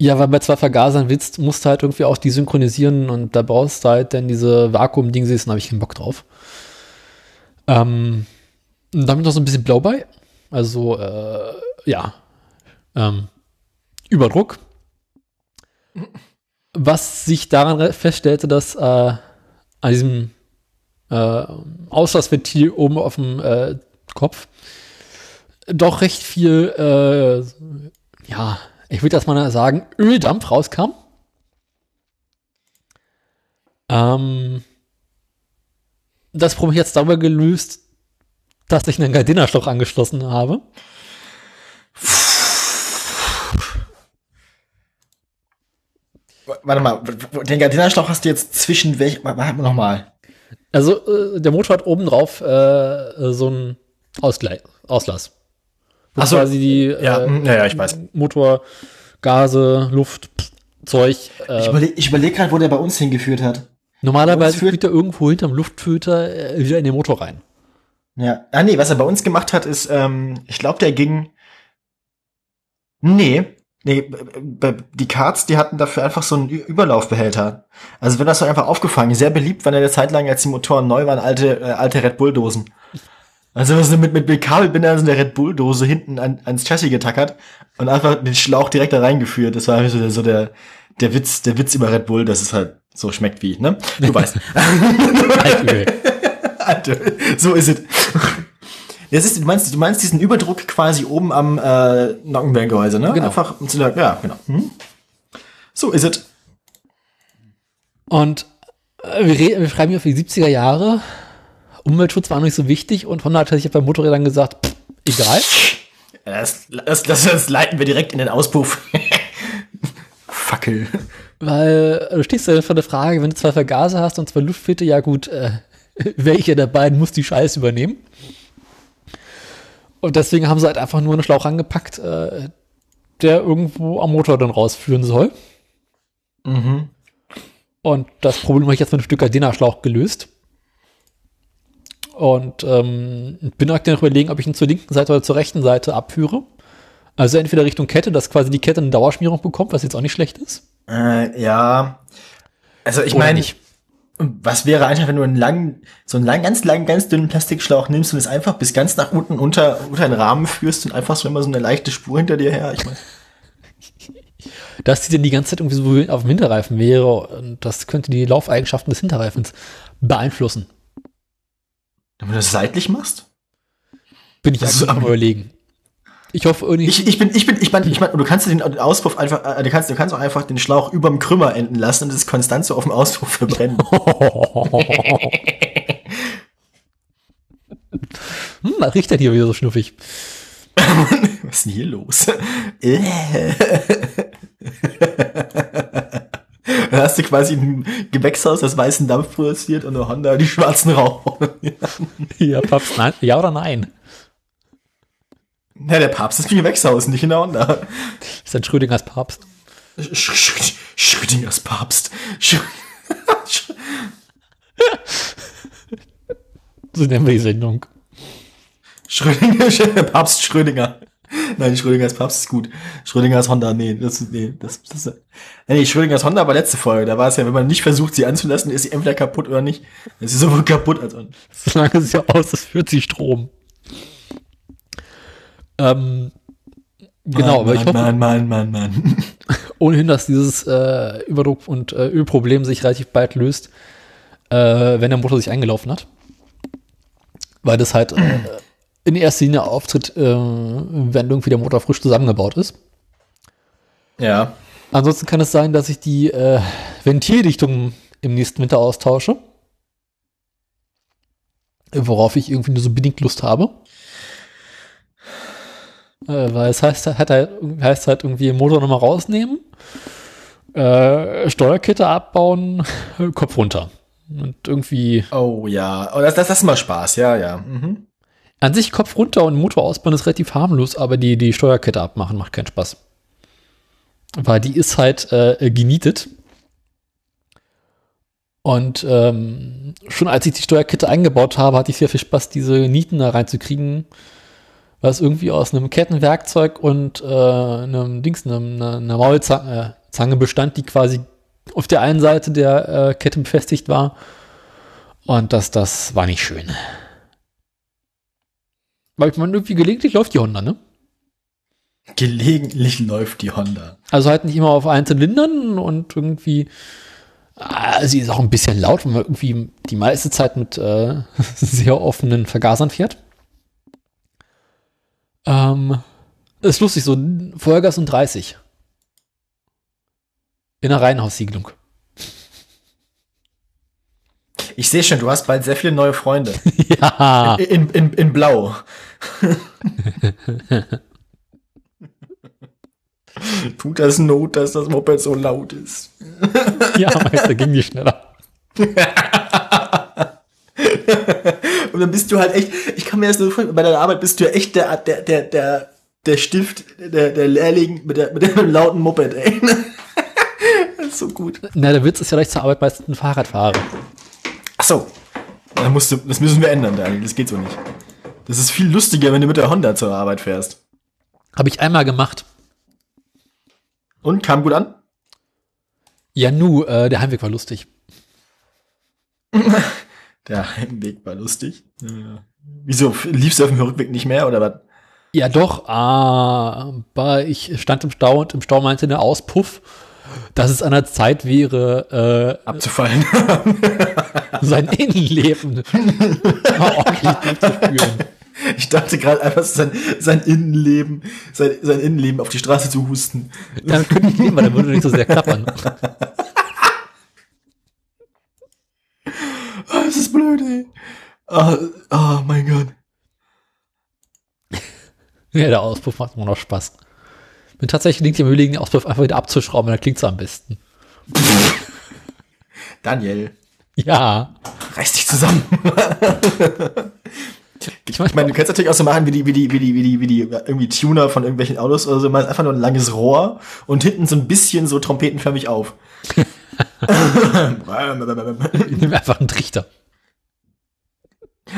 Ja, weil bei zwei Vergasern willst, musst du halt irgendwie auch die synchronisieren und da brauchst du halt dann diese Vakuum-Dingsies, da habe ich keinen Bock drauf. Ähm, und damit noch so ein bisschen Blau bei. Also, äh, ja. Ähm, Überdruck. Was sich daran feststellte, dass äh, an diesem äh, Auslassventil oben auf dem äh, Kopf doch recht viel, äh, ja, ich würde das mal sagen, Öldampf rauskam. Ähm, das Problem jetzt darüber gelöst, dass ich einen Gardinnerschloch angeschlossen habe. Warte mal, den Gardinenschlauch hast du jetzt zwischen welch, warte mal nochmal. Also äh, der Motor hat oben drauf äh, so einen Ausgleich, Auslass. Wo Ach so, quasi die ja, äh, ja, ja, ich weiß. Motor, Gase, Luft, pff, Zeug. Äh, Ich überlege ich überleg gerade, wo der bei uns hingeführt hat. normalerweise führt- er irgendwo hinterm Luftfilter äh, wieder in den Motor rein. Ja. Ah, nee, was er bei uns gemacht hat, ist, ähm, ich glaube, der ging. Nee. Nee, die Karts, die hatten dafür einfach so einen Überlaufbehälter. Also wenn das so einfach aufgefangen, sehr beliebt waren in der Zeit lang, als die Motoren neu waren, alte, äh, alte Red Bull-Dosen. Also was mit, mit, mit Kabelbinder in der Red Bull-Dose hinten an, ans Chassis getackert und einfach den Schlauch direkt da reingeführt. Das war so, der- so der, der Witz, der Witz über Red Bull, dass es halt so schmeckt wie, ne? Du weißt. Altöl. Alter, so ist es. Das ist, du meinst, du meinst diesen Überdruck quasi oben am äh, Nockenwellengehäuse, ne? Genau. Einfach, um zu sagen, ja, genau. Hm? So ist es. Und äh, wir, re- wir schreiben hier für die 70er Jahre. Umweltschutz war noch nicht so wichtig und Honda hat sich bei Motorrädern gesagt, pff, egal. Das, das, das, das leiten wir direkt in den Auspuff. Fackel. Weil äh, du stehst ja vor der Frage, wenn du zwei Vergaser hast und zwei Luftfilter, ja gut, äh, welcher der beiden muss die Scheiße übernehmen? Und deswegen haben sie halt einfach nur einen Schlauch angepackt, äh, der irgendwo am Motor dann rausführen soll. Mhm. Und das Problem habe ich jetzt mit einem Stück Gardena-Schlauch gelöst. Und ähm, bin aktuell noch überlegen, ob ich ihn zur linken Seite oder zur rechten Seite abführe. Also entweder Richtung Kette, dass quasi die Kette eine Dauerschmierung bekommt, was jetzt auch nicht schlecht ist. Äh, ja. Also ich meine, nicht. Was wäre einfach, wenn du einen langen, so einen langen, ganz langen, ganz dünnen Plastikschlauch nimmst und es einfach bis ganz nach unten unter, unter den Rahmen führst und einfach so immer so eine leichte Spur hinter dir her. Ich meine, dass die denn die ganze Zeit irgendwie so auf dem Hinterreifen wäre und das könnte die Laufeigenschaften des Hinterreifens beeinflussen. wenn du das seitlich machst? Bin ich Das am- überlegen. Ich hoffe irgendwie. Ich, ich bin, ich bin, ich meine, ich mein, du kannst den Auspuff einfach, äh, du kannst, du kannst auch einfach den Schlauch überm Krümmer enden lassen und es konstant so auf dem Auspuff verbrennen. hm, was riecht denn hier wieder so schnuffig? Was ist denn hier los? Äh. Dann hast du quasi ein Gewächshaus, das weißen Dampf produziert und eine Honda die schwarzen Rauch. Ja, Papst, nein, ja oder nein? Ja, der Papst ist ein Gewächshaus, nicht in der Honda. Ist ein Schrödingers Papst. Sch Sch Schrödingers Papst. Sch So nennen wir die Sendung. Schrödinger, Sch- Papst Schrödinger. Nein, Schrödingers Papst ist gut. Schrödingers Honda, nee, das ist, nee, das, das ist, nee, Schrödingers Honda war letzte Folge. Da war es ja, wenn man nicht versucht, sie anzulassen, ist sie entweder kaputt oder nicht. Es ist sowohl kaputt als auch. Solange es ja aus, es führt sie Strom. Ähm, genau, aber Mann, ich hoffe, Mann, Mann, Mann, Mann. ohnehin, dass dieses äh, Überdruck- und äh, Ölproblem sich relativ bald löst, äh, wenn der Motor sich eingelaufen hat. Weil das halt äh, in erster Linie auftritt, äh, wenn irgendwie der Motor frisch zusammengebaut ist. Ja. Ansonsten kann es sein, dass ich die äh, Ventildichtung im nächsten Winter austausche. Worauf ich irgendwie nur so bedingt Lust habe. Äh, weil es heißt, hat halt, heißt halt irgendwie Motor nochmal rausnehmen, äh, Steuerkette abbauen, Kopf runter. Und irgendwie Oh ja. Oh, das, das, das ist mal Spaß, ja, ja. Mhm. an sich Kopf runter und Motor ausbauen ist relativ harmlos, aber die, die Steuerkette abmachen macht keinen Spaß. Weil die ist halt äh, genietet. Und ähm, schon als ich die Steuerkette eingebaut habe, hatte ich sehr viel Spaß, diese Nieten da reinzukriegen. Es irgendwie aus einem Kettenwerkzeug und äh, einem Dings, einem, einer, einer Maulzange äh, bestand, die quasi auf der einen Seite der äh, Kette befestigt war. Und das, das war nicht schön. Weil ich meine, irgendwie gelegentlich läuft die Honda, ne? Gelegentlich läuft die Honda. Also halt nicht immer auf einen Zylindern und irgendwie, ah, sie ist auch ein bisschen laut, wenn man irgendwie die meiste Zeit mit äh, sehr offenen Vergasern fährt. Ähm, ist lustig, so Vollgas und 30. In einer Reihenhaussiedlung. Ich sehe schon, du hast bald sehr viele neue Freunde. ja. In, in, in Blau. Tut das Not, dass das Moped so laut ist? ja, da ging die schneller. Und dann bist du halt echt, ich kann mir das nur vorstellen, bei deiner Arbeit bist du ja echt der, der, der, der, der Stift, der, der Lehrling mit, der, mit dem lauten Moped, ey. Das ist so gut. Na, der Witz ist ja, dass ich zur Arbeit meistens ein Fahrrad fahre. Ach so. Da musst du, das müssen wir ändern, Daniel. Das geht so nicht. Das ist viel lustiger, wenn du mit der Honda zur Arbeit fährst. Habe ich einmal gemacht. Und kam gut an? Ja, nu, äh, der Heimweg war lustig. Der Heimweg war lustig. Ja. Wieso liefst du auf dem Rückweg nicht mehr oder was? Ja, doch, aber ich stand im Stau und im Stau meinte der Auspuff, dass es an der Zeit wäre, äh, Abzufallen. sein Innenleben durchzuführen. Ich dachte gerade einfach sein, sein Innenleben, sein, sein Innenleben auf die Straße zu husten. Damit könnte ich leben, weil dann würde nicht so sehr klappern. Oh, das ist blöd, ey. Oh, oh mein Gott. Ja, der Auspuff macht immer noch Spaß. Mir tatsächlich liegt im Überlegen, den Auspuff einfach wieder abzuschrauben, dann klingt es am besten. Daniel, Ja. reiß dich zusammen. Ich meine, du kannst natürlich auch so machen, wie die, wie die, wie die, wie die, wie die irgendwie Tuner von irgendwelchen Autos oder so, man einfach nur ein langes Rohr und hinten so ein bisschen so trompetenförmig auf. ich nehme einfach einen Trichter.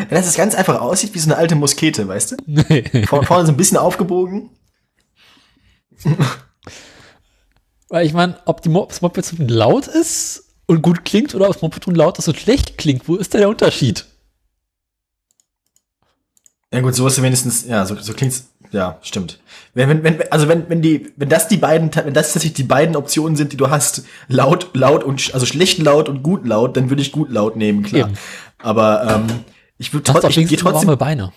Dass es ganz einfach aussieht wie so eine alte Muskete, weißt du? Nee. Vor, vorne so ein bisschen aufgebogen. Weil ich meine, ob die Mo das Moped so laut ist und gut klingt oder ob das Moped laut ist und schlecht klingt, wo ist da der Unterschied? Ja gut, so ist wenigstens, ja, so, so klingt's, ja, stimmt. Wenn, wenn, wenn, also wenn, wenn die, wenn das die beiden, wenn das tatsächlich die beiden Optionen sind, die du hast, laut, laut und, also schlecht laut und gut laut, dann würde ich gut laut nehmen, klar. Eben. Aber, ähm, ich würde hat trotzdem, ich gehe Beine.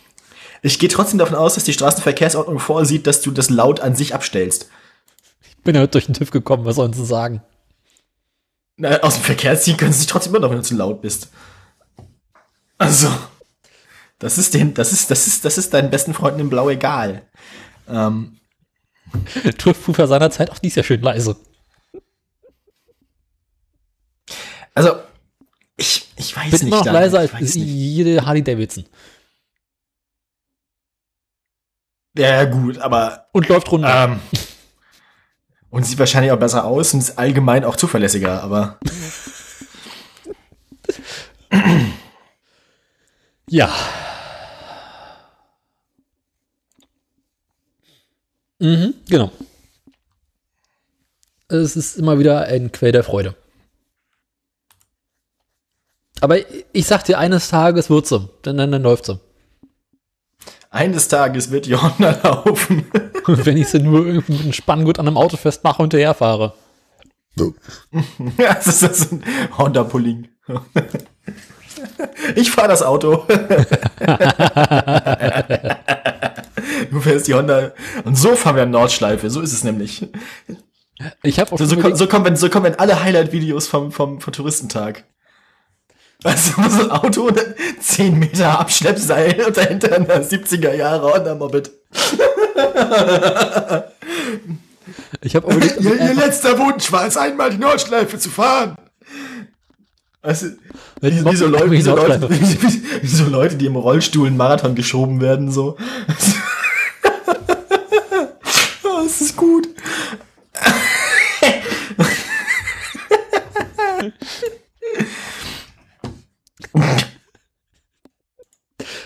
ich gehe trotzdem davon aus, dass die Straßenverkehrsordnung vorsieht, dass du das laut an sich abstellst. Bin ja heute durch den TÜV gekommen, was sollen sie sagen? Na, aus dem Verkehr ziehen können sie sich trotzdem immer noch, wenn du zu laut bist. Also, das ist den, das ist, das ist, das ist deinen besten Freunden im Blau egal. Ähm, TÜV-Prüfer seinerzeit, auch die ist ja schön leise. also, ich, ich weiß Bin nicht. immer noch Daniel, leiser als jede Harley Davidson. Ja, ja, gut, aber, Und läuft runter. ähm, und sieht wahrscheinlich auch besser aus und ist allgemein auch zuverlässiger, aber, Ja. Mhm, genau. Es ist immer wieder ein Quell der Freude. Aber ich sag dir, eines Tages wird sie. Dann, dann, dann läuft sie. eines Tages wird die Honda laufen. Und wenn ich sie nur irgendwie mit einem Spanngurt an einem Auto festmache und hinterherfahre. Ja, das ist so ein Honda-Pulling. Ich fahre das Auto. Du fährst die Honda. Und so fahren wir an Nordschleife. So ist es nämlich. Ich habe auch So, so, so, kommen, so kommen alle Highlight-Videos vom, vom, vom Touristentag. Also so ein Auto, 10 Meter Abschleppseil und dahinter ein 70er Jahre Honda-Moped. ich habe Ihr, ihr einfach- letzter Wunsch war es, einmal die Nordschleife zu fahren. Also, Ja, die wie, wie, so Moped- Leute, wie, so die Leute, wie, so Leute, die im Rollstuhl einen Marathon geschoben werden, so. es ist gut.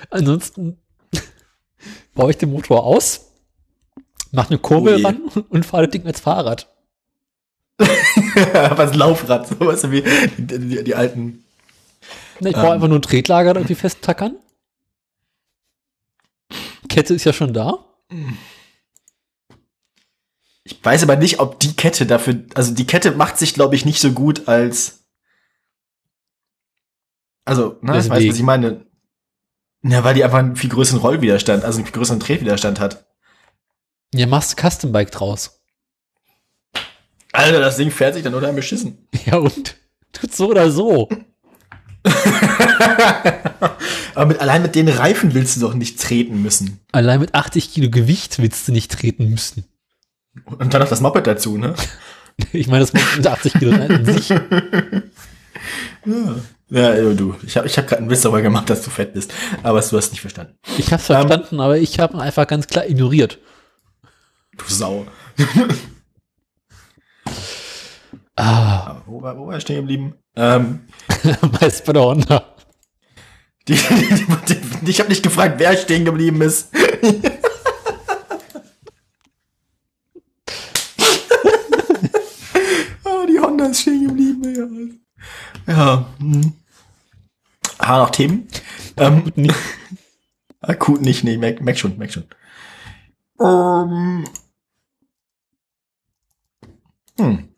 Ansonsten baue ich den Motor aus, mache eine Kurbel Oh je. ran und fahre das Ding als Fahrrad. Was Laufrad, so weißt du, wie die, die, die alten. Ne, ich baue Ähm. einfach nur ein Tretlager irgendwie festtackern. Kette ist ja schon da. Ich weiß aber nicht, ob die Kette dafür, also die Kette macht sich, glaube ich, nicht so gut als. Also, ne, weißt du, was ich meine? Ja, weil die einfach einen viel größeren Rollwiderstand, also einen viel größeren Tretwiderstand hat. Ja, machst du Custom Bike draus. Alter, das Ding fährt sich dann unheimlich beschissen. Ja, und tut so oder so. Aber mit, allein mit den Reifen willst du doch nicht treten müssen. Allein mit 80 Kilo Gewicht willst du nicht treten müssen. Und dann noch das Moped dazu, ne? Ich meine, das macht mit 80 Kilo an sich. Ja, ja, du. Ich habe ich hab gerade einen Witz darüber gemacht, dass du fett bist. Aber du hast nicht verstanden. Ich hab's verstanden, aber ich habe ihn einfach ganz klar ignoriert. Du Sau. Ah, Wo war, wo war ich stehen geblieben? Ähm, meist bei der Honda. die, die, die, ich habe nicht gefragt, wer stehen geblieben ist. ah, die Honda ist stehen geblieben. Ja. Hm. Ah, noch Themen? Ähm, Nicht. akut nicht, nee, merk, merk schon, merk schon. Ähm, hm.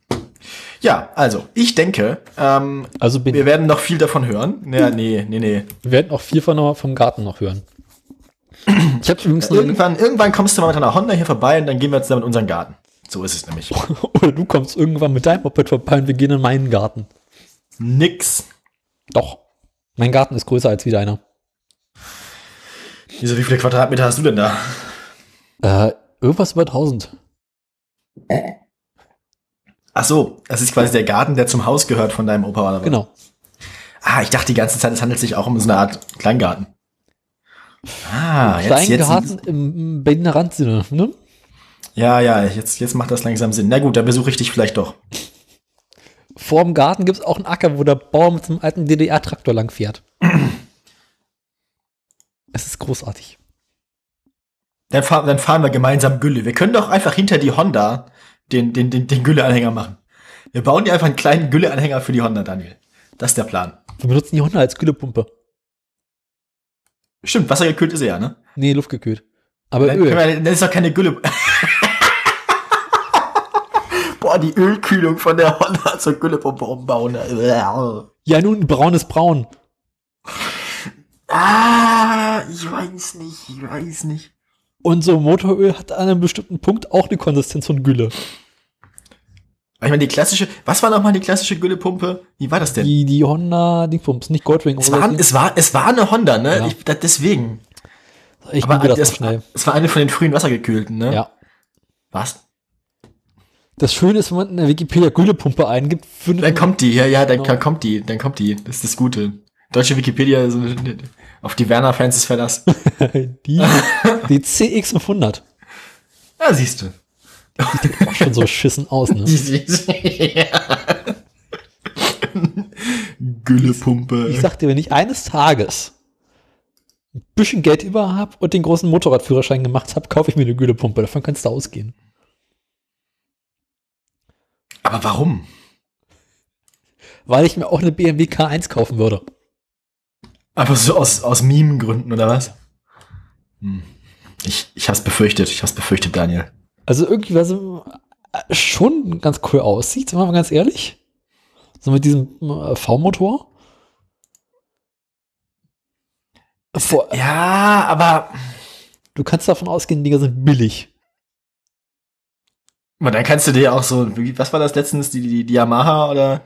Ja, also, ich denke, ähm, Also bin wir werden noch viel davon hören. Ja, nee, nee, nee. Wir werden auch viel von, vom Garten noch hören. Ich habe übrigens Irgendwann, irgendwann kommst du mal mit einer Honda hier vorbei und dann gehen wir zusammen in unseren Garten. So ist es nämlich. Oder du kommst irgendwann mit deinem Moped vorbei und wir gehen in meinen Garten. Nix. Doch. Mein Garten ist größer als wieder einer. Wieso, wie viele Quadratmeter hast du denn da? Äh, irgendwas über 1000. Ach so, das ist quasi der Garten, der zum Haus gehört von deinem Opa oder was? Genau. Ah, ich dachte die ganze Zeit, es handelt sich auch um so eine Art Kleingarten. Ah, jetzt, Kleinen jetzt. Im Berliner Randsinne, ne? Ja, ja, jetzt, jetzt macht das langsam Sinn. Na gut, dann besuche ich dich vielleicht doch. Vor dem Garten gibt es auch einen Acker, wo der Bauer mit so einem alten DDR-Traktor lang fährt. es ist großartig. Dann, fahr, dann fahren wir gemeinsam Gülle. Wir können doch einfach hinter die Honda den, den, den, den Gülle-Anhänger machen. Wir bauen dir einfach einen kleinen Gülle-Anhänger für die Honda, Daniel. Das ist der Plan. Wir benutzen die Honda als Güllepumpe. Stimmt, wassergekühlt ist er ja, ne? Nee, luftgekühlt. Aber Dann, Öl. wir, dann ist doch keine Gülle. Boah, die Ölkühlung von der Honda zur Güllepumpe umbauen. Ja, nun, braun ist braun. Ah, ich weiß nicht, ich weiß nicht. Und so Motoröl hat an einem bestimmten Punkt auch eine Konsistenz von Gülle. Ich meine, die klassische, was war nochmal die klassische Güllepumpe? Wie war das denn? Die, die Honda Dingsbums, nicht Goldwing. Es war, es war, es war eine Honda, ne? Ja. Ich, da, deswegen. ich Aber das das, schnell. es war eine von den frühen Wassergekühlten, ne? Ja. Was? Das Schöne ist, wenn man in der Wikipedia Güllepumpe eingibt, findet Dann kommt die, ja, ja, dann Genau. kommt die, dann kommt die. Das ist das Gute. Deutsche Wikipedia, so, auf die Werner-Fans ist Verlass. die, die CX500. Ja, siehst du. Auch schon so schissen aus, ne? Güllepumpe. Ich sag dir, wenn ich eines Tages ein bisschen Geld über habe und den großen Motorradführerschein gemacht habe, kaufe ich mir eine Güllepumpe. Davon kannst du ausgehen. Aber warum? Weil ich mir auch eine BMW K1 kaufen würde. Einfach so aus, aus Meme-Gründen, oder was? Hm. Ich, ich hab's befürchtet, ich hab's befürchtet, Daniel. Also irgendwie, was äh, schon ganz cool aussieht, sind wir mal ganz ehrlich. So mit diesem äh, V-Motor. Ja, aber Du kannst davon ausgehen, die Dinger sind billig. Aber dann kannst du dir auch so, was war das letztens, die, die, die Yamaha oder,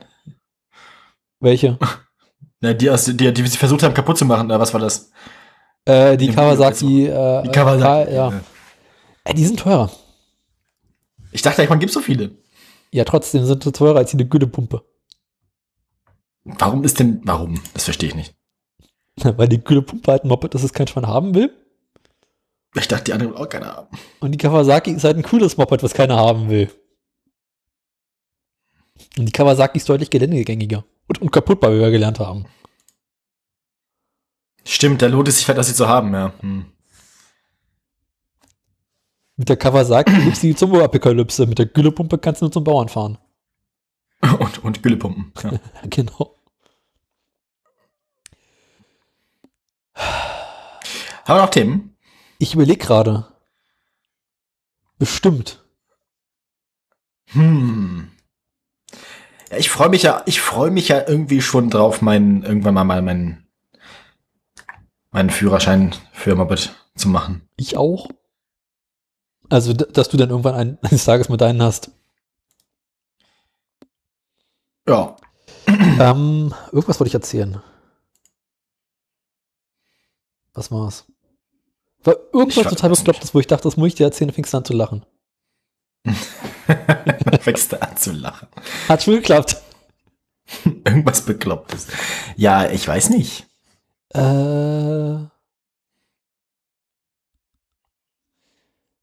Welche? ne, die, aus, die, die, die sie versucht haben kaputt zu machen, oder was war das? Äh, die Im Kawasaki. Äh, Die Kawasaki. Äh, ja. Äh, die sind teurer. Ich dachte, man gibt so viele. Ja, trotzdem sind sie teurer als die Güllepumpe. Warum ist denn, warum? Das verstehe ich nicht. Weil die Güllepumpe halt ein Moped, das es kein Schwein haben will. Ich dachte, die anderen will auch keiner haben. Und die Kawasaki ist halt ein cooles Moped, was keiner haben will. Und die Kawasaki ist deutlich geländegängiger. Und unkaputtbar, wie wir gelernt haben. Stimmt, da lohnt es sich, das sie zu haben, ja. Hm. Mit der Kawasaki gibt's die zum Apokalypse. Mit der Güllepumpe kannst du nur zum Bauern fahren. Und, und Güllepumpen. Ja. Genau. Haben wir noch Themen? Ich überlege gerade. Bestimmt. Hm. Ja, ich freue mich ja, ich freue mich ja irgendwie schon drauf, meinen, irgendwann mal meinen, meinen Führerschein für Moped zu machen. Ich auch. Also, dass du dann irgendwann ein- eines Tages mit deinen hast. Ja. ähm, irgendwas wollte ich erzählen. Was war's? War irgendwas total beklopptes, wo ich dachte, das muss ich dir erzählen, fingst du an zu lachen. Fängst du an zu lachen. Hat schon geklappt. Irgendwas Beklopptes. Ja, ich weiß nicht. Äh.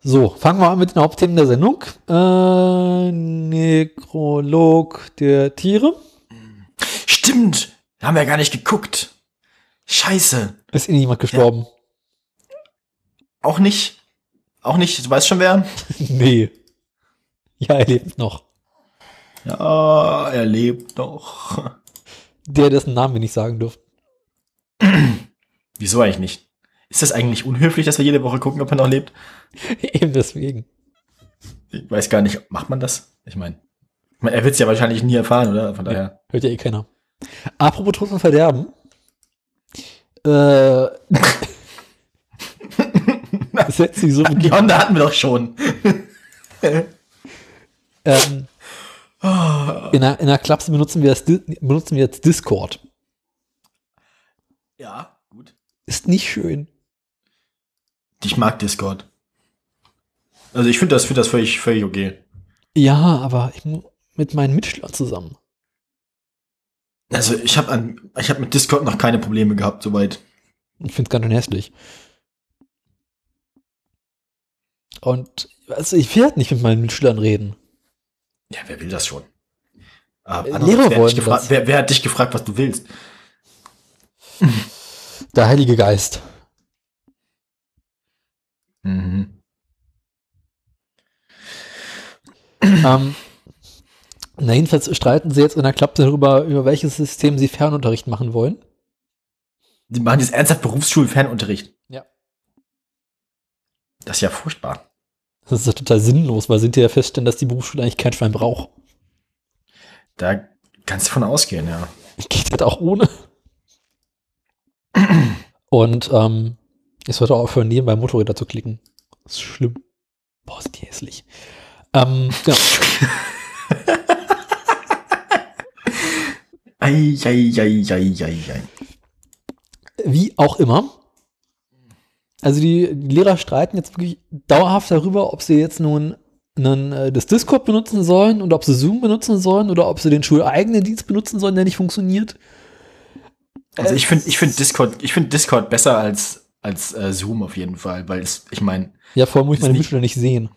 So, fangen wir an mit den Hauptthemen der Sendung. Äh, Nekrolog der Tiere. Stimmt. Haben wir gar nicht geguckt. Scheiße. Ist eh niemand gestorben. Auch nicht. Auch nicht. Du weißt schon wer? nee. Ja, er lebt noch. Ja, er lebt noch. Der, dessen Namen wir nicht sagen dürfen. Wieso eigentlich nicht? Ist das eigentlich unhöflich, dass wir jede Woche gucken, ob er noch lebt? Eben deswegen. Ich weiß gar nicht, macht man das? Ich meine, er wird es ja wahrscheinlich nie erfahren, oder? Von daher. Hört ja eh keiner. Apropos Tod und Verderben. Äh. das hätte sie so Die Honda hatten wir doch schon. ähm, in, der, in der Klapse benutzen wir, das, benutzen wir jetzt Discord. Ja, gut. Ist nicht schön. Ich mag Discord. Also ich finde das, finde das völlig, völlig okay. Ja, aber ich, mit meinen Mitschülern zusammen. Also ich habe habe mit Discord noch keine Probleme gehabt, soweit. Ich finde es ganz schön hässlich. Und also ich will halt nicht mit meinen Mitschülern reden. Ja, wer will das schon? Aber Äh, Lehrer wer, hat dich wollen gefragt, das. wer, wer hat dich gefragt, was du willst? Der Heilige Geist. Mhm. ähm, na, jedenfalls streiten sie jetzt in der Klappe darüber, über welches System sie Fernunterricht machen wollen. Die machen jetzt ernsthaft Berufsschulfernunterricht. Ja. Das ist ja furchtbar. Das ist ja total sinnlos, weil sie ja feststellen, dass die Berufsschule eigentlich kein Schwein braucht. Da kannst du von ausgehen, ja. Geht halt auch ohne. Und ähm, ich sollte auch aufhören, nebenbei Motorräder zu klicken. Das ist schlimm. Boah, ist die hässlich. Ähm, genau. Ei, ei, ei, ei, ei, ei. Wie auch immer. Also die, die Lehrer streiten jetzt wirklich dauerhaft darüber, ob sie jetzt nun einen, äh, das Discord benutzen sollen und ob sie Zoom benutzen sollen oder ob sie den schuleigenen Dienst benutzen sollen, der nicht funktioniert. Also ich finde ich finde Discord, ich finde Discord besser als, als äh, Zoom auf jeden Fall, weil es, ich meine, Ja, vor allem muss ich meine nicht- Mitschüler nicht sehen.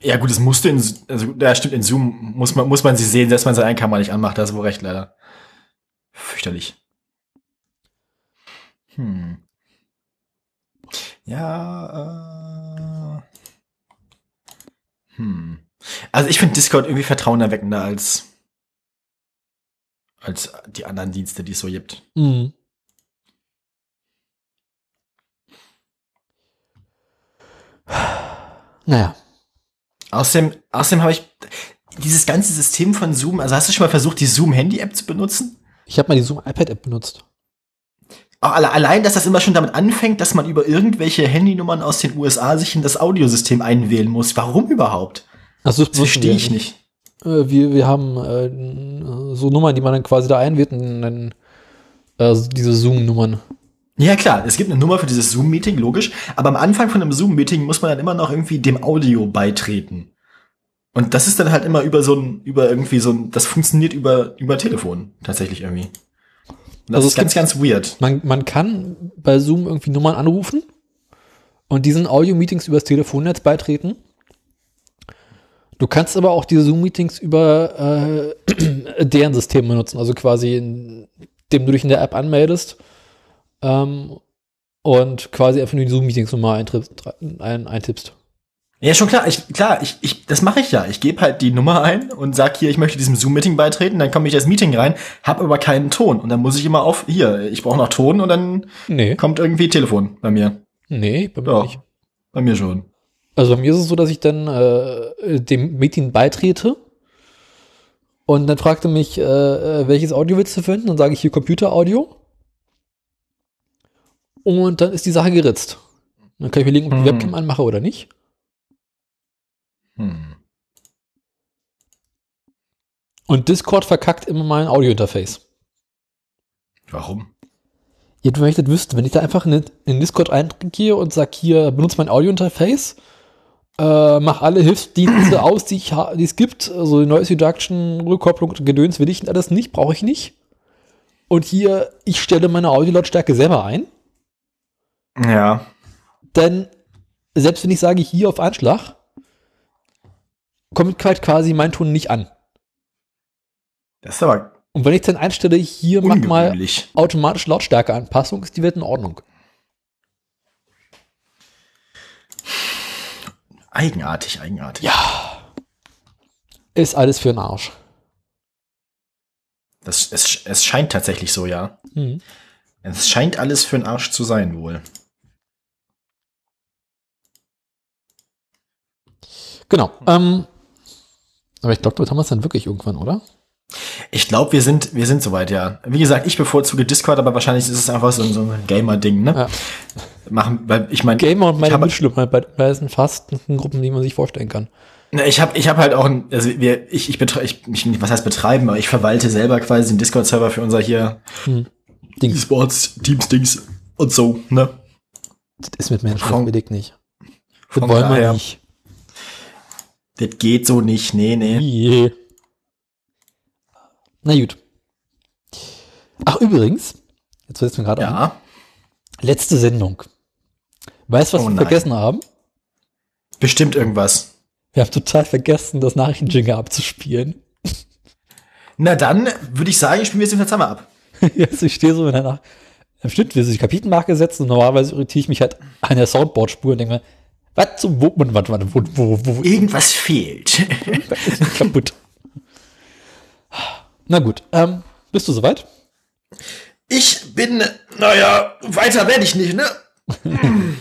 ja gut, das musst du in, also ja stimmt, in Zoom muss man, muss man sie sehen, dass man seine Kamera nicht anmacht, da hast du wohl recht, leider. Fürchterlich. Hm. Ja, äh, hm. Also ich finde Discord irgendwie vertrauenerweckender als, als die anderen Dienste, die es so gibt. Mhm. Naja, Außerdem, außerdem habe ich dieses ganze System von Zoom, also hast du schon mal versucht, die Zoom-Handy-App zu benutzen? ich habe mal die Zoom iPad-App benutzt. Allein, dass das immer schon damit anfängt, dass man über irgendwelche Handynummern aus den USA sich in das Audiosystem einwählen muss. Warum überhaupt? Also Das verstehe ich nicht. Äh, wir, wir haben äh, so Nummern, die man dann quasi da einwählt und dann äh, diese Zoom-Nummern. Ja, klar, es gibt eine Nummer für dieses Zoom-Meeting, logisch. Aber am Anfang von einem Zoom-Meeting muss man dann immer noch irgendwie dem Audio beitreten. Und das ist dann halt immer über so ein, über irgendwie so ein, das funktioniert über, über Telefon, tatsächlich irgendwie. Und das Also ist ganz, ganz weird. Man, man kann bei Zoom irgendwie Nummern anrufen und diesen Audio-Meetings übers Telefonnetz beitreten. Du kannst aber auch diese Zoom-Meetings über äh, deren System benutzen, also quasi indem du dich in der App anmeldest ähm, und quasi einfach nur die Zoom-Meetings-Nummer eintrippst- ein, eintippst. Ja, schon klar, ich, klar, ich, ich, das mache ich ja. Ich gebe halt die Nummer ein und sag hier, ich möchte diesem Zoom-Meeting beitreten, dann komme ich das Meeting rein, hab aber keinen Ton. Und dann muss ich immer auf, hier, ich brauche noch Ton und dann Nee, kommt irgendwie Telefon bei mir. nee, bei mir Ja, nicht. bei mir schon. Also bei mir ist es so, dass ich dann äh, dem Meeting beitrete und dann fragte mich, äh, äh, welches Audio willst du finden? Dann sage ich hier Computeraudio. Und dann ist die Sache geritzt. Dann kann ich mir legen, ob ich die Hm. Webcam anmache oder nicht. Hm. Und Discord verkackt immer mein Audiointerface. Warum? Ihr möchtet wüssten, wenn ich da einfach in, in Discord eingehe und sage, hier, benutze mein Audiointerface, äh, mach alle Hilfsdienste aus, die, die es gibt, also Noise Reduction, Rückkopplung, Gedöns will ich alles nicht, brauche ich nicht. Und hier, ich stelle meine Audiolautstärke selber ein, Ja. denn selbst wenn ich sage, hier auf Anschlag, kommt halt quasi mein Ton nicht an. Das ist aber Und wenn ich dann einstelle, hier mach mal automatisch Lautstärkeanpassung, ist die Welt in Ordnung. Eigenartig, eigenartig. Ja. Ist alles für den Arsch. Das, es, es scheint tatsächlich so, ja. Hm. Es scheint alles für den Arsch zu sein, wohl. Genau. Ähm, aber ich glaube, damit haben wir es dann wirklich irgendwann, oder? Ich glaube, wir sind, wir sind soweit, ja. Wie gesagt, ich bevorzuge Discord, aber wahrscheinlich ist es einfach so, ein- so ein Gamer-Ding, ne? Ja. Machen, weil ich meine, Gamer und meine hab- Mitschlimmer bei, bei diesen fasten Gruppen, die man sich vorstellen kann. ich habe ich hab halt auch, ein, also wir, ich, ich, betre, ich, ich, was heißt betreiben, aber ich verwalte selber quasi den Discord-Server für unser hier Dings. E-Sports, Teams-Dings und so, ne? Das ist mit Menschen Von- nicht. Das von wollen wir daher- nicht. Das geht so nicht, nee, nee. Je. Na gut. Ach, übrigens, jetzt fällt es mir gerade an, Ja, letzte Sendung. Weißt du, was Oh wir nein. vergessen haben? bestimmt irgendwas. Wir haben total vergessen, das Nachrichtenjingle abzuspielen. Na dann würde ich sagen, spielen wir jetzt den Verzammer ab. Jetzt, ich stehe so in einer, im Schnitt will sich Kapitelmarke setzen und normalerweise irritiere ich mich halt an der Soundboard-Spur und denke mir, was zum, wo, wo, wo, wo, wo, wo, Irgendwas fehlt. kaputt. Na gut, ähm, bist du soweit? Ich bin, naja, weiter werde ich nicht, ne?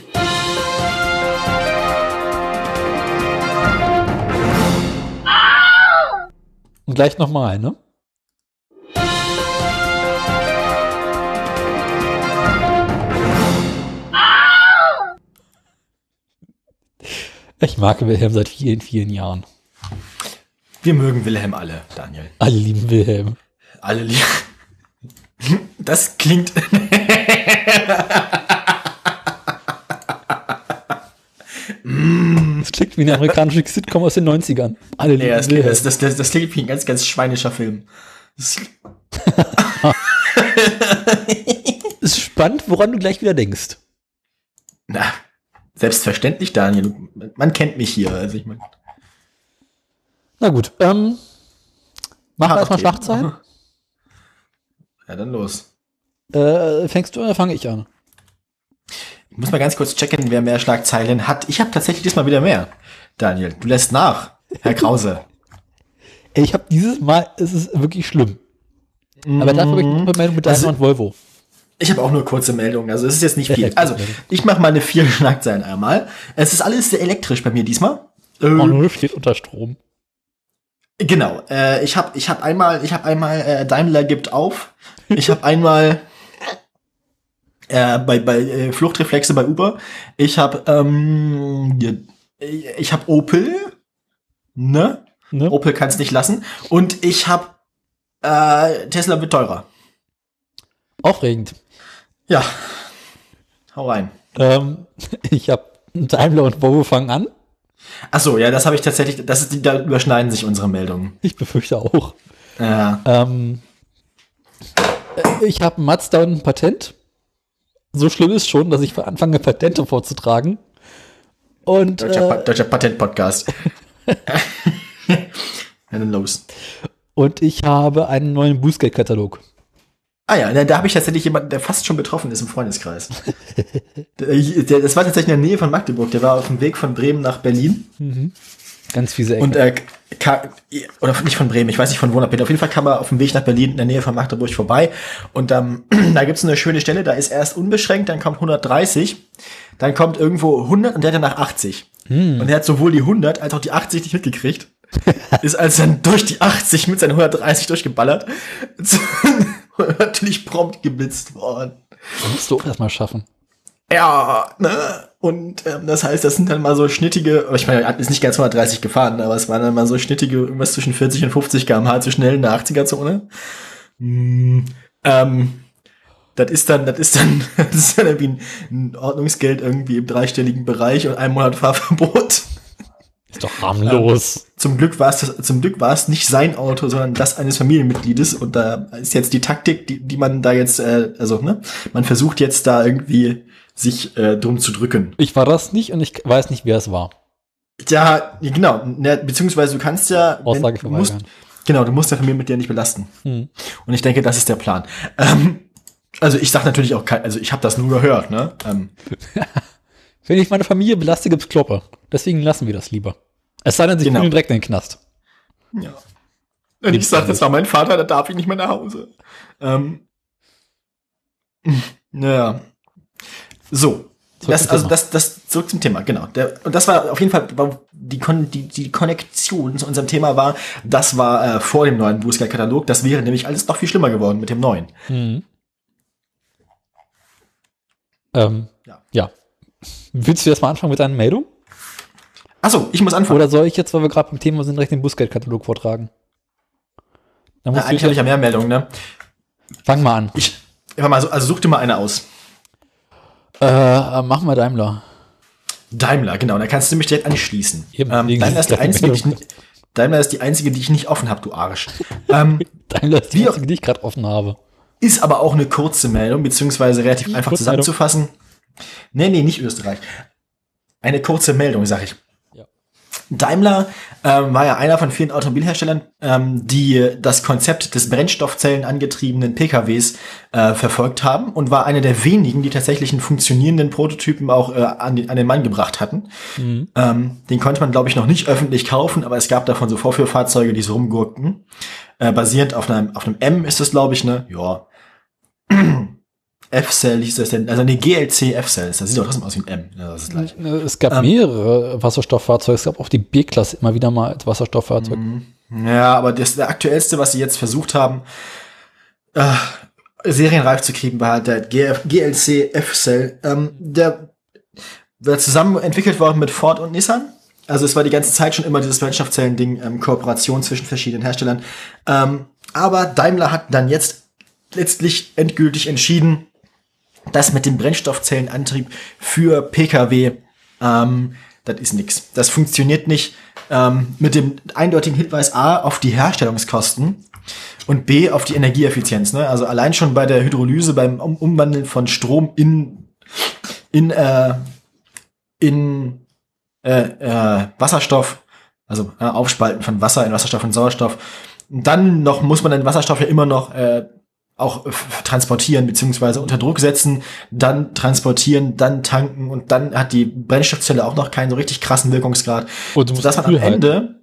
Und gleich nochmal, ne? Ich mag Wilhelm seit vielen, vielen Jahren. Wir mögen Wilhelm alle, Daniel. Alle lieben Wilhelm. Alle lieben. Das klingt. Das klingt wie eine amerikanische Sitcom aus den 90ern. Alle lieben Ja, das, klingt, Wilhelm. das, das, das, das klingt wie ein ganz, ganz schweinischer Film. Das, ist spannend, woran du gleich wieder denkst. na, selbstverständlich, Daniel. Man kennt mich hier. Also ich mein, Na gut, ähm, machen wir erstmal okay. Schlagzeilen. Ja, dann los. Äh, fängst du oder fange ich an? Ich muss mal ganz kurz checken, wer mehr Schlagzeilen hat. Ich habe tatsächlich diesmal wieder mehr. Daniel, du lässt nach. Herr Krause. Ich habe dieses Mal, es ist wirklich schlimm. Aber dafür habe ich eine Meldung mit Also- Daimler und Volvo. Ich habe auch nur kurze Meldungen, also es ist jetzt nicht viel. Also, ich mache meine vier Schlagzeilen einmal. Es ist alles sehr elektrisch bei mir diesmal. Oh, steht unter Strom. Genau. Äh, ich habe ich hab einmal, ich habe einmal äh, Daimler gibt auf. Ich habe einmal äh, bei, bei äh, Fluchtreflexe bei Uber. Ich habe ähm, ich habe Opel, ne? Ne? Opel kann es nicht lassen. Und ich habe äh, Tesla wird teurer. Aufregend. Ja, hau rein. Ähm, ich habe Daimler und Volvo fangen an. Ach so, ja, das habe ich tatsächlich. Das ist da überschneiden sich unsere Meldungen. Ich befürchte auch. Ja. Ähm, äh, ich habe ein Mazda und ein Patent. So schlimm ist schon, dass ich anfange, Patente vorzutragen. Und Deutscher, Pa- äh, Deutscher Patent-Podcast. dann los. Und ich habe einen neuen Bußgeldkatalog. Ah ja, da, habe ich tatsächlich jemanden, der fast schon betroffen ist im Freundeskreis. das war tatsächlich in der Nähe von Magdeburg. Der war auf dem Weg von Bremen nach Berlin. Ganz fiese Ecke. Und äh, ka- oder nicht von Bremen, ich weiß nicht von wo nach Berlin. Auf jeden Fall kam er auf dem Weg nach Berlin in der Nähe von Magdeburg vorbei. Und ähm, da gibt's eine schöne Stelle, da ist erst unbeschränkt, dann kommt 130, dann kommt irgendwo 100 und der hat danach 80. Und er hat sowohl die 100 als auch die 80 nicht mitgekriegt. ist also dann durch die 80 mit seinen 130 durchgeballert. Natürlich prompt geblitzt worden. Das musst du auch erstmal schaffen. Ja, ne? Und ähm, das heißt, das sind dann mal so schnittige, aber ich meine, er ist nicht ganz 130 gefahren, aber es waren dann mal so schnittige, irgendwas zwischen 40 und 50 km/h zu schnell in der 80er-Zone. Hm, ähm, das ist dann, das ist dann, das ist dann irgendwie ein, ein Ordnungsgeld irgendwie im dreistelligen Bereich und ein Monat Fahrverbot. Ist doch harmlos. Zum Glück war es zum Glück war es nicht sein Auto, sondern das eines Familienmitgliedes. Und da ist jetzt die Taktik, die, die man da jetzt, äh, also ne, man versucht jetzt da irgendwie sich äh, drum zu drücken. Ich war das nicht und ich weiß nicht, wer es war. Ja, genau. Beziehungsweise du kannst ja, wenn- Aussage du musst, genau, du musst der Familie mit dir nicht belasten. Hm. Und ich denke, das ist der Plan. Ähm, also ich sag natürlich auch, also ich habe das nur gehört, ne? Ähm, Wenn ich meine Familie belaste, gibt's Kloppe. Deswegen lassen wir das lieber. Es sei denn, sie Genau. direkt in den Knast. Ja. Und ich sag, das war mein Vater, da darf ich nicht mehr nach Hause. Ähm, naja. So. Zurück Das, zum also Thema. das, das, zurück zum Thema, genau. Der, und das war auf jeden Fall, die, Kon, die, die Konnektion zu unserem Thema war, das war äh, vor dem neuen Bußgeldkatalog. Das wäre nämlich alles noch viel schlimmer geworden mit dem neuen. Mhm. Ähm, Ja. ja. Willst du jetzt mal anfangen mit deiner Meldung? Achso, ich muss anfangen. Oder soll ich jetzt, weil wir gerade beim Thema sind, direkt den Bußgeldkatalog vortragen? Dann Na, eigentlich habe ich ja mehr Meldungen, ne? Fang mal an. Ich, mal, so- also such dir mal eine aus. Äh, mach mal Daimler. Daimler, genau, da kannst du mich direkt anschließen. Ähm, Daimler, ist die einzige, die ich, Daimler ist die einzige, die ich nicht offen habe, du Arsch. ähm, Daimler ist die Wie- einzige, die ich gerade offen habe. ist aber auch eine kurze Meldung, beziehungsweise relativ einfach zusammenzufassen. Nee, nee, nicht Österreich. Eine kurze Meldung, sag ich. Daimler ähm, war ja einer von vielen Automobilherstellern, ähm, die das Konzept des Brennstoffzellen angetriebenen PKWs äh, verfolgt haben und war einer der wenigen, die tatsächlich einen funktionierenden Prototypen auch äh, an, den, an den Mann gebracht hatten. Mhm. Ähm, den konnte man, glaube ich, noch nicht öffentlich kaufen, aber es gab davon so Vorführfahrzeuge, die so rumgurkten. Äh, basierend auf einem, auf einem M ist das, glaube ich, ne? Ja. F-Cell hieß das denn, also eine GLC F-Cell, das sieht doch trotzdem aus wie ein M. Ja, das ist gleich. Es gab Ähm. mehrere Wasserstofffahrzeuge. Es gab auch die B-Klasse immer wieder mal als Wasserstofffahrzeug. Ja, aber das der aktuellste, was sie jetzt versucht haben, äh, serienreif zu kriegen, war halt der GF, GLC F-Cell. Ähm, der wird zusammen entwickelt worden mit Ford und Nissan. Also es war die ganze Zeit schon immer dieses Brennstoffzellen-Ding, ähm, Kooperation zwischen verschiedenen Herstellern. Ähm, aber Daimler hat dann jetzt letztlich endgültig entschieden, das mit dem Brennstoffzellenantrieb für Pkw, ähm, das ist nix. Das funktioniert nicht ähm, mit dem eindeutigen Hinweis A auf die Herstellungskosten und B auf die Energieeffizienz. Ne? Also allein schon bei der Hydrolyse, beim um Umwandeln von Strom in, in, äh, in äh, äh, Wasserstoff, also Aufspalten von Wasser in Wasserstoff und Sauerstoff. Und dann noch muss man den Wasserstoff ja immer noch äh, auch f- transportieren beziehungsweise unter Druck setzen, dann transportieren, dann tanken und dann hat die Brennstoffzelle auch noch keinen so richtig krassen Wirkungsgrad, Und du musst sodass man am halten. Ende,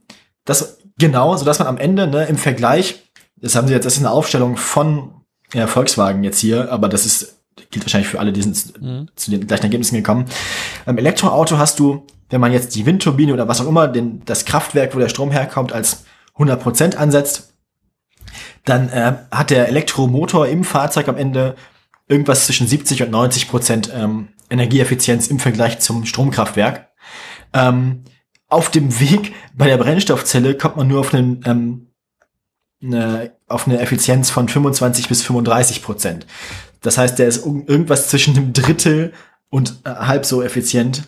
das genau, sodass man am Ende ne, im Vergleich, das haben sie jetzt, das ist eine Aufstellung von ja, Volkswagen jetzt hier, aber das ist gilt wahrscheinlich für alle, die sind Mhm. zu den gleichen Ergebnissen gekommen. Beim Elektroauto hast du, wenn man jetzt die Windturbine oder was auch immer, den, das Kraftwerk, wo der Strom herkommt, als 100% ansetzt, dann äh, hat der Elektromotor im Fahrzeug am Ende irgendwas zwischen 70 und 90 Prozent ähm, Energieeffizienz im Vergleich zum Stromkraftwerk. Ähm, auf dem Weg bei der Brennstoffzelle kommt man nur auf einen ähm, eine, auf eine Effizienz von 25 bis 35 Prozent. Das heißt, der ist irgendwas zwischen einem Drittel und äh, halb so effizient.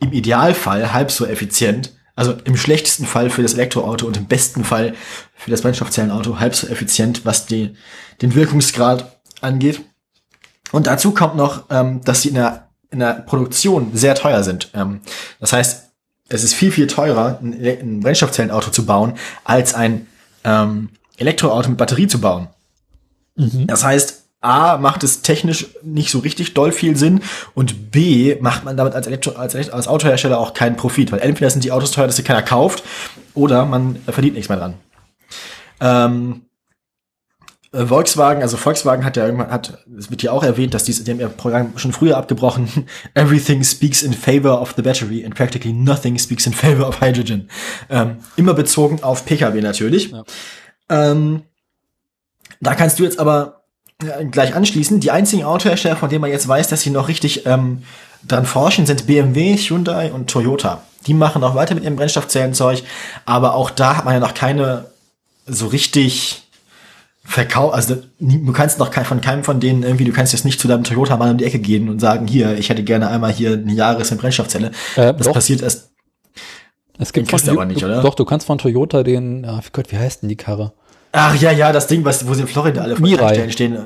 Im Idealfall halb so effizient. Also im schlechtesten Fall für das Elektroauto und im besten Fall für das Brennstoffzellenauto halb so effizient, was die, den Wirkungsgrad angeht. Und dazu kommt noch, ähm, dass sie in der, in der Produktion sehr teuer sind. Ähm, das heißt, es ist viel, viel teurer, ein, ein Brennstoffzellenauto zu bauen, als ein ähm, Elektroauto mit Batterie zu bauen. Das heißt, A, macht es technisch nicht so richtig doll viel Sinn und B, macht man damit als, Elektro als, Elektro als Autohersteller auch keinen Profit, weil entweder sind die Autos teuer, dass sie keiner kauft oder man äh, verdient nichts mehr dran. Ähm, äh, Volkswagen, also Volkswagen hat ja irgendwann, hat, es wird hier auch erwähnt, dass die, die haben ihr Programm schon früher abgebrochen. Everything speaks in favor of the battery and practically nothing speaks in favor of hydrogen. Ähm, immer bezogen auf Pkw natürlich. Ja. Ähm, da kannst du jetzt aber äh, gleich anschließen. Die einzigen Autohersteller, von denen man jetzt weiß, dass sie noch richtig ähm, dran forschen, sind BMW, Hyundai und Toyota. Die machen auch weiter mit ihrem Brennstoffzellenzeug, aber auch da hat man ja noch keine so richtig Verkauf, also du kannst noch kein, von keinem von denen irgendwie, du kannst jetzt nicht zu deinem Toyota mal um die Ecke gehen und sagen, hier, ich hätte gerne einmal hier eine Jahres in Brennstoffzelle. Äh, Das doch, passiert erst. es gibt den von- aber nicht, oder? Doch, du kannst von Toyota den, ah, Gott, wie heißt denn die Karre? Ach ja, ja, das Ding, was, wo sie in Florida alle vor Mirai. Stehen.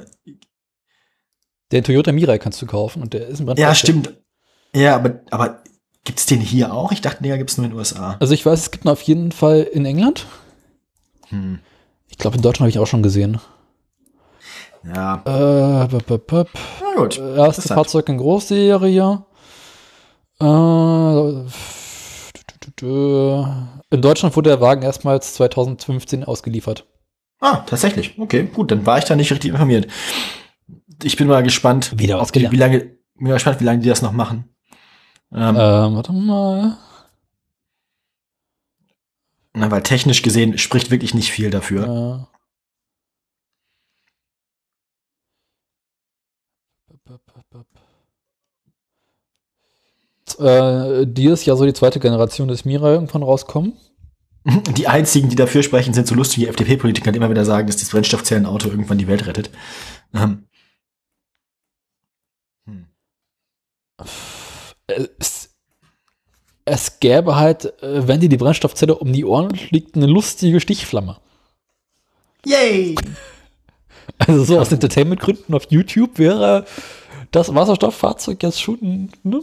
Den Toyota Mirai kannst du kaufen und der ist ein Ja, Brennstoff- stimmt. Ja, aber, aber gibt's den hier auch? Ich dachte, den gibt's nur in den USA. Also ich weiß, es gibt ihn auf jeden Fall in England. Hm. Ich glaube, in Deutschland habe ich auch schon gesehen. Ja, Äh, bup, bup, bup. na gut. Erste. Fahrzeug in Großserie. Äh, in Deutschland wurde der Wagen erstmals 2015 ausgeliefert. Ah, tatsächlich. Okay, gut, dann war ich da nicht richtig informiert. Ich bin mal gespannt, Wieder gelernt. wie lange, bin mal gespannt, wie lange die das noch machen. Ähm, Ähm, warte mal. Na, weil technisch gesehen spricht wirklich nicht viel dafür. Äh, dieses Jahr soll die zweite Generation des Mirai irgendwann rauskommen. Die einzigen, die dafür sprechen, sind so lustige FDP-Politiker, die immer wieder sagen, dass das Brennstoffzellenauto irgendwann die Welt rettet. Ähm, hm. Es, es gäbe halt, äh, wenn dir die Brennstoffzelle um die Ohren fliegt, eine lustige Stichflamme. Yay! Also so aus Entertainment-Gründen auf YouTube wäre das Wasserstofffahrzeug jetzt schon, ne?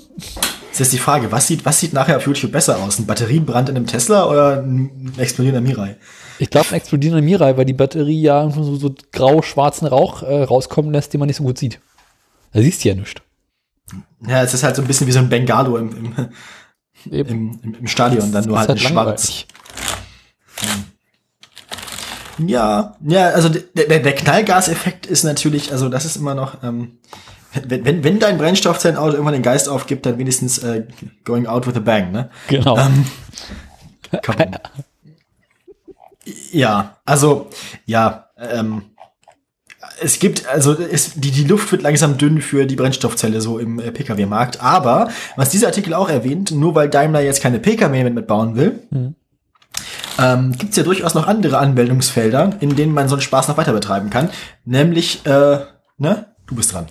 Jetzt ist die Frage, was sieht, was sieht nachher auf YouTube besser aus? Ein Batterienbrand in einem Tesla oder ein explodierender Mirai? Ich glaube, ein explodierender Mirai, weil die Batterie ja so, so grau-schwarzen Rauch äh, rauskommen lässt, den man nicht so gut sieht. Da siehst du ja nichts. Ja, es ist halt so ein bisschen wie so ein Bengalo im, im. Im, im, im Stadion, dann nur Ist halt, in schwarz. Ja, ja, also der, der, der Knallgaseffekt ist natürlich, also das ist immer noch, ähm, wenn, wenn, wenn dein Brennstoffzellenauto irgendwann den Geist aufgibt, dann wenigstens äh, going out with a bang, ne? Genau. Ähm, ja, also, ja, ähm, es gibt, also es, die, die Luft wird langsam dünn für die Brennstoffzelle so im äh, Pkw-Markt. Aber, was dieser Artikel auch erwähnt, nur weil Daimler jetzt keine Pkw mehr mitbauen will, Mhm. ähm, gibt es ja durchaus noch andere Anwendungsfelder, in denen man so einen Spaß noch weiter betreiben kann. Nämlich, äh, ne? Du bist dran.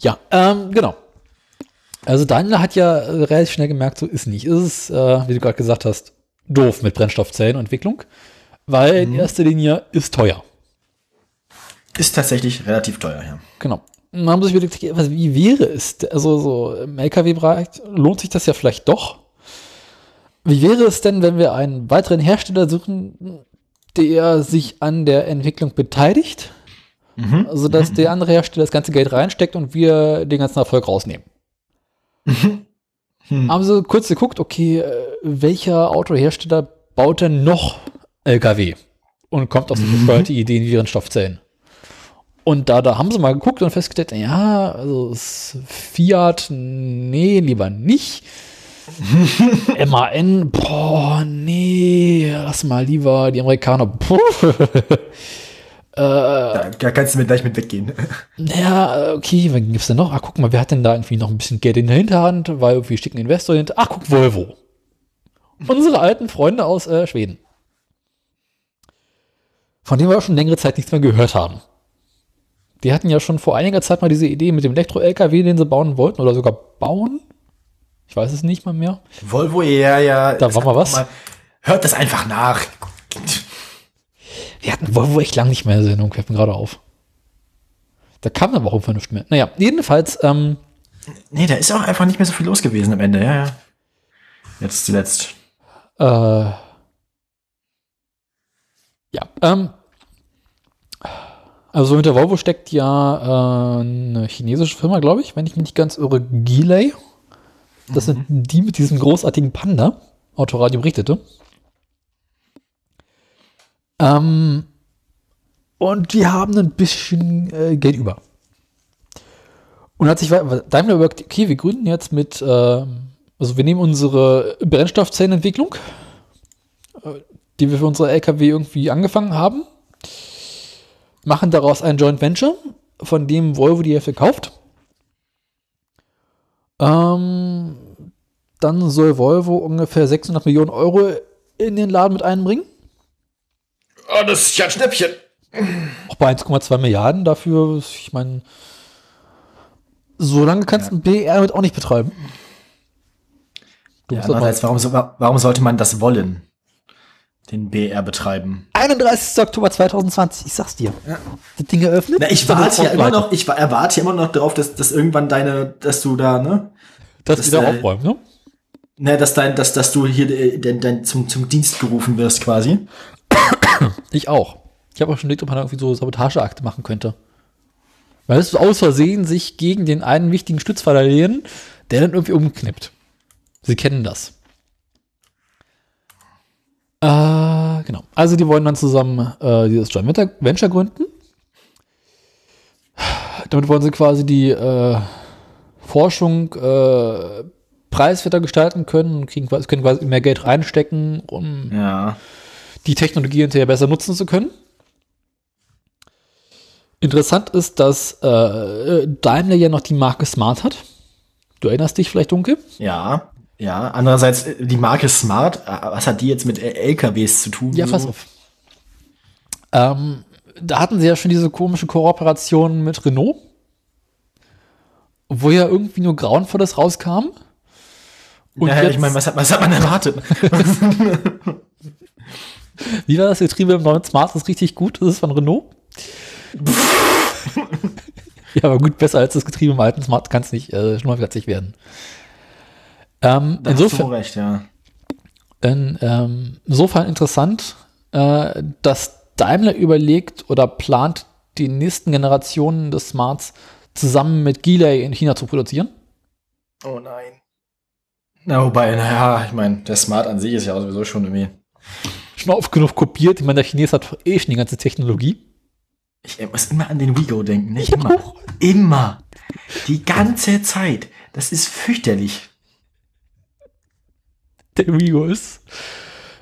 Ja, ähm, genau. Also Daimler hat ja äh, relativ schnell gemerkt, so ist nicht. Ist es, äh, wie du gerade gesagt hast, doof mit Brennstoffzellenentwicklung, weil Mhm. in erster Linie ist teuer. Ist tatsächlich relativ teuer, ja. Genau. Man haben sich überlegt, was, wie wäre es? Also so im LKW-Bereich lohnt sich das ja vielleicht doch. Wie wäre es denn, wenn wir einen weiteren Hersteller suchen, der sich an der Entwicklung beteiligt? Mhm. Also dass der andere Hersteller das ganze Geld reinsteckt und wir den ganzen Erfolg rausnehmen. Hm. Haben sie kurz geguckt, okay, äh, welcher Autohersteller baut denn noch LKW und kommt auf so bescheuerte Ideen wie Brennstoffzellen? Und da, da haben sie mal geguckt und festgestellt, ja, also Fiat, nee, lieber nicht. MAN, boah, nee, lass mal lieber die Amerikaner. Puh. Da, da kannst du mir gleich mit weggehen. Äh, okay, wen gibt's denn noch? Ach, guck mal, wer hat denn da irgendwie noch ein bisschen Geld in der Hinterhand, weil irgendwie schicken Investor hinter. Ach, guck, Volvo. Unsere alten Freunde aus äh, Schweden. Von denen wir auch schon längere Zeit nichts mehr gehört haben. Die hatten ja schon vor einiger Zeit mal diese Idee mit dem Elektro-LKW, den sie bauen wollten oder sogar bauen. Ich weiß es nicht mal mehr. Volvo, ja, ja. Da war mal was. hört das einfach nach. Wir hatten Volvo echt lang nicht mehr in der Sendung, fällt mir gerade auf. Da kam aber auch irgendwann nichts mehr. Naja, jedenfalls, ähm, Nee, da ist auch einfach nicht mehr so viel los gewesen am Ende, ja, ja. Jetzt zuletzt. Äh, ja, ähm, also mit der Volvo steckt ja äh, eine chinesische Firma, glaube ich, wenn ich mich nicht ganz irre, Geely. Das sind die mit diesem großartigen Panda, Autoradio berichtete. Ähm, und die haben ein bisschen äh, Geld über. Und hat sich Daimler überlegt, okay, wir gründen jetzt mit, äh, also wir nehmen unsere Brennstoffzellenentwicklung, äh, die wir für unsere LKW irgendwie angefangen haben, machen daraus ein Joint Venture, von dem Volvo die Hälfte kauft. Ähm, dann soll Volvo ungefähr 600 Millionen Euro in den Laden mit einbringen. Oh, das ist ja ein Schnäppchen. Auch bei 1,2 Milliarden dafür, ich meine, so lange kannst du ein BR mit auch nicht betreiben. Du Ja, andererseits, warum, so- warum sollte man das wollen? Den BR betreiben. 31. Oktober 2020, ich sag's dir. Das Ding eröffnet. Na, ich warte ja immer weiter. noch, ich wa- erwarte ja immer noch darauf, dass, dass irgendwann deine, dass du da, ne? Das, das, wieder äh, aufräumen, ne? Ne, dass dein, dass, dass du hier äh, dein, dein, zum, zum Dienst gerufen wirst, quasi. Ich auch. Ich habe auch schon überlegt, ob man irgendwie so Sabotageakte machen könnte. Weil es aus Versehen sich gegen den einen wichtigen Stützpfeiler lehnen, der dann irgendwie umknippt. Sie kennen das. Äh, genau. Also die wollen dann zusammen äh, dieses Joint Venture- gründen. Damit wollen sie quasi die äh, Forschung äh, preiswerter gestalten können und kriegen, quasi- können quasi mehr Geld reinstecken, um Ja. die Technologie hinterher besser nutzen zu können. Interessant ist, dass äh, Daimler ja noch die Marke Smart hat. Du erinnerst dich vielleicht dunkel? Ja. Ja. Andererseits, äh, die Marke Smart, äh, was hat die jetzt mit LKWs zu tun? Ja, pass auf. Ähm, da hatten sie ja schon diese komische Kooperation mit Renault, wo ja irgendwie nur Grauenvolles rauskam. Und ja, jetzt, ich meine, was hat, was hat man erwartet? wie war das Getriebe im neuen Smart? Das ist richtig gut. Das ist von Renault. ja, aber gut, besser als das Getriebe im alten Smart kann es nicht äh, schnurrplatzig werden. Ähm, Da insofern, recht, ja. in, ähm, insofern interessant, äh, dass Daimler überlegt oder plant, die nächsten Generationen des Smarts zusammen mit Geely in China zu produzieren. Oh nein. Na, wobei, naja, ich meine, der Smart an sich ist ja sowieso schon irgendwie. Schon oft genug kopiert. Ich meine, der Chines hat eh schon die ganze Technologie. Ich muss immer an den Wigo denken, nicht immer. Immer. Die ganze Zeit. Das ist fürchterlich. Der Wigo ist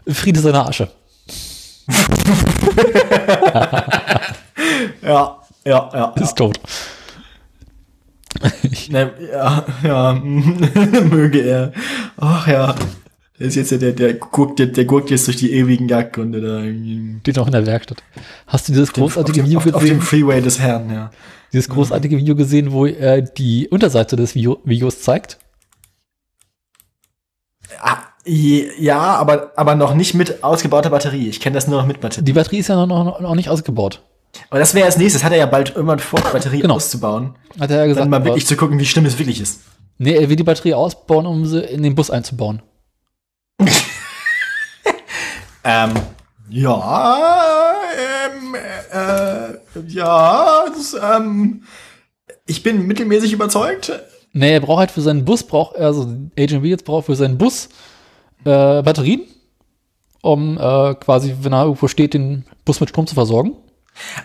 Friede seiner Asche. Ja, ja, ja. Ist tot. Ne, ja, ja, möge er. Ach ja. Der ist jetzt ja der, der guckt, der, der guckt jetzt durch die ewigen Jagdgründe da irgendwie. Steht noch in der Werkstatt. Hast du dieses großartige auf, dem- Video auf, auf dem gesehen? Freeway des Herrn, ja. Dieses großartige Video gesehen, wo er die Unterseite des Video Videos zeigt? Ah, ja, aber, aber noch nicht mit ausgebauter Batterie. Ich kenne das nur noch mit Batterie. Die Batterie ist ja noch, noch, noch nicht ausgebaut. Aber das wäre als nächstes. Hat er ja bald irgendwann vor, die Batterie Genau. auszubauen. Hat er ja gesagt. Dann mal wirklich zu gucken, wie schlimm es wirklich ist. Nee, er will die Batterie ausbauen, um sie in den Bus einzubauen. Ähm, ja, ähm, äh, ja, das, ähm, ich bin mittelmäßig überzeugt. Nee, er braucht halt für seinen Bus, braucht er, also Agent jetzt braucht für seinen Bus äh, Batterien, um äh, quasi, wenn er irgendwo steht, den Bus mit Strom zu versorgen.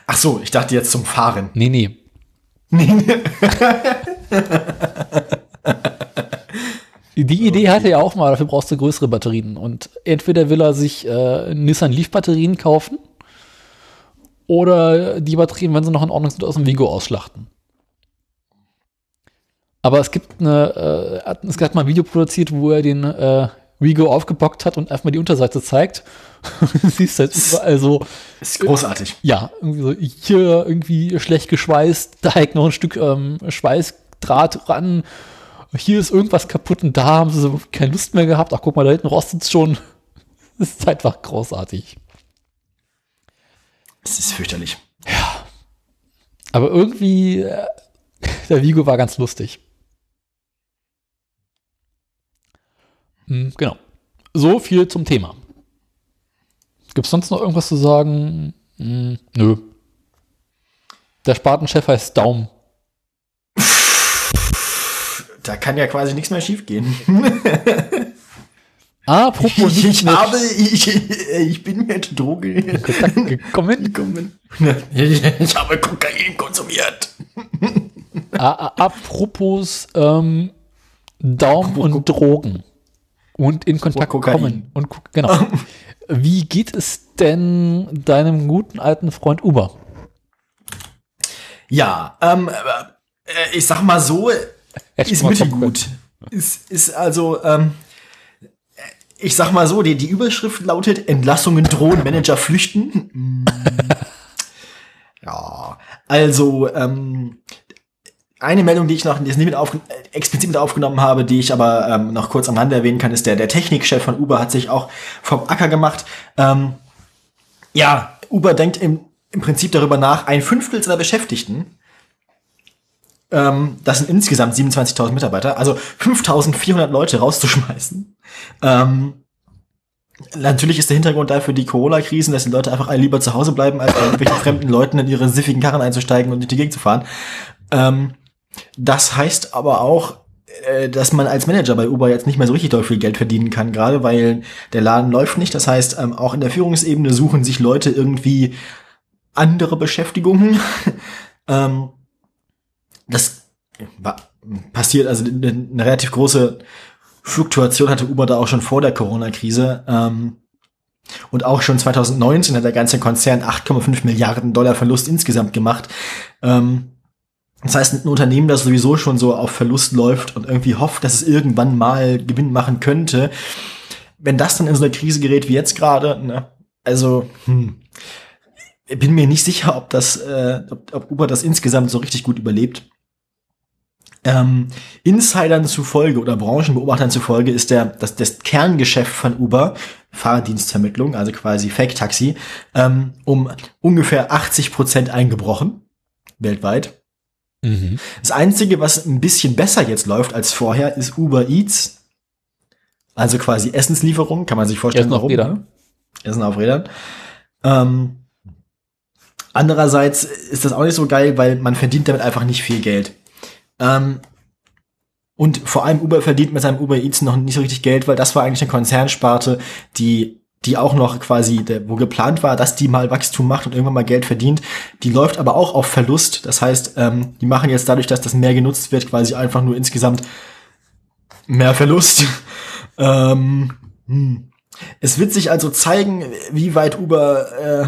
Ach so, ich dachte jetzt zum Fahren. Nee, nee. Die Idee hatte er auch mal, dafür brauchst du größere Batterien. Und entweder will er sich äh, Nissan Leaf Batterien kaufen oder die Batterien, wenn sie noch in Ordnung sind, aus dem Vigo ausschlachten. Aber es gibt eine, äh, hat- es gab mal ein Video produziert, wo er den äh, Vigo aufgebockt hat und einfach mal die Unterseite zeigt. siehst halt überall so, Ist großartig. ja, irgendwie so hier irgendwie schlecht geschweißt, da hängt noch ein Stück ähm, Schweißdraht ran, hier ist irgendwas kaputt und da haben sie so keine Lust mehr gehabt. Ach, guck mal, da hinten rostet es schon. Das ist einfach großartig. Es ist fürchterlich. Aber irgendwie, äh, der Vigo war ganz lustig. Hm, genau. So viel zum Thema. Gibt es sonst noch irgendwas zu sagen? Hm, nö. Der Spatenchef heißt Daum. Da kann ja quasi nichts mehr schiefgehen. Apropos Ich, ich habe, ich, ich bin mit Drogen gekommen. gekommen. Ich, ich habe Kokain konsumiert. A- Apropos ähm, Daum und Drogen. Und in Kontakt Kokain. kommen. Und genau. Wie geht es denn deinem guten alten Freund Uber? Ja, ähm, äh, ich sag mal so, Hätte ist mittelgut. Ist, ist also, ähm, ich sag mal so, die, die Überschrift lautet Entlassungen drohen, Manager flüchten. Mm. ja, also, ähm, eine Meldung, die ich noch ich nicht mit auf, äh, explizit mit aufgenommen habe, die ich aber ähm, noch kurz am Rande erwähnen kann, ist der, der Technikchef von Uber hat sich auch vom Acker gemacht. Ähm, ja, Uber denkt im, im Prinzip darüber nach, ein Fünftel seiner Beschäftigten ähm, das sind insgesamt 27.000 Mitarbeiter, also 5.400 Leute rauszuschmeißen. Ähm, natürlich ist der Hintergrund dafür die Corona-Krisen, dass die Leute einfach lieber zu Hause bleiben, als irgendwelchen fremden Leuten in ihre siffigen Karren einzusteigen und durch die Gegend zu fahren. Ähm, das heißt aber auch, äh, dass man als Manager bei Uber jetzt nicht mehr so richtig doll viel Geld verdienen kann, gerade weil der Laden läuft nicht. Das heißt, ähm, auch in der Führungsebene suchen sich Leute irgendwie andere Beschäftigungen. ähm, das war, passiert, also eine, relativ große Fluktuation hatte Uber da auch schon vor der Corona-Krise. Ähm, und auch schon 2019 hat der ganze Konzern 8,5 Milliarden Dollar Verlust insgesamt gemacht. Das heißt, ein Unternehmen, das sowieso schon so auf Verlust läuft und irgendwie hofft, dass es irgendwann mal Gewinn machen könnte, wenn das dann in so eine Krise gerät wie jetzt gerade, ne, also hm, bin mir nicht sicher, ob das, äh, ob, ob Uber das insgesamt so richtig gut überlebt. Ähm, Insidern zufolge oder Branchenbeobachtern zufolge ist der, das, das Kerngeschäft von Uber, Fahrdienstvermittlung, also quasi Fake-Taxi, ähm, um ungefähr 80 Prozent eingebrochen, weltweit. Mhm. Das Einzige, was ein bisschen besser jetzt läuft als vorher, ist Uber Eats. Also quasi Essenslieferung, kann man sich vorstellen, Essen auf Rädern. ne? Essen auf Rädern. Ähm, andererseits ist das auch nicht so geil, weil man verdient damit einfach nicht viel Geld. Ähm, und vor allem Uber verdient mit seinem Uber Eats noch nicht so richtig Geld, weil das war eigentlich eine Konzernsparte, die die auch noch quasi, der, wo geplant war, dass die mal Wachstum macht und irgendwann mal Geld verdient. Die läuft aber auch auf Verlust. Das heißt, ähm, die machen jetzt dadurch, dass das mehr genutzt wird, quasi einfach nur insgesamt mehr Verlust. ähm, hm. Es wird sich also zeigen, wie weit Uber äh,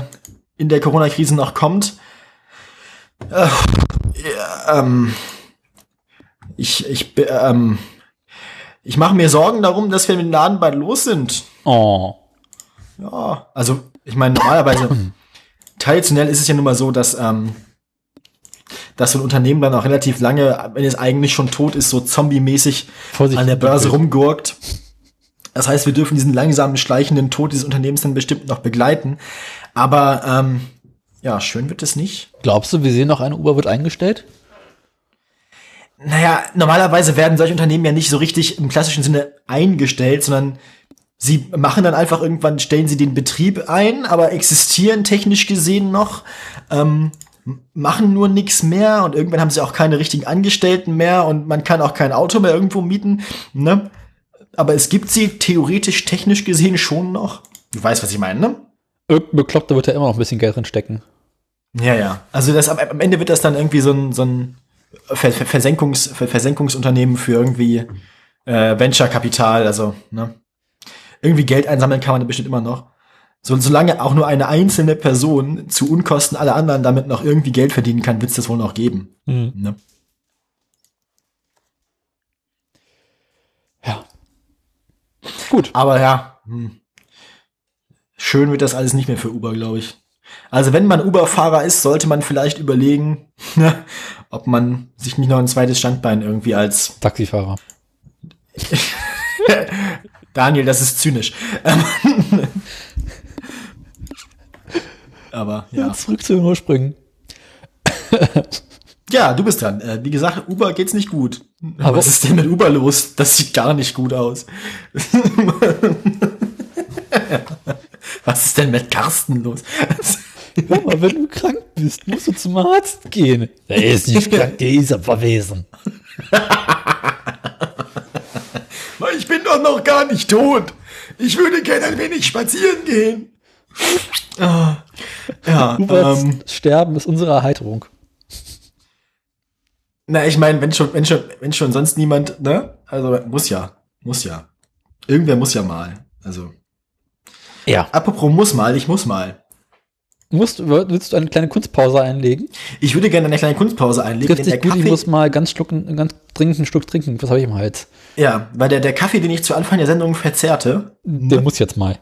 in der Corona-Krise noch kommt. Äh, ja, ähm, ich ich ähm, ich mache mir Sorgen darum, dass wir mit dem Laden bald los sind. Oh. Ja, also ich meine normalerweise traditionell ist es ja nun mal so, dass ähm, dass so ein Unternehmen dann auch relativ lange, wenn es eigentlich schon tot ist, so zombie-mäßig an der Börse rumgurkt. Das heißt, wir dürfen diesen langsamen, schleichenden Tod dieses Unternehmens dann bestimmt noch begleiten. Aber ähm, ja, schön wird es nicht. Glaubst du, wir sehen noch, eine Uber wird eingestellt? Naja, normalerweise werden solche Unternehmen ja nicht so richtig im klassischen Sinne eingestellt, sondern sie machen dann einfach irgendwann, stellen sie den Betrieb ein, aber existieren technisch gesehen noch, ähm, machen nur nichts mehr und irgendwann haben sie auch keine richtigen Angestellten mehr und man kann auch kein Auto mehr irgendwo mieten, ne? Aber es gibt sie theoretisch, technisch gesehen schon noch. Du weißt, was ich meine, ne? Irgendein Bekloppter wird ja immer noch ein bisschen Geld drin stecken. Ja, ja. Also das, am, am Ende wird das dann irgendwie so ein, so ein Ver Ver Versenkungs Ver Versenkungsunternehmen für irgendwie äh, Venture-Kapital, also ne? Irgendwie Geld einsammeln kann man da bestimmt immer noch. So, solange auch nur eine einzelne Person zu Unkosten aller anderen damit noch irgendwie Geld verdienen kann, wird es das wohl noch geben. Mhm. Ne? Ja. Gut. Aber ja, hm. schön wird das alles nicht mehr für Uber, glaube ich. Also wenn man Uber-Fahrer ist, sollte man vielleicht überlegen, ne, ob man sich nicht noch ein zweites Standbein irgendwie als Taxifahrer. Daniel, das ist zynisch. Aber ja. Zurück zu den Ursprüngen. Ja, du bist dran. Äh, wie gesagt, Uber geht's nicht gut. Aber- Was ist denn mit Uber los? Das sieht gar nicht gut aus. Was ist denn mit Carsten los? Hör mal, wenn du krank bist, musst du zum Arzt gehen. Der ist nicht krank, der ist verwesen. Ich bin doch noch gar nicht tot. Ich würde gerne ein wenig spazieren gehen. Ah, ja, Uberts ähm, Sterben ist unsere Erheiterung. na, ich meine, wenn schon, wenn schon, wenn schon sonst niemand, ne? Also muss ja, muss ja. Irgendwer muss ja mal. Also, Ja. apropos muss mal, ich muss mal. Musst, willst du eine kleine Kunstpause einlegen? Ich würde gerne eine kleine Kunstpause einlegen. Trifft denn sich der gut, ich Kaffee- muss mal ganz schlucken, ganz dringend einen Schluck trinken. Was habe ich im Hals? Ja, weil der, der Kaffee, den ich zu Anfang der Sendung verzehrte, Der muss jetzt mal.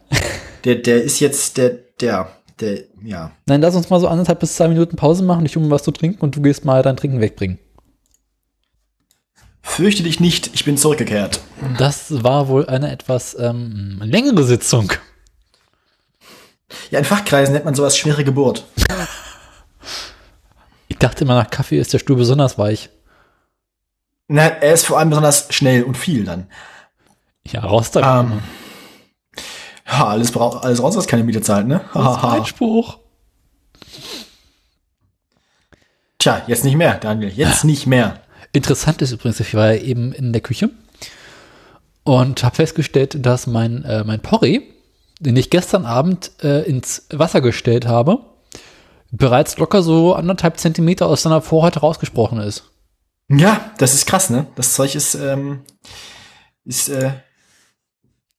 der, der ist jetzt der, der, der, ja. Nein, lass uns mal so anderthalb bis zwei Minuten Pause machen. Ich mir was zu trinken und du gehst mal dein Trinken wegbringen. Fürchte dich nicht, ich bin zurückgekehrt. Das war wohl eine etwas ähm, längere Sitzung. Ja, in Fachkreisen nennt man sowas schwere Geburt. Ich dachte immer, nach Kaffee ist der Stuhl besonders weich. Na, er ist vor allem besonders schnell und viel dann. Ja, raus da. Ähm, ja, alles, braucht alles raus, was keine Miete zahlt, ne? das ist. Einspruch. Tja, jetzt nicht mehr, Daniel, jetzt nicht mehr. Interessant ist übrigens, ich war ja eben in der Küche und habe festgestellt, dass mein, äh, mein Porree, den ich gestern Abend äh, ins Wasser gestellt habe, bereits locker so anderthalb Zentimeter aus seiner Vorhaut rausgesprochen ist. Ja, das ist krass, ne? Das Zeug ist, ähm, ist, äh,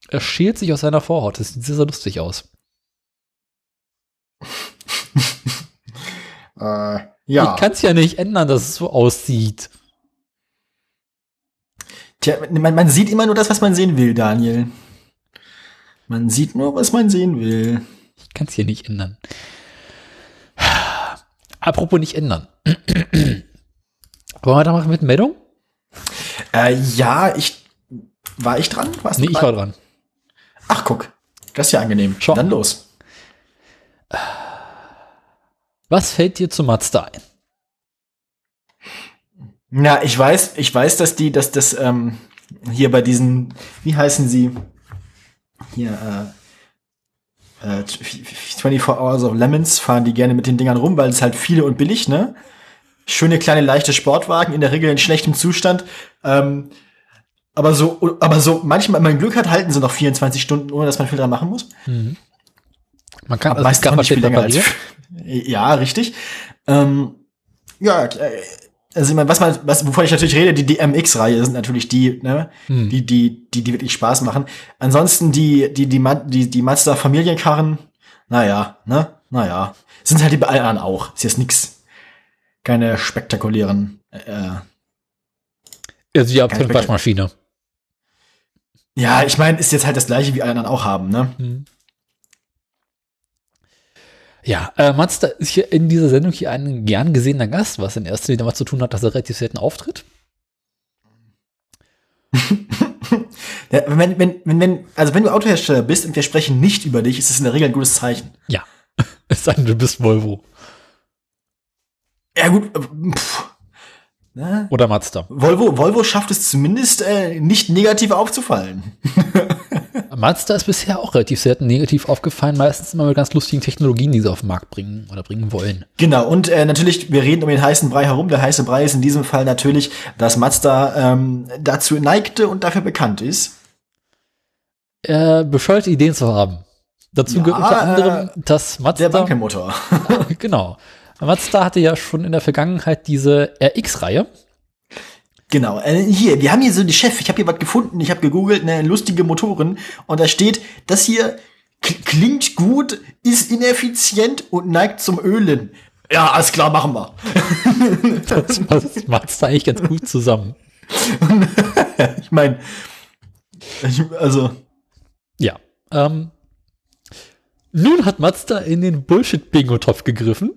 Er schält sich aus seiner Vorhaut. Das sieht sehr, sehr lustig aus. äh ja. Ich kann es ja nicht ändern, dass es so aussieht. Tja, man, man sieht immer nur das, was man sehen will, Daniel. Man sieht nur, was man sehen will. Ich kann es hier nicht ändern. Apropos nicht ändern. Wollen wir weitermachen mit Meldung? Äh, ja, ich. War ich dran? Warst du Nee, ich war dran. Ach, guck. Das ist ja angenehm. Schau. Dann los. Was fällt dir zu Mazda ein? Na, ich weiß, ich weiß, dass die, dass das, ähm, hier bei diesen, wie heißen sie? Hier, äh, äh, 24 Hours of Lemons fahren die gerne mit den Dingern rum, weil es halt viele und billig, ne? Schöne kleine leichte Sportwagen, in der Regel in schlechtem Zustand. Ähm, aber so, aber so, manchmal, wenn man Glück hat, halten sie noch 24 Stunden, ohne dass man viel dran machen muss. Man kann Aber meistens auch nicht viel länger als, ja, richtig. Ähm, ja, also ich meine, was man, was, wovon ich natürlich rede, die DMX-Reihe sind natürlich die, ne, Hm. die, die, die, die wirklich Spaß machen. Ansonsten die, die, die, die, die Mazda Familienkarren, naja, ne, naja, sind halt die bei allen auch. Ist jetzt nix, keine spektakulären, äh, Also die Abteilung Kein Waschmaschine. ja, ich meine, ist jetzt halt das gleiche, wie alle anderen auch haben, ne? Ja, äh, Mazda ist hier in dieser Sendung hier ein gern gesehener Gast, was in erster Linie damit zu tun hat, dass er relativ selten auftritt. Ja, wenn, wenn, wenn, wenn, also wenn du Autohersteller bist und wir sprechen nicht über dich, ist es in der Regel ein gutes Zeichen. Ja. Es sei denn, du bist Volvo Ja, gut, äh, pff, ne? oder Mazda. Volvo, Volvo schafft es zumindest äh, nicht negativ aufzufallen. Mazda ist bisher auch relativ selten negativ aufgefallen, meistens immer mit ganz lustigen Technologien, die sie auf den Markt bringen oder bringen wollen. Genau, und äh, natürlich, wir reden um den heißen Brei herum. Der heiße Brei ist in diesem Fall natürlich, dass Mazda ähm, dazu neigte und dafür bekannt ist. Äh, bescheuerte Ideen zu haben. Dazu Ja, gehört unter äh, anderem, dass Der Mazda, Wankelmotor. genau, Mazda hatte ja schon in der Vergangenheit diese RX-Reihe. genau. Äh, hier, wir haben hier so die Chef. Ich habe hier was gefunden. Ich habe gegoogelt, ne, lustige Motoren. Und da steht, das hier klingt gut, ist ineffizient und neigt zum Ölen. Ja, alles klar, machen wir. Das, das macht's da eigentlich ganz gut zusammen. ich meine, also, Ja. Ähm, nun hat Mazda in den Bullshit-Bingo-Topf gegriffen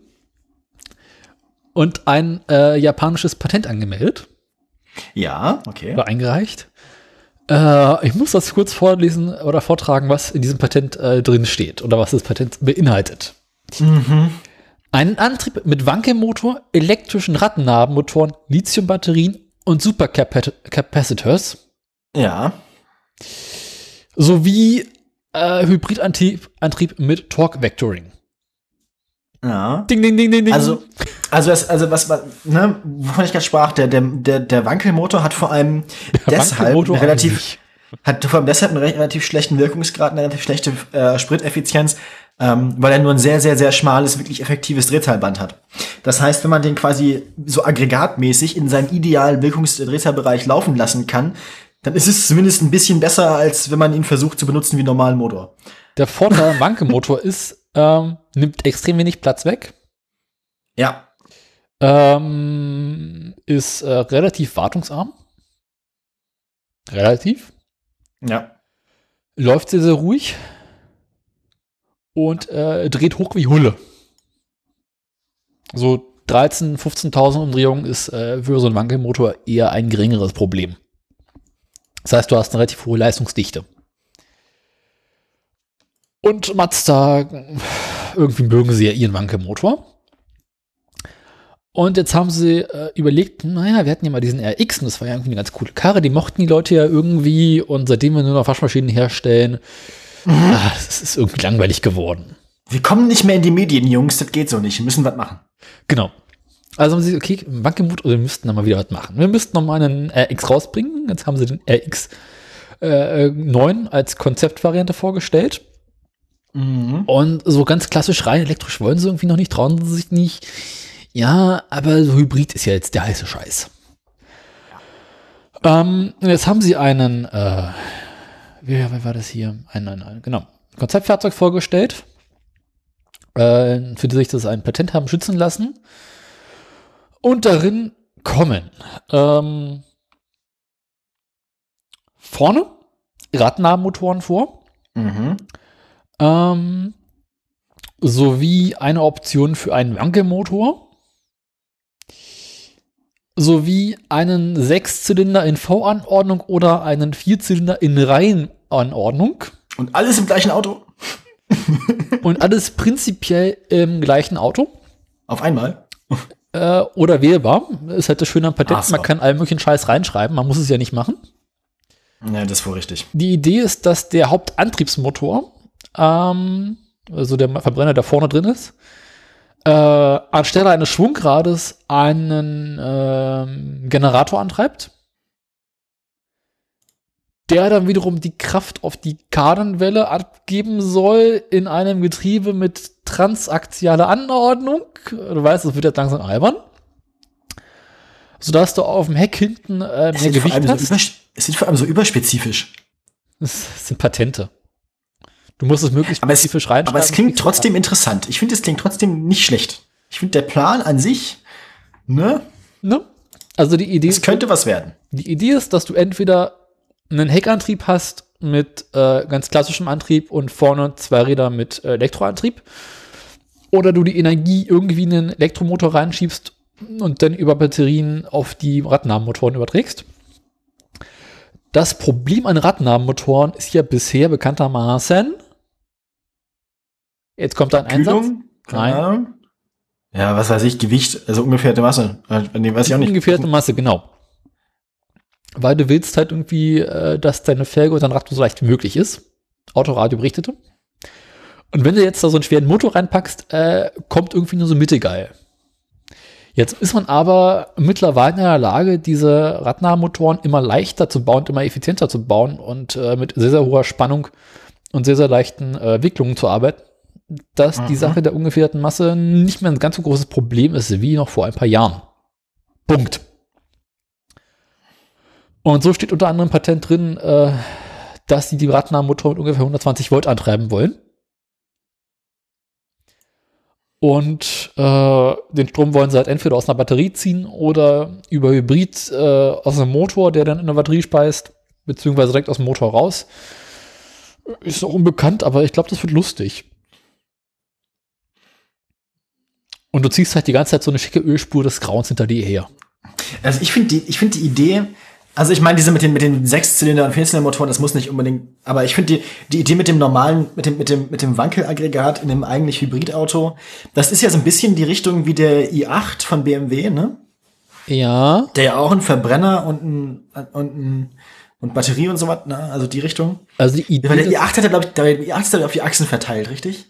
und ein äh, japanisches Patent angemeldet ja, okay. oder eingereicht. Äh, ich muss das kurz vorlesen oder vortragen, was in diesem Patent äh, drin steht oder was das Patent beinhaltet. Einen Antrieb mit Wankelmotor, elektrischen Radnabenmotoren, Lithiumbatterien und Supercapacitors Ja, sowie äh, Hybridantrieb Antrieb mit Torque Vectoring. Ja. Ding, ding, ding, ding, ding. Also, also, das, also was, was ne, wovon ich gerade sprach, der, der, der, der Wankelmotor hat vor allem deshalb eine an relativ, hat vor allem deshalb einen re- relativ schlechten Wirkungsgrad, eine relativ schlechte äh, Spriteffizienz, ähm, weil er nur ein sehr, sehr, sehr schmales, wirklich effektives Drehzahlband hat. Das heißt, wenn man den quasi so aggregatmäßig in seinem idealen Wirkungsdrehzahlbereich laufen lassen kann, dann ist es zumindest ein bisschen besser, als wenn man ihn versucht zu benutzen wie normalen Motor. Der Vorteil am Wankelmotor ist, ähm, nimmt extrem wenig Platz weg, Ja. ähm, ist äh, relativ wartungsarm. Relativ. Ja. Läuft sehr, sehr ruhig. Und äh, dreht hoch wie Hulle. So 13.000, 15.000 Umdrehungen ist äh, für so einen Wankelmotor eher ein geringeres Problem. Das heißt, du hast eine relativ hohe Leistungsdichte. Und Mazda, irgendwie mögen sie ja ihren Wankelmotor. Und jetzt haben sie äh, überlegt, naja, wir hatten ja mal diesen RX und das war ja irgendwie eine ganz coole Karre, die mochten die Leute ja irgendwie und seitdem wir nur noch Waschmaschinen herstellen, ah, das ist irgendwie langweilig geworden. Wir kommen nicht mehr in die Medien, Jungs, das geht so nicht. Wir müssen was machen. Genau. Also haben sie, okay, Wankelmut, wir müssten da mal wieder was machen. Wir müssten noch mal einen RX rausbringen. Jetzt haben sie den RX äh, 9 als Konzeptvariante vorgestellt. Und so ganz klassisch rein elektrisch wollen sie irgendwie noch nicht, trauen sie sich nicht. Ja, aber so Hybrid ist ja jetzt der heiße Scheiß. Ähm, jetzt haben sie einen, äh, wie, wie war das hier? Ein, ein, ein genau, Konzeptfahrzeug vorgestellt, äh, für die sich das ein Patent haben schützen lassen. Und darin kommen ähm, vorne Radnabenmotoren vor, Mhm. Ähm, sowie eine Option für einen Wankelmotor, sowie einen Sechszylinder in V-Anordnung oder einen Vierzylinder in Reihenanordnung Und alles im gleichen Auto? und alles prinzipiell im gleichen Auto. Auf einmal? Äh, oder wählbar. Ist halt das Schöne am Patent, so. man kann allen möglichen Scheiß reinschreiben, man muss es ja nicht machen. Ja, das ist wohl richtig. Die Idee ist, dass der Hauptantriebsmotor, ähm, also der Verbrenner, der vorne drin ist, äh, anstelle eines Schwungrades einen ähm, Generator antreibt, der dann wiederum die Kraft auf die Kardanwelle abgeben soll in einem Getriebe mit transaxialer Anordnung. Du weißt, es wird jetzt langsam albern. Sodass du auf dem Heck hinten äh, mehr Gewicht so hast. über, es sind vor allem so überspezifisch. Das sind Patente. Du musst es möglichst Aber es, spezifisch reinschreiben. aber es klingt trotzdem interessant. Ich finde, es klingt trotzdem nicht schlecht. Ich finde, der Plan an sich, ne, Ne? Also die Idee, es könnte was werden. die Idee ist, dass du entweder einen Heckantrieb hast mit äh, ganz klassischem Antrieb und vorne zwei Räder mit äh, Elektroantrieb. Oder du die Energie irgendwie in einen Elektromotor reinschiebst und dann über Batterien auf die Radnabenmotoren überträgst. Das Problem an Radnabenmotoren ist ja bisher bekanntermaßen. Jetzt kommt ein Einsatz. Keine Nein. Ahnung. Ja, was weiß ich, Gewicht, also ungefährte Masse. Äh, Nee, weiß ich auch nicht. Ungefährte Masse, genau. Weil du willst halt irgendwie, äh, dass deine Felge und dein Rad so leicht wie möglich ist. Autoradio berichtete. Und wenn du jetzt da so einen schweren Motor reinpackst, äh, kommt irgendwie nur so mittelgeil. Jetzt ist man aber mittlerweile in der Lage, diese Radnahmotoren immer leichter zu bauen, immer effizienter zu bauen und äh, mit sehr, sehr hoher Spannung und sehr, sehr leichten äh, Wicklungen zu arbeiten, dass die Mhm. Sache der ungefährten Masse nicht mehr ein ganz so großes Problem ist wie noch vor ein paar Jahren. Punkt. Und so steht unter anderem Patent drin, äh, dass sie die Radnahmotoren mit ungefähr 120 Volt antreiben wollen. Und äh, den Strom wollen sie halt entweder aus einer Batterie ziehen oder über Hybrid äh, aus einem Motor, der dann in der Batterie speist, beziehungsweise direkt aus dem Motor raus. Ist noch unbekannt, aber ich glaube, das wird lustig. Und du ziehst halt die ganze Zeit so eine schicke Ölspur des Grauens hinter dir her. Also ich finde die, ich finde die Idee, also ich meine, diese mit den, mit den Sechszylinder- und Vierzylindermotoren, das muss nicht unbedingt, aber ich finde die, die Idee mit dem normalen, mit dem, mit dem, mit dem Wankelaggregat in einem eigentlich Hybridauto, das ist ja so ein bisschen die Richtung wie der i8 von BMW, ne? Ja. Der ja auch ein Verbrenner und ein, und ein, und Batterie und so was, ne? Also die Richtung. Also die Idee. Weil der des- i8 hat ja, glaube ich, der i8 ist auf die Achsen verteilt, richtig?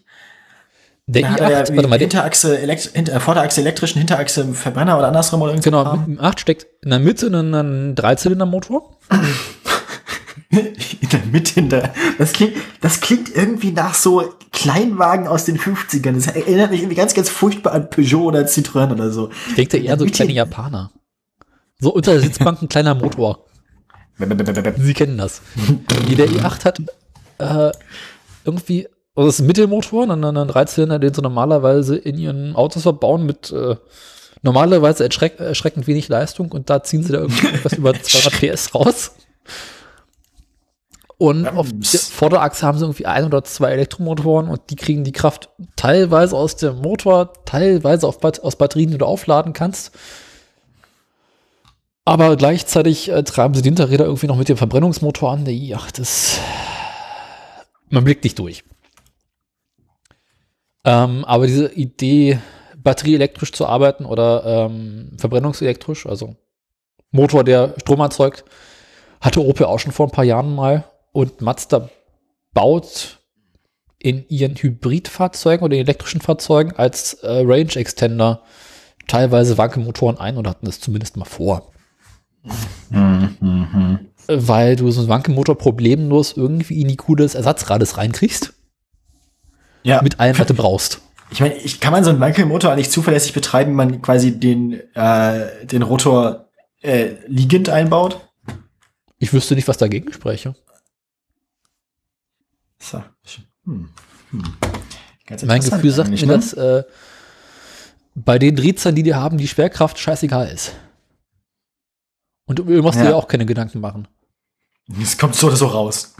Der Da i8, hat er ja warte mal, der, Hinterachse, elekt hinter, äh, Vorderachse elektrischen, Hinterachse Verbrenner oder andersrum oder irgendwas. genau, mit dem 8 steckt in der Mitte ein, Dreizylindermotor. In der Mitte hinter. Das klingt, das klingt irgendwie nach so Kleinwagen aus den 50ern. Das erinnert mich irgendwie ganz, ganz furchtbar an Peugeot oder Citroën oder so. Ich denke eher so kleine Japaner. So unter der Sitzbank ein kleiner Motor. Sie kennen das. Die der i8 hat äh, irgendwie, also das ist ein Mittelmotor, dann einen Dreizylinder, den sie normalerweise in ihren Autos verbauen mit äh, normalerweise erschreck, erschreckend wenig Leistung und da ziehen sie da irgendwie etwas über 200 PS raus. Und auf der Vorderachse haben sie irgendwie ein oder zwei Elektromotoren und die kriegen die Kraft teilweise aus dem Motor, teilweise Bat aus Batterien, die du aufladen kannst. Aber gleichzeitig äh, treiben sie die Hinterräder irgendwie noch mit dem Verbrennungsmotor an. Der i8 ist. Man blickt nicht durch. Ähm, aber diese Idee, batterieelektrisch zu arbeiten oder ähm, verbrennungselektrisch, also Motor, der Strom erzeugt, hatte Opel auch schon vor ein paar Jahren mal. Und Mazda baut in ihren Hybridfahrzeugen oder in elektrischen Fahrzeugen als äh, Range Extender teilweise Wankelmotoren ein oder hatten das zumindest mal vor. Weil du so einen Wankelmotor problemlos irgendwie in die Kuh des Ersatzrades reinkriegst, Ja. mit allem, was du brauchst. Ich meine, ich, kann man so einen Wankelmotor eigentlich zuverlässig betreiben, wenn man quasi den, äh, den Rotor äh, liegend einbaut? Ich wüsste nicht, was dagegen spräche. So. Hm. Hm. Mein Gefühl sagt mir, ne? dass äh, bei den Drehzahlen, die die haben, die Schwerkraft scheißegal ist. Und du musst dir Ja. ja auch keine Gedanken machen. Es kommt so oder so raus.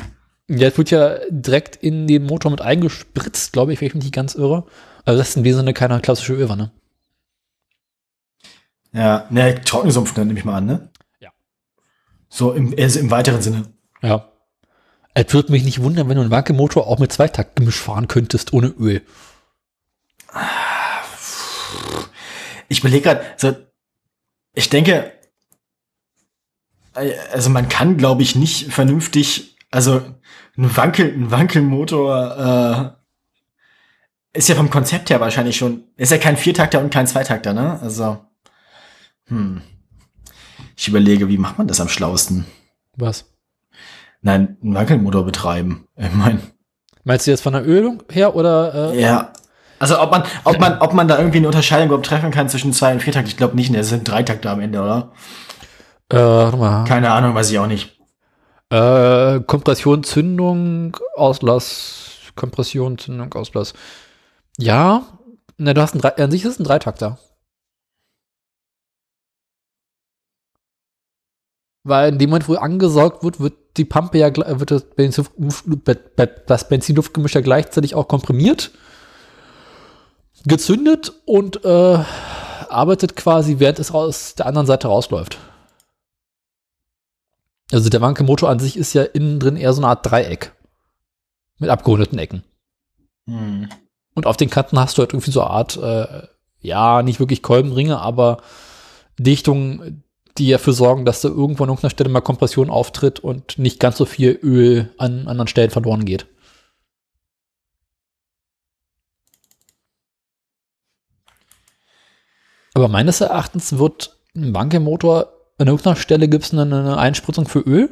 Ja, es wird ja direkt in den Motor mit eingespritzt, glaube ich, wenn ich mich nicht ganz irre. Also das ist in dem Sinne keine klassische Ölwanne. Ja, ne, Trockensumpf nehme ich mal an, ne? Ja. So im, also im weiteren Sinne. Ja. Es würde mich nicht wundern, wenn du einen Wankelmotor auch mit Zweitaktgemisch fahren könntest, ohne Öl. Ich überlege gerade, so, ich denke, äh, also man kann, glaube ich, nicht vernünftig, also ein Wankel, ein Wankelmotor äh, ist ja vom Konzept her wahrscheinlich schon, ist ja kein Viertakter und kein Zweitakter, ne? Also, hm. Ich überlege, wie macht man das am schlausten? Was? Nein, einen Wankelmotor betreiben. Ich mein, Meinst du jetzt von der Ölung her oder? Äh, ja. Also ob man, ob man, ob man da irgendwie eine Unterscheidung überhaupt treffen kann zwischen zwei und Viertakt, ich glaube nicht, ne, es sind Dreitakter am Ende, oder? äh, warte mal. Keine Ahnung, weiß ich auch nicht. Äh, Kompression, Zündung, Auslass. Kompression, Zündung, Auslass. Ja, ne, du hast ein an sich ist es ein Dreitakter. Weil in dem Moment, wo angesaugt wird, wird die Pampe ja, wird das, Benzin, das Benzinluftgemisch ja gleichzeitig auch komprimiert, gezündet und äh, arbeitet quasi, während es aus der anderen Seite rausläuft. Also der Wankelmotor an sich ist ja innen drin eher so eine Art Dreieck. Mit abgerundeten Ecken. Hm. Und auf den Kanten hast du halt irgendwie so eine Art, äh, ja, nicht wirklich Kolbenringe, aber Dichtungen, die dafür sorgen, dass da irgendwo an irgendeiner Stelle mal Kompression auftritt und nicht ganz so viel Öl an anderen Stellen verloren geht. Aber meines Erachtens wird ein Wankelmotor an irgendeiner Stelle gibt es eine, eine Einspritzung für Öl.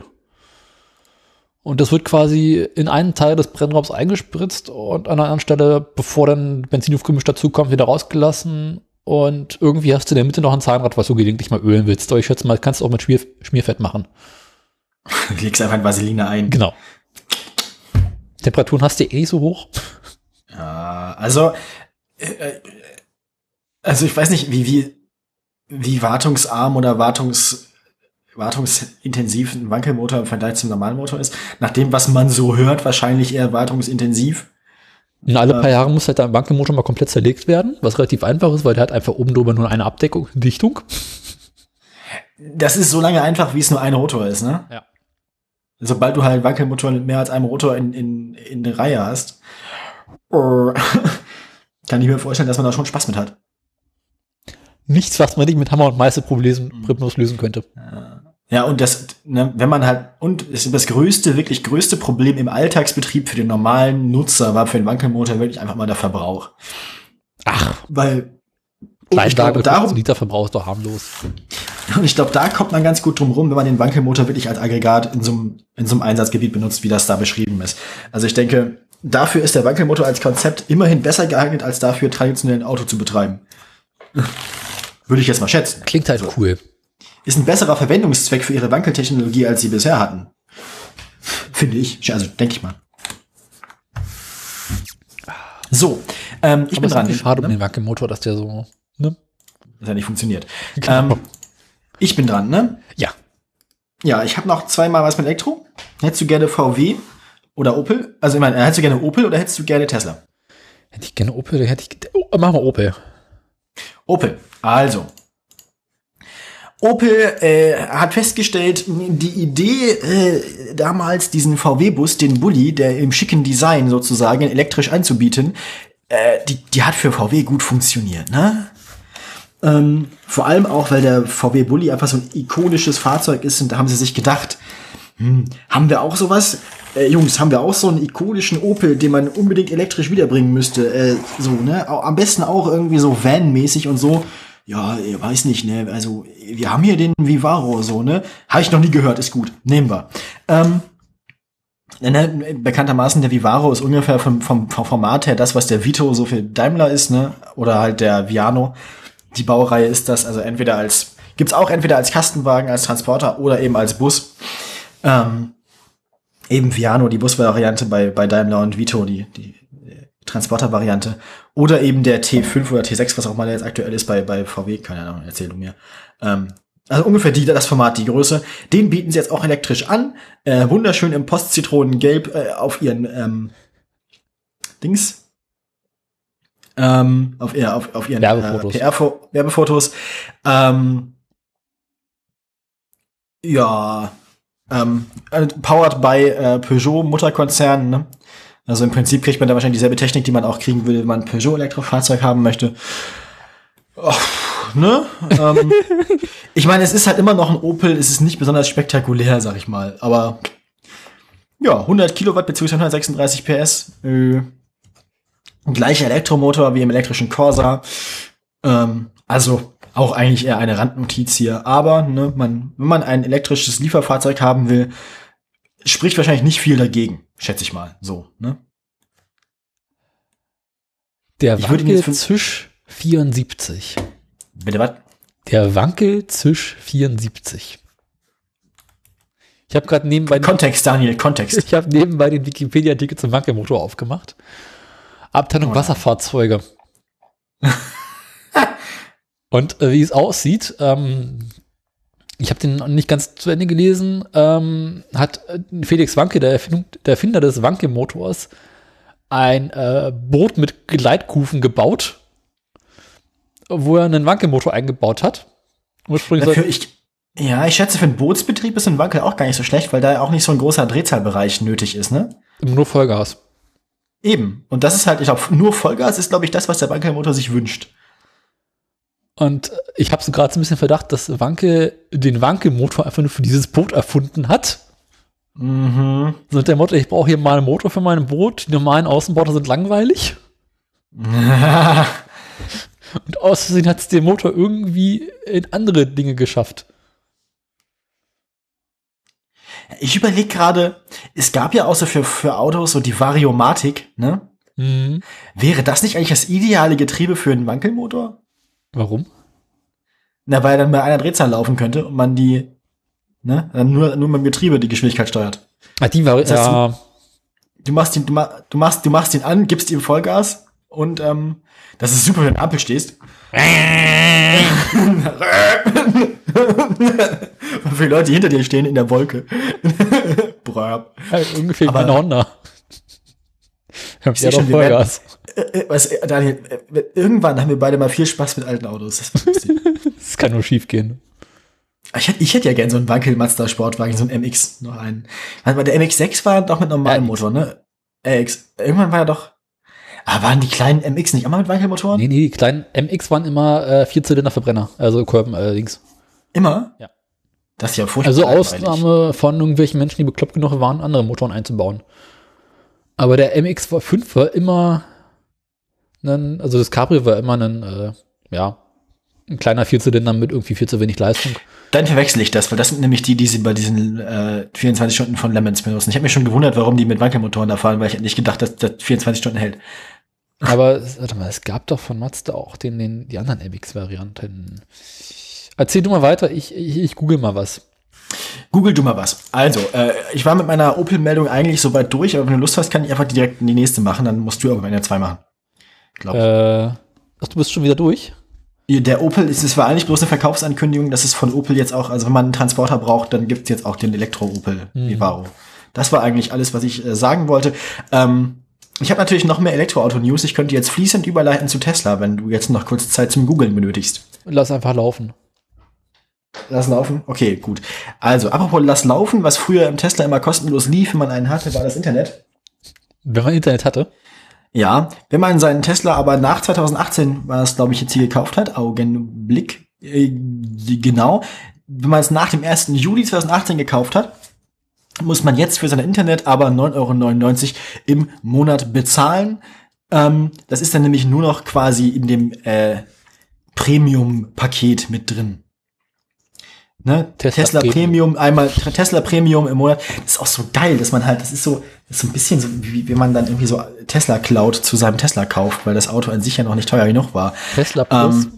Und das wird quasi in einen Teil des Brennraums eingespritzt und an einer anderen Stelle, bevor dann Benzinaufgemisch dazukommt, wieder rausgelassen. Und irgendwie hast du in der Mitte noch ein Zahnrad, was du gelegentlich mal ölen willst. Aber ich schätze mal, kannst du auch mit Schmier Schmierfett machen. Du legst einfach ein Vaseline ein. Genau. Temperaturen hast du eh nicht so hoch. Ja, also, äh, äh, Also ich weiß nicht, wie, wie, wie wartungsarm oder wartungs, wartungsintensiv ein Wankelmotor im Vergleich zum normalen Motor ist. Nach dem, was man so hört, wahrscheinlich eher wartungsintensiv. Und alle paar Ähm. Jahre muss halt der Wankelmotor mal komplett zerlegt werden, was relativ einfach ist, weil der hat einfach oben drüber nur eine Abdeckung, Dichtung. Das ist so lange einfach, wie es nur ein Rotor ist, ne? Ja. Sobald du halt einen Wankelmotor mit mehr als einem Rotor in, in, in der Reihe hast, äh, kann ich mir vorstellen, dass man da schon Spaß mit hat. Nichts, was man nicht mit Hammer und Meißel problemlos lösen könnte. Ja, und das, ne, wenn man halt, und das größte, wirklich größte Problem im Alltagsbetrieb für den normalen Nutzer war für den Wankelmotor wirklich einfach mal der Verbrauch. Ach, Weil, und ich glaube, Kleinwagen, darum, Literverbrauch ist doch harmlos. und ich glaube, da kommt man ganz gut drum rum, wenn man den Wankelmotor wirklich als Aggregat in so einem, in so einem Einsatzgebiet benutzt, wie das da beschrieben ist. Also ich denke, dafür ist der Wankelmotor als Konzept immerhin besser geeignet, als dafür traditionell ein Auto zu betreiben. Würde ich jetzt mal schätzen. Klingt halt cool. Ist ein besserer Verwendungszweck für ihre Wankeltechnologie, als sie bisher hatten. Finde ich. Also, denke ich mal. So, ähm, ich Aber bin dran. schade um ne? den Wankelmotor, dass der so, ne? Das hat nicht funktioniert. Genau. Ähm, ich bin dran, ne? Ja. Ja, ich habe noch zweimal was mit Elektro. Hättest du gerne VW oder Opel? Also ich meine, äh, hättest du gerne Opel oder hättest du gerne Tesla? Hätte ich gerne Opel, hätte ich, oh, mach mal Opel. Opel. Also. Opel äh, hat festgestellt, die Idee, äh, damals diesen VW-Bus, den Bulli, der im schicken Design sozusagen elektrisch anzubieten, äh, die, die hat für VW gut funktioniert, ne? Ähm, vor allem auch, weil der VW Bulli einfach so ein ikonisches Fahrzeug ist und da haben sie sich gedacht, hm, haben wir auch sowas? Äh, Jungs, haben wir auch so einen ikonischen Opel, den man unbedingt elektrisch wiederbringen müsste? Äh, so, ne? Am besten auch irgendwie so Van-mäßig und so. Ja, ich weiß nicht, ne? Also, wir haben hier den Vivaro, so, ne? Habe ich noch nie gehört, ist gut. Nehmen wir. Ähm, Ne, bekanntermaßen der Vivaro ist ungefähr vom, vom, vom Format her das, was der Vito so für Daimler ist, ne? Oder halt der Viano. Die Baureihe ist das, also entweder als, gibt's auch entweder als Kastenwagen, als Transporter oder eben als Bus. Ähm, eben Viano, die Busvariante bei, bei Daimler und Vito, die, die Transporter-Variante. Oder eben der T5 oder T6, was auch mal jetzt aktuell ist bei, bei VW, keine Ahnung, erzähl du mir. Ähm, also ungefähr die, das Format, die Größe. Den bieten sie jetzt auch elektrisch an. Äh, wunderschön im Postzitronengelb äh, auf ihren ähm, Dings. Ähm, auf, ihr, auf, auf ihren Werbefotos. Äh, Werbefotos. Ähm, ja, ähm, äh, powered by äh, Peugeot Mutterkonzern. Ne? Also im Prinzip kriegt man da wahrscheinlich dieselbe Technik, die man auch kriegen würde, wenn man ein Peugeot Elektrofahrzeug haben möchte. Och, ne? ähm, ich meine, es ist halt immer noch ein Opel, es ist nicht besonders spektakulär, sag ich mal. Aber ja, 100 Kilowatt bzw. 136 PS. Äh, gleicher Elektromotor wie im elektrischen Corsa. Ähm, also auch eigentlich eher eine Randnotiz hier. Aber ne, man, wenn man ein elektrisches Lieferfahrzeug haben will, spricht wahrscheinlich nicht viel dagegen, schätze ich mal. So, ne? Der Ich würde ihn jetzt Wankel für- Zisch 74. Bitte was? Der Wankel Zisch 74. Ich habe gerade nebenbei, Kontext, Daniel, Kontext. ich habe nebenbei den Wikipedia-Artikel zum Wankelmotor aufgemacht. Abteilung Oh. Wasserfahrzeuge. Und äh, wie es aussieht, ähm, ich habe den noch nicht ganz zu Ende gelesen, ähm, hat äh, Felix Wanke, der, Erfindung, der Erfinder des Wanke-Motors, ein äh, Boot mit Gleitkufen gebaut, wo er einen Wanke-Motor eingebaut hat. Ursprünglich Dafür ich, ja, ich schätze, für einen Bootsbetrieb ist ein Wankel auch gar nicht so schlecht, weil da auch nicht so ein großer Drehzahlbereich nötig ist, ne? nur Vollgas. Eben. Und das ist halt, ich glaube, nur Vollgas ist, glaube ich, das, was der Wankelmotor sich wünscht. Und ich habe so gerade so ein bisschen Verdacht, dass Wanke den Wanke-Motor einfach nur für dieses Boot erfunden hat. Mhm. So mit der Motto, ich brauche hier mal einen Motor für mein Boot. Die normalen Außenboote sind langweilig. Und aus Versehen hat es den Motor irgendwie in andere Dinge geschafft. ich überlege gerade, es gab ja so für, für Autos so die Variomatik, ne? Mhm. Wäre das nicht eigentlich das ideale Getriebe für einen Wankelmotor? Warum? Na, weil dann bei einer Drehzahl laufen könnte und man die, ne, dann nur, nur mit dem Getriebe die Geschwindigkeit steuert. Ah, die war, Das heißt, ja, Du machst ihn, du, ma- du machst, du machst ihn an, gibst ihm Vollgas Und ähm, das ist super, wenn du der Ampel stehst. Für die Leute, die hinter dir stehen in der Wolke. Brrr. Ja, ungefähr wie eine Honda. Ich ja doch schon, wir werden- Vollgas. Äh, äh, was, äh, Daniel, äh, irgendwann haben wir beide mal viel Spaß mit alten Autos. Das. Das kann nur schief gehen. ich, hätte, ich hätte ja gern so einen Wankel Mazda Sportwagen, so einen MX noch einen. Mal, der MX6 war doch mit normalem RX. Motor, ne? RX. Irgendwann war er doch. Ah, waren die kleinen MX nicht immer mit Wankelmotoren? Nee, nee, die kleinen MX waren immer äh, Vierzylinder-Verbrenner, also Kolben allerdings. Immer? Ja. Das ist ja furchtbar. Also. Ausnahme von irgendwelchen Menschen, die bekloppt genug waren, andere Motoren einzubauen. Aber der MX5 war immer ein, also das Cabrio war immer ein, äh, ja, ein kleiner Vierzylinder mit irgendwie viel zu wenig Leistung. Dann verwechsel ich das, weil das sind nämlich die, die sie bei diesen äh, 24 Stunden von Lemons benutzen. Ich habe mich schon gewundert, warum die mit Wankelmotoren da fahren, weil ich hätte nicht gedacht, dass das 24 Stunden hält. Aber es- warte mal, es gab doch von Mazda auch den, den, die anderen MX-Varianten. Erzähl du mal weiter, ich, ich, ich google mal was. Google du mal was. Also, äh, ich war mit meiner Opel-Meldung eigentlich soweit durch, aber wenn du Lust hast, kann ich einfach direkt in die nächste machen, dann musst du aber meine zwei machen. Glaub. ich. Äh, ach, du bist schon wieder durch? Der Opel ist, es war eigentlich bloß eine Verkaufsankündigung, dass es von Opel jetzt auch, also wenn man einen Transporter braucht, dann gibt's jetzt auch den Elektro-Opel Vivaro. Das war eigentlich alles, was ich äh, sagen wollte. Ähm, ich habe natürlich noch mehr Elektroauto-News. Ich könnte jetzt fließend überleiten zu Tesla, wenn du jetzt noch kurz Zeit zum Googlen benötigst. Lass einfach laufen. Lass laufen? Okay, gut. Also, apropos lass laufen, was früher im Tesla immer kostenlos lief, wenn man einen hatte, war das Internet. Wenn man Internet hatte. Ja, wenn man seinen Tesla aber nach 2018, war es glaube ich jetzt hier gekauft hat, Augenblick, äh, genau, wenn man es nach dem 1. Juli 2018 gekauft hat, muss man jetzt für sein Internet aber 9,99 Euro im Monat bezahlen. Ähm, das ist dann nämlich nur noch quasi in dem äh, Premium-Paket mit drin. Ne? Tesla Tesla, Premium. Premium. einmal Tesla Premium im Monat. Das ist auch so geil, dass man halt, das ist so, das ist so ein bisschen so, wie wenn man dann irgendwie so Tesla Cloud zu seinem Tesla kauft, weil das Auto an sich ja noch nicht teuer genug war. Tesla Plus. Ähm,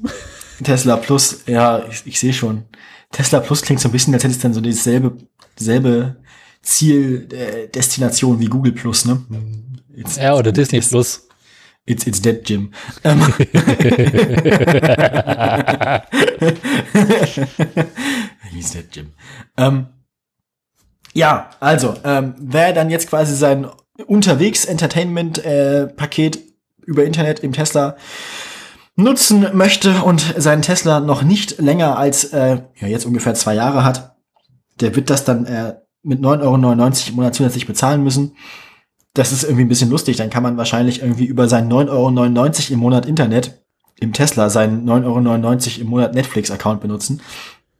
Tesla Plus, ja, ich, ich sehe schon. Tesla Plus klingt so ein bisschen, als hätte es dann so dieselbe, dieselbe Ziel, äh, Destination wie Google Plus, ne? It's, ja, oder Disney Plus. It's, it's dead, Jim. He's dead, Jim. Ähm, ja, also, ähm, wer dann jetzt quasi sein unterwegs Entertainment-Paket über Internet im Tesla nutzen möchte und seinen Tesla noch nicht länger als äh, ja, jetzt ungefähr zwei Jahre hat, der wird das dann äh, mit 9,99 Euro im Monat zusätzlich bezahlen müssen. Das ist irgendwie ein bisschen lustig. Dann kann man wahrscheinlich irgendwie über seinen 9,99 Euro im Monat Internet im Tesla seinen 9,99 Euro im Monat Netflix-Account benutzen.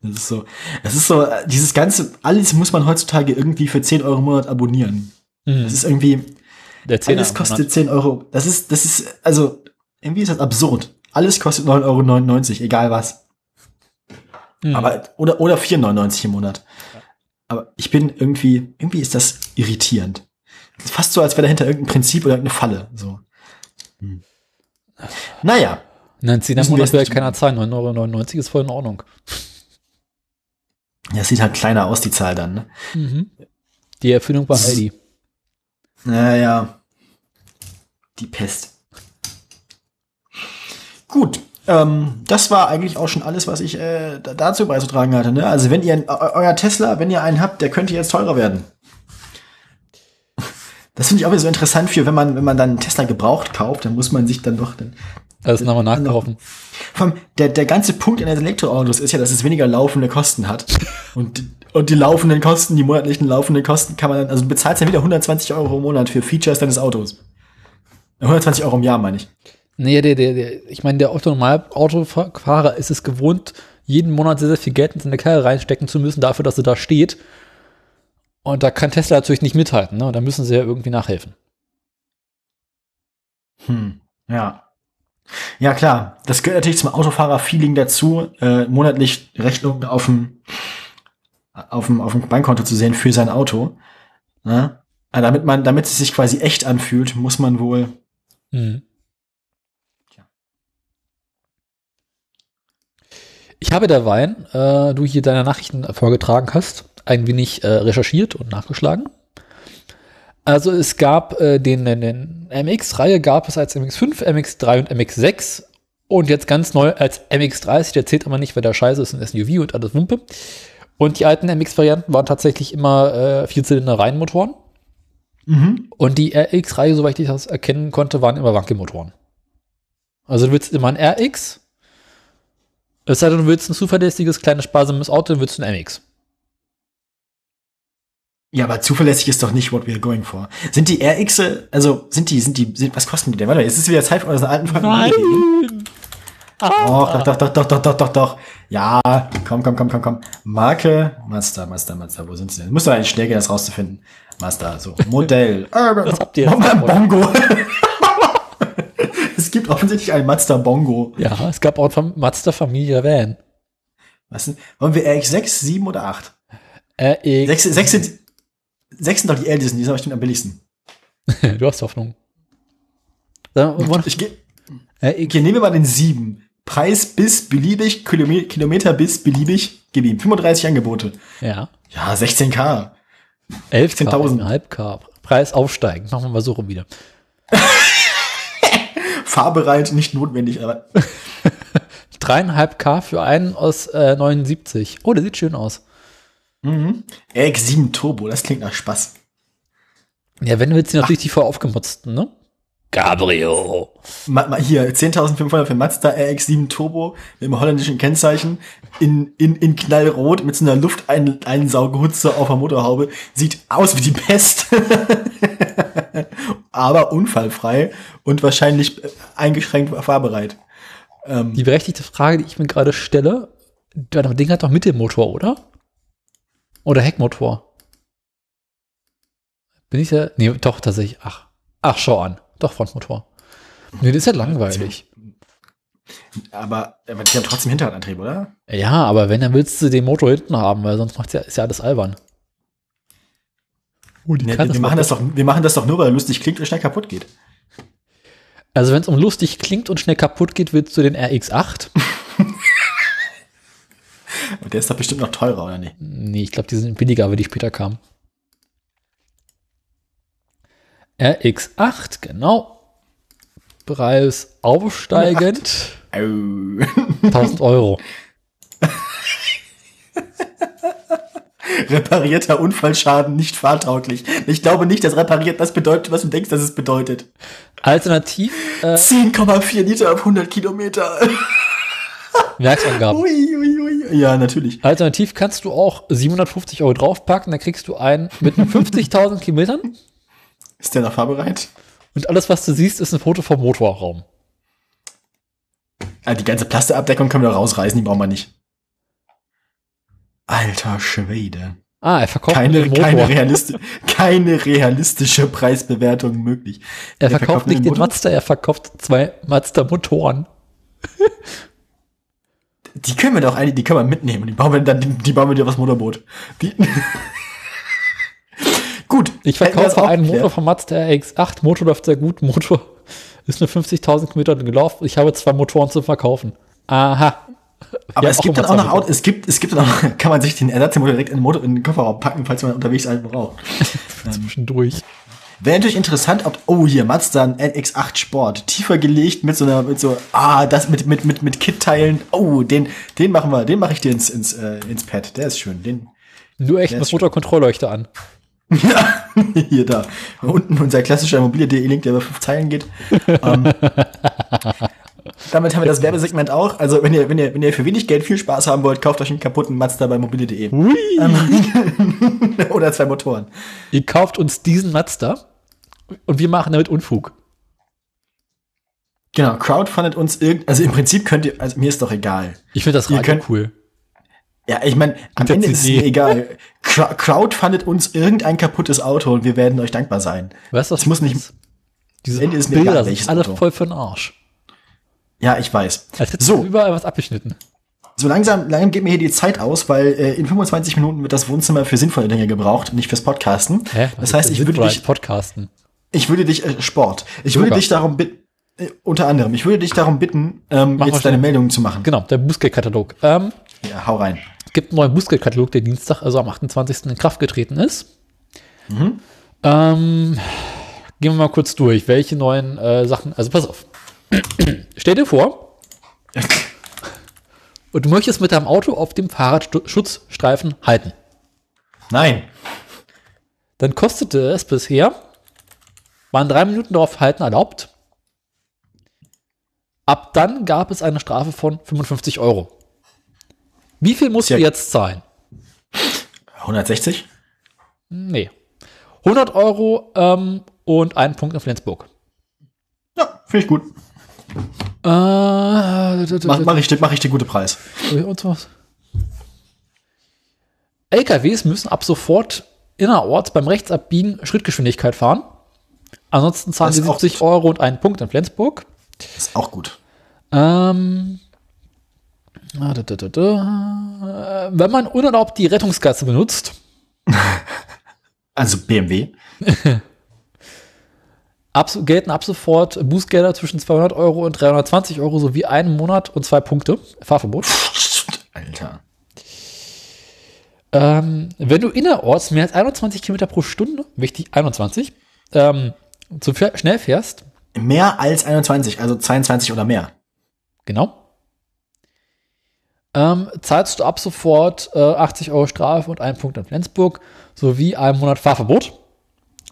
Das ist so, das ist so, dieses ganze, alles muss man heutzutage irgendwie für 10 Euro im Monat abonnieren. Mhm. Das ist irgendwie, alles kostet Monat. 10 Euro. Das ist, das ist, also, irgendwie ist das absurd. Alles kostet 9,99 Euro, egal was. Mhm. Aber, oder, oder 4,99 im Monat. Aber ich bin irgendwie, irgendwie ist das irritierend. Fast so, als wäre dahinter irgendein Prinzip oder irgendeine Falle, so. Hm. Naja. Nein, 10 im Müssen wir Monat will keiner zahlen. 9,99 Euro ist voll in Ordnung. Ja, sieht halt kleiner aus, die Zahl dann, ne? Mhm. Die Erfindung war Aldi. Naja. Die Pest. Gut. Ähm, das war eigentlich auch schon alles, was ich äh, da- dazu beizutragen hatte. Ne? Also wenn ihr eu- euer Tesla, wenn ihr einen habt, der könnte jetzt teurer werden. Das finde ich auch wieder so interessant für, wenn man, wenn man dann einen Tesla gebraucht kauft, dann muss man sich dann doch dann. Also nochmal nachkaufen. Vor allem, der, der ganze Punkt den Elektroautos ist ja, dass es weniger laufende Kosten hat. Und, und die laufenden Kosten, die monatlichen laufenden Kosten kann man dann, also du bezahlst ja wieder 120 Euro im Monat für Features deines Autos. 120 Euro im Jahr, meine ich. Nee, der, der, der, ich meine, der Autonormal-Autofahrer ist es gewohnt, jeden Monat sehr, sehr viel Geld in seine Karre reinstecken zu müssen, dafür, dass er da steht. Und da kann Tesla natürlich nicht mithalten, ne? Und Da müssen sie ja irgendwie nachhelfen. Hm, ja. Ja, klar. Das gehört natürlich zum Autofahrer-Feeling dazu, äh, monatlich Rechnungen auf dem, auf dem, auf dem Bankkonto zu sehen für sein Auto. Ne? Aber damit man, damit es sich quasi echt anfühlt, muss man wohl, Mhm. Tja. Ich habe derweil, äh, du hier deine Nachrichten vorgetragen hast, ein wenig äh, recherchiert und nachgeschlagen. Also es gab äh, den, den, MX-Reihe gab es als MX5, MX3 und MX6 und jetzt ganz neu als MX30, der zählt aber nicht, weil der scheiße ist ein SUV und alles Wumpe. Und die alten MX-Varianten waren tatsächlich immer äh, Vierzylinder-Reihenmotoren. Und die RX-Reihe, soweit ich das erkennen konnte, waren immer Wankelmotoren. Also du willst immer ein RX, es sei denn, du willst ein zuverlässiges, kleines, sparsames Auto, dann willst du ein MX. Ja, aber zuverlässig ist doch nicht what we're going for. Sind die RX, also sind die, sind die, sind, was kosten die denn? Warte, ist es wieder Zeit von unseren alten Freund? Nein! Ah. Doch, doch, doch, doch, doch, doch, doch, doch. Ja, komm, komm, komm, komm, komm. Marke, Master, Master, Master, wo sind sie denn? Muss doch eigentlich Schläger, das rauszufinden. Master, so, Modell. Urban. was habt ihr jetzt äh, Bongo. es gibt offensichtlich einen Mazda Bongo. Ja, es gab auch einen Mazda Familie Van. Was denn? Wollen wir RX 6, 7 oder 8? RX 6, 6 sind, sechs sind doch die ältesten, die sind aber bestimmt am billigsten. du hast Hoffnung. Ich gehe, okay, nehmen wir mal den 7. Preis bis beliebig, Kilome- Kilometer bis beliebig, gib ihm 35 Angebote. Ja. Ja, 16k. 11K, 10.000. 11K. Preis aufsteigen. Machen wir mal so rum wieder. Fahrbereit, nicht notwendig, aber 3,5K für einen aus äh, 79. Oh, der sieht schön aus. RX7 Turbo, das klingt nach Spaß. Ja, wenn du natürlich die voll aufgemutzten, ne? Ma, hier, 10.500 für Mazda RX7 Turbo mit einem holländischen Kennzeichen in, in, in knallrot mit so einer Lufteinsaugehutze auf der Motorhaube. Sieht aus wie die Pest. Aber unfallfrei und wahrscheinlich äh, eingeschränkt fahrbereit. Ähm, Die berechtigte Frage, die ich mir gerade stelle, das Ding hat doch Mittelmotor, oder? Oder Heckmotor? Bin ich ja. Nee, doch, tatsächlich. Ach. Ach, schau an. Doch, Frontmotor. Nee, das ist ja langweilig. aber, aber die haben trotzdem Hinterradantrieb, oder? Ja, aber wenn, dann willst du den Motor hinten haben, weil sonst macht's ja, ist ja alles albern. Oh, die Nee, wir, machen das doch, wir machen das doch nur, weil er lustig klingt und schnell kaputt geht. Also wenn es um lustig klingt und schnell kaputt geht, willst du den RX8? Und der ist doch bestimmt noch teurer, oder nicht? Nee, ich glaube, die sind billiger, aber die später kamen. RX8, genau. Preis aufsteigend. Au. 1000 Euro. Reparierter Unfallschaden nicht fahrtauglich. Ich glaube nicht, dass repariert das bedeutet, was du denkst, dass es bedeutet. Alternativ äh, 10,4 Liter auf 100 Kilometer. Werksangaben. Ui, ui, ui. Ja, natürlich. Alternativ kannst du auch 750 Euro draufpacken, dann kriegst du einen mit 50.000 Kilometern Ist der noch fahrbereit? und alles, was du siehst, ist ein Foto vom Motorraum. Ah, die ganze Plastikabdeckung können wir doch rausreißen, die brauchen wir nicht. Alter Schwede. Ah, er verkauft Keine, den Motor. keine, realisti keine realistische Preisbewertung möglich. er Der verkauft nicht den Motor? Mazda, er verkauft zwei Mazda-Motoren. Die können wir doch eigentlich, die können wir mitnehmen. Die bauen wir dann, die, die bauen wir dir aufs Motorboot. Die Gut. Ich verkaufe auch einen. Motor vom Mazda RX-8. Motor läuft sehr gut. Motor ist nur 50.000 Kilometer gelaufen. Ich habe zwei Motoren zu verkaufen. Aha. Aber Ja, es gibt auch noch Autos, es gibt, es gibt dann auch, kann man sich den Ersatzmotor direkt in den, Motor, in den Kofferraum packen, falls man unterwegs einen braucht. Zwischendurch. Wäre natürlich interessant, ob, oh hier, Mazda ein NX8 Sport, tiefer gelegt mit so einer, mit so, ah, das mit, mit, mit, mit Kit-Teilen, oh, den, den machen wir, den mache ich dir ins, ins, äh, ins Pad, der ist schön, den, Nur echt mit Motorkontrollleuchte an. ja, hier da, unten unser klassischer Immobilie.de-Link, der über fünf Zeilen geht. ähm, damit haben wir das Werbesegment auch, also wenn ihr, wenn ihr, wenn ihr für wenig Geld viel Spaß haben wollt, kauft euch einen kaputten Mazda bei mobile.de. Hui. Oder zwei Motoren. Ihr kauft uns diesen Mazda und wir machen damit Unfug. Genau, crowdfundet uns irgend, also im Prinzip könnt ihr, also mir ist doch egal. Ich finde das Radio könnt- cool. Ja, ich meine, am Ende ist es CD. mir egal. Crowdfundet uns irgendein kaputtes Auto und wir werden euch dankbar sein. Weißt du, was Es muss nicht- ist? Diese Ende ist mir Bilder egal, welches alle Auto. voll für den Arsch. Ja, ich weiß. Als hättest So. überall was abgeschnitten. So langsam, langsam geht mir hier die Zeit aus, weil äh, in 25 Minuten wird das Wohnzimmer für sinnvolle Dinge gebraucht, nicht fürs Podcasten. Hä? Das heißt, ich würde dich, Podcasten. Ich würde dich, äh, Sport, ich Yoga. würde dich darum bitten, äh, unter anderem, ich würde dich darum bitten, ähm, Mach jetzt deine. Meldungen zu machen. Genau, der Bußgeldkatalog. Ähm, Ja, hau rein. es gibt einen neuen Bußgeldkatalog, der Dienstag, also am 28. in Kraft getreten ist. Mhm. Ähm, gehen wir mal kurz durch. Welche neuen äh, Sachen, also pass auf. Stell dir vor, und du möchtest mit deinem Auto auf dem Fahrradschutzstreifen halten. Nein. Dann kostete es bisher, waren drei Minuten darauf halten erlaubt. Ab dann gab es eine Strafe von 55 Euro. Wie viel musst Sehr- du jetzt zahlen? 160? Nee. 100 Euro ähm, und einen Punkt in Flensburg. Ja, finde ich gut. Äh, Mach, mach, ich, mach ich den guten Preis. und was? LKWs müssen ab sofort innerorts beim Rechtsabbiegen Schrittgeschwindigkeit fahren. Ansonsten zahlen sie ist auch 70 Euro und einen Punkt in Flensburg. Ist auch gut. Ähm, ah, Wenn man unerlaubt die Rettungsgasse benutzt, Also BMW. ab, gelten ab sofort Bußgelder zwischen 200 Euro und 320 Euro sowie einen Monat und zwei Punkte Fahrverbot. Alter. Ähm, wenn du innerorts mehr als 21 Kilometer pro Stunde, wichtig 21, ähm, zu schnell fährst, Mehr als 21, also 22 oder mehr. genau, ähm, zahlst du ab sofort äh, 80 Euro Strafe und einen Punkt in Flensburg sowie einen Monat Fahrverbot.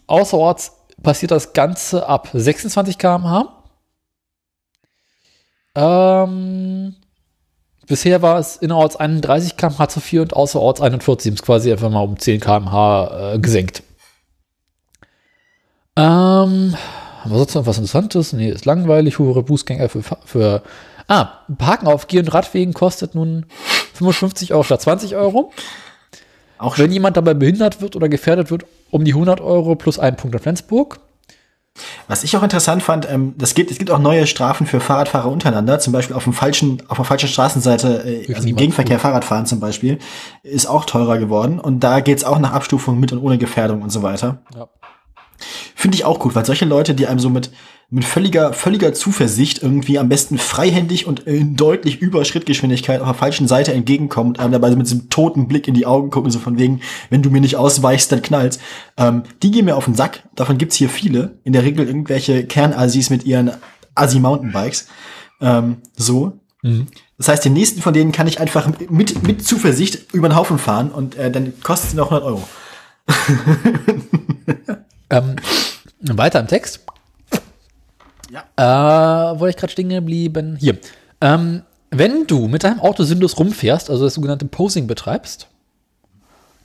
Außerorts passiert das Ganze ab 26 km/h. Ähm, bisher war es innerorts 31 km/h zu viel und außerorts 41, ist quasi einfach mal um 10 km/h äh, gesenkt. Ähm, haben wir sonst noch was Interessantes? Nee, ist langweilig. Höhere Bußgänger für, für Ah, Parken auf Geh- und Radwegen kostet nun 55 Euro statt 20 Euro. Auch Wenn jemand dabei behindert wird oder gefährdet wird, um die 100 Euro plus einen Punkt in Flensburg. Was ich auch interessant fand, ähm, das gibt, es gibt auch neue Strafen für Fahrradfahrer untereinander, zum Beispiel auf dem falschen, auf der falschen Straßenseite, äh, also im Gegenverkehr Fahrrad fahren zum Beispiel, ist auch teurer geworden. Und da geht's auch nach Abstufung mit und ohne Gefährdung und so weiter. Ja. Finde ich auch gut, weil solche Leute, die einem so mit, mit völliger, völliger Zuversicht irgendwie am besten freihändig und in deutlich über Schrittgeschwindigkeit auf der falschen Seite entgegenkommen und einem dabei so mit einem toten Blick in die Augen gucken, so von wegen, wenn du mir nicht ausweichst, dann knallt's. Ähm, die gehen mir auf den Sack. Davon gibt's hier viele. In der Regel irgendwelche Kernassis mit ihren Assi-Mountainbikes. Ähm, so. Das heißt, den nächsten von denen kann ich einfach mit, mit Zuversicht über den Haufen fahren und äh, dann kostet es noch 100 Euro. Ähm, weiter im Text. Ja. Äh, wo ich gerade stehen geblieben? Hier. Ähm, wenn du mit deinem Auto sinnlos rumfährst, also das sogenannte Posing betreibst,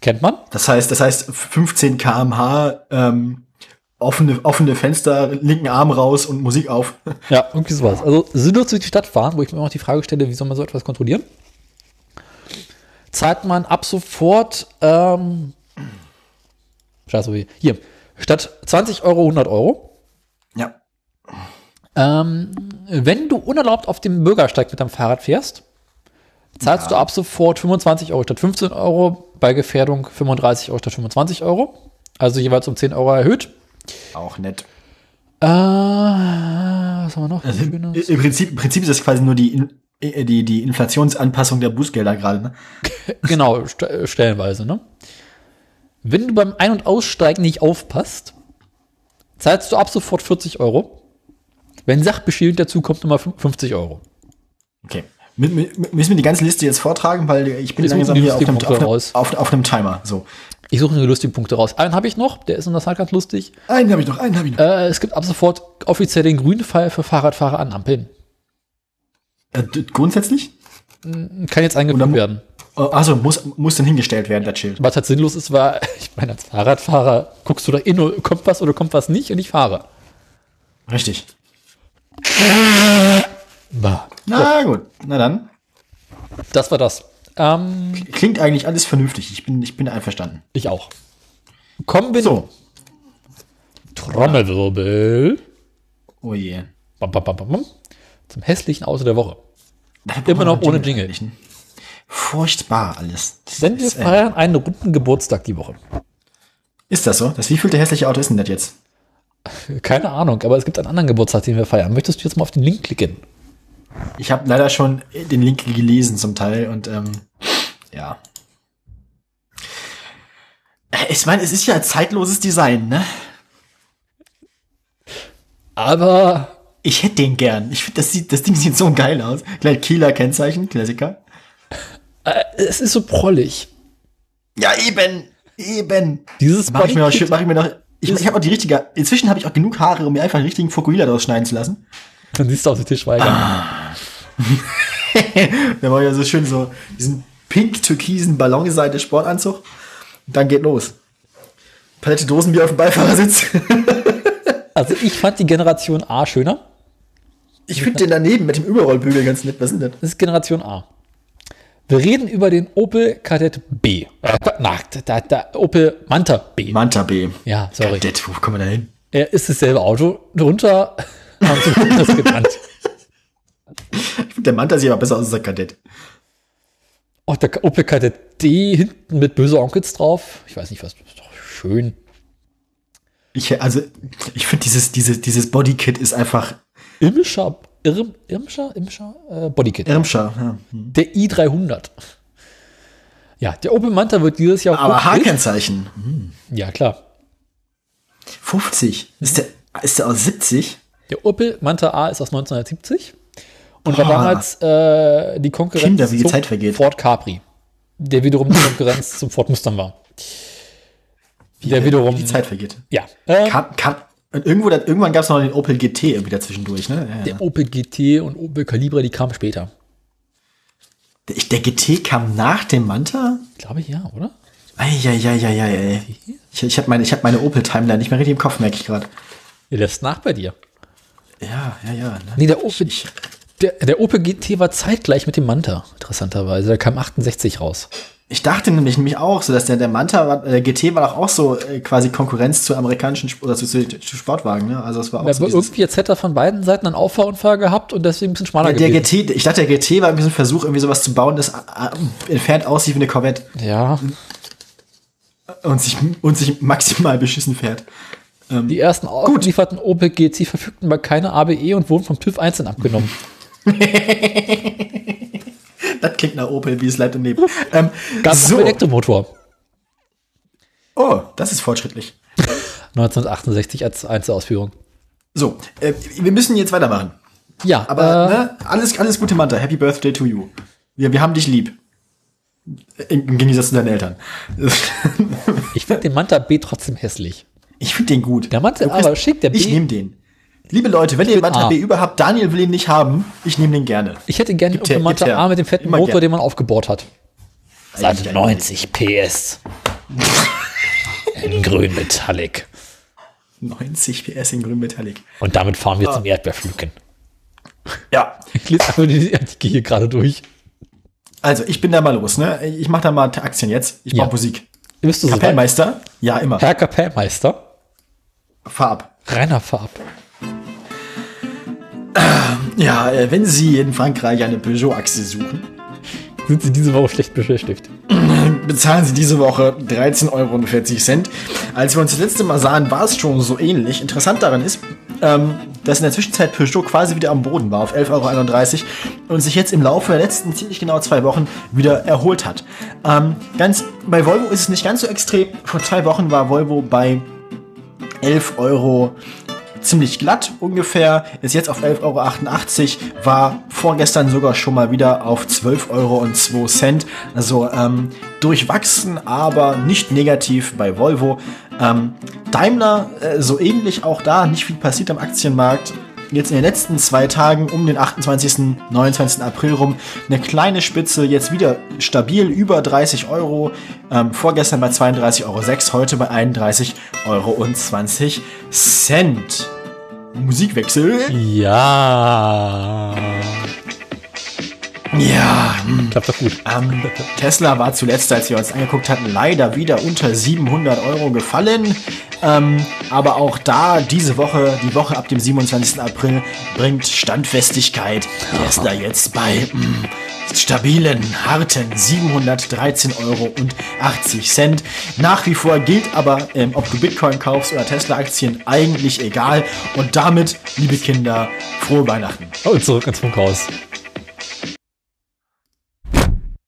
kennt man, Das heißt, das heißt 15 kmh, ähm, offene, offene Fenster, linken Arm raus und Musik auf. Ja, irgendwie sowas. Also sinnlos durch die Stadt fahren, wo ich mir immer noch die Frage stelle, wie soll man so etwas kontrollieren? Zahlt man ab sofort, ähm, scheiße, wie, hier, statt 20 Euro 100 Euro. Ja. Ähm, wenn du unerlaubt auf dem Bürgersteig mit deinem Fahrrad fährst, zahlst du ab sofort 25 Euro statt 15 Euro, bei Gefährdung 35 Euro statt 25 Euro. Also jeweils um 10 Euro erhöht. Auch nett. Äh, was haben wir noch? Also im, Prinzip, im Prinzip ist das quasi nur die, äh, die, die Inflationsanpassung der Bußgelder gerade. Ne? Genau, st äh, stellenweise, ne? Wenn du beim Ein- und Aussteigen nicht aufpasst, zahlst du ab sofort 40 Euro. Wenn Sachbeschädigung dazu kommt, nochmal 50 Euro. Okay. Müssen wir die ganze Liste jetzt vortragen, weil ich bin Ich langsam hier auf einem, auf, einem, auf, auf einem Timer. So. Ich suche nur lustige Punkte raus. Einen habe ich noch, der ist in der Tat ganz lustig. Einen habe ich noch, einen habe ich noch. Äh, es gibt ab sofort offiziell den grünen Pfeil für Fahrradfahrer an Ampeln. Äh, grundsätzlich? Kann jetzt eingeführt werden. Oh, also muss, muss dann hingestellt werden, das Schild. Was halt sinnlos ist, war, ich meine, als Fahrradfahrer guckst du da in, kommt was oder kommt was nicht und ich fahre. Richtig. Bah. Na gut, na dann. Das war das. Ähm, Klingt eigentlich alles vernünftig. Ich bin, ich bin einverstanden. ich auch. Kommen wir So. Trommelwirbel. Oh je. Bam, bam, bam. Zum hässlichen Auto der Woche. Immer noch wir ohne einen Jingle. Furchtbar alles. Das Denn wir ist, äh, feiern einen runden Geburtstag die Woche. ist das so? Das wievielte hässliche Auto ist denn das jetzt? Keine Ahnung, aber es gibt einen anderen Geburtstag, den wir feiern. Möchtest du jetzt mal auf den Link klicken? Ich habe leider schon den Link gelesen zum Teil und ähm, ja. Äh, Ich meine, es ist ja zeitloses Design, ne? Aber Ich hätte den gern. Ich finde, das, sieht- das Ding sieht so geil aus. Gleich Kieler Kennzeichen, Klassiker. Äh, es ist so prollig. Ja, eben. Eben. Dieses Mach ich mir noch, mach ich mir noch, ich, ich habe auch die richtige, inzwischen habe ich auch genug Haare, um mir einfach einen richtigen Fukuhila draus schneiden zu lassen. Dann siehst du auf den Tisch weiter. Ah. Da war ja so schön so diesen pink-türkisen Ballonseite Sportanzug. Und dann geht los. Palette Dosenbier auf dem Beifahrersitz. Also ich fand die Generation A schöner. Ich finde den daneben mit dem Überrollbügel ganz nett. Was ist denn das? Das ist Generation A. Wir reden über den Opel Kadett B. Äh, na, der, der Opel Manta B. Manta B. ja, sorry. Kadett, wo kommen wir da hin? Er ist dasselbe Auto. Drunter haben sie das genannt. Ich finde, der Manta sieht aber besser aus als der Kadett. Auch der Opel Kadett D hinten mit böse Onkels drauf. Ich weiß nicht, was. Ist doch schön. Ich, also, ich finde, dieses, dieses, dieses Bodykit ist einfach Imscher, Irm, Irmscher, Imscher, äh, Bodykit. Irmscher. Ja. Der i300. Ja, der Opel Manta wird dieses Jahr. Aber. H-Kennzeichen. Ja, klar. 50. Ist der, ist der aus 70? Der Opel Manta A ist aus 1970 und war Ah. damals äh, die Konkurrenz Kinder, wie die zum Zeit vergeht. Ford Capri, der wiederum die Konkurrenz zum Ford Mustang war. Der wiederum, Wie die Zeit vergeht. ja, äh, Kam, kam, und irgendwo, da, irgendwann gab es noch den Opel GT irgendwie dazwischendurch, ne? Ja, ja. der Opel GT und Opel Calibra, die kamen später. Der, der GT kam nach dem Manta? Glaube ich, ja, oder? Eieieiei. Ich, ich habe meine, ich hab meine Opel-Timeline nicht mehr richtig im Kopf, merke ich gerade. Der lässt nach bei dir. Ja, ja, ja. Ne? Nee, der Opel, der, der Opel GT war zeitgleich mit dem Manta, interessanterweise. Der kam 68 raus. Ich dachte nämlich, nämlich auch, so dass der, der Manta, war, der GT war doch auch so äh, quasi Konkurrenz zu amerikanischen oder zu, zu, zu Sportwagen, ne? Also es war auch Aber so irgendwie jetzt hätte er von beiden Seiten einen Auffahrunfall gehabt und deswegen ein bisschen schmaler der, der gewesen. GT, ich dachte, der GT war ein Versuch, irgendwie sowas zu bauen, das äh, entfernt aussieht wie eine Corvette Ja, und sich, und sich maximal beschissen fährt. Die ersten ausgelieferten Opel GT verfügten über keine ABE und wurden vom TÜV einzeln abgenommen. Das klingt nach Opel, wie es leid und lebt. Ähm, Gab so. Elektromotor. Oh, das ist fortschrittlich. 1968 als Einzelausführung. So, äh, wir müssen jetzt weitermachen. Ja, Aber aber ne, alles, alles Gute, Manta. Happy Birthday to you. Wir, wir haben dich lieb. Im, im Gegensatz zu deinen Eltern. ich finde den Manta B trotzdem hässlich. Ich finde den gut. Der Manta aber schick, der Ich B- nehme den. Liebe Leute, wenn ihr bin Manta. B überhaupt, Daniel will ihn nicht haben, ich nehme den gerne. Ich hätte gerne Opel Manta her. A mit dem fetten Immer Motor, gern. den man aufgebohrt hat. Seite ei. 90 PS. In grün Metallic. 90 PS in grün Metallic. Und damit fahren Ah. wir zum Erdbeerpflücken. Ja. Ich lese einfach die Artikel hier gerade durch. Also, ich bin da mal los, ne? Ich mache da mal Aktien jetzt. Ich Ja. brauche Musik. Bist du so? Kapellmeister? Ja, immer. Herr Kapellmeister? Fahr ab. Reiner Farb. Ja, äh, wenn Sie in Frankreich eine Peugeot-Achse suchen, Sind Sie diese Woche schlecht beschäftigt? bezahlen Sie diese Woche 13,40 Euro. Als wir uns das letzte Mal sahen, war es schon so ähnlich. Interessant daran ist, ähm, dass in der Zwischenzeit Peugeot quasi wieder am Boden war auf 11,31 Euro und sich jetzt im Laufe der letzten ziemlich genau zwei Wochen wieder erholt hat. Ähm, ganz, bei Volvo ist es nicht ganz so extrem. Vor zwei Wochen war Volvo bei 11 Euro ziemlich glatt ungefähr, ist jetzt auf 11,88 Euro, war vorgestern sogar schon mal wieder auf 12 Euro und 2 Cent. Also ähm, durchwachsen, aber nicht negativ bei Volvo. Ähm, Daimler äh, so ähnlich auch da, nicht viel passiert am Aktienmarkt. Jetzt in den letzten zwei Tagen um den 28. 29. April rum eine kleine Spitze, jetzt wieder stabil über 30 Euro. Ähm, vorgestern bei 32,06 Euro, heute bei 31,20 Euro. Musikwechsel. Ja. Ja, hm. Klappt doch gut. ähm, Tesla war zuletzt, als wir uns angeguckt hatten, leider wieder unter 700 Euro gefallen. Ähm, aber auch da diese Woche, die Woche ab dem 27. April, bringt Standfestigkeit. Tesla jetzt bei mm, stabilen, harten 713,80 Euro. Nach wie vor gilt aber, ähm, ob du Bitcoin kaufst oder Tesla-Aktien, eigentlich egal. Und damit, liebe Kinder, frohe Weihnachten. Und zurück ins Funkhaus.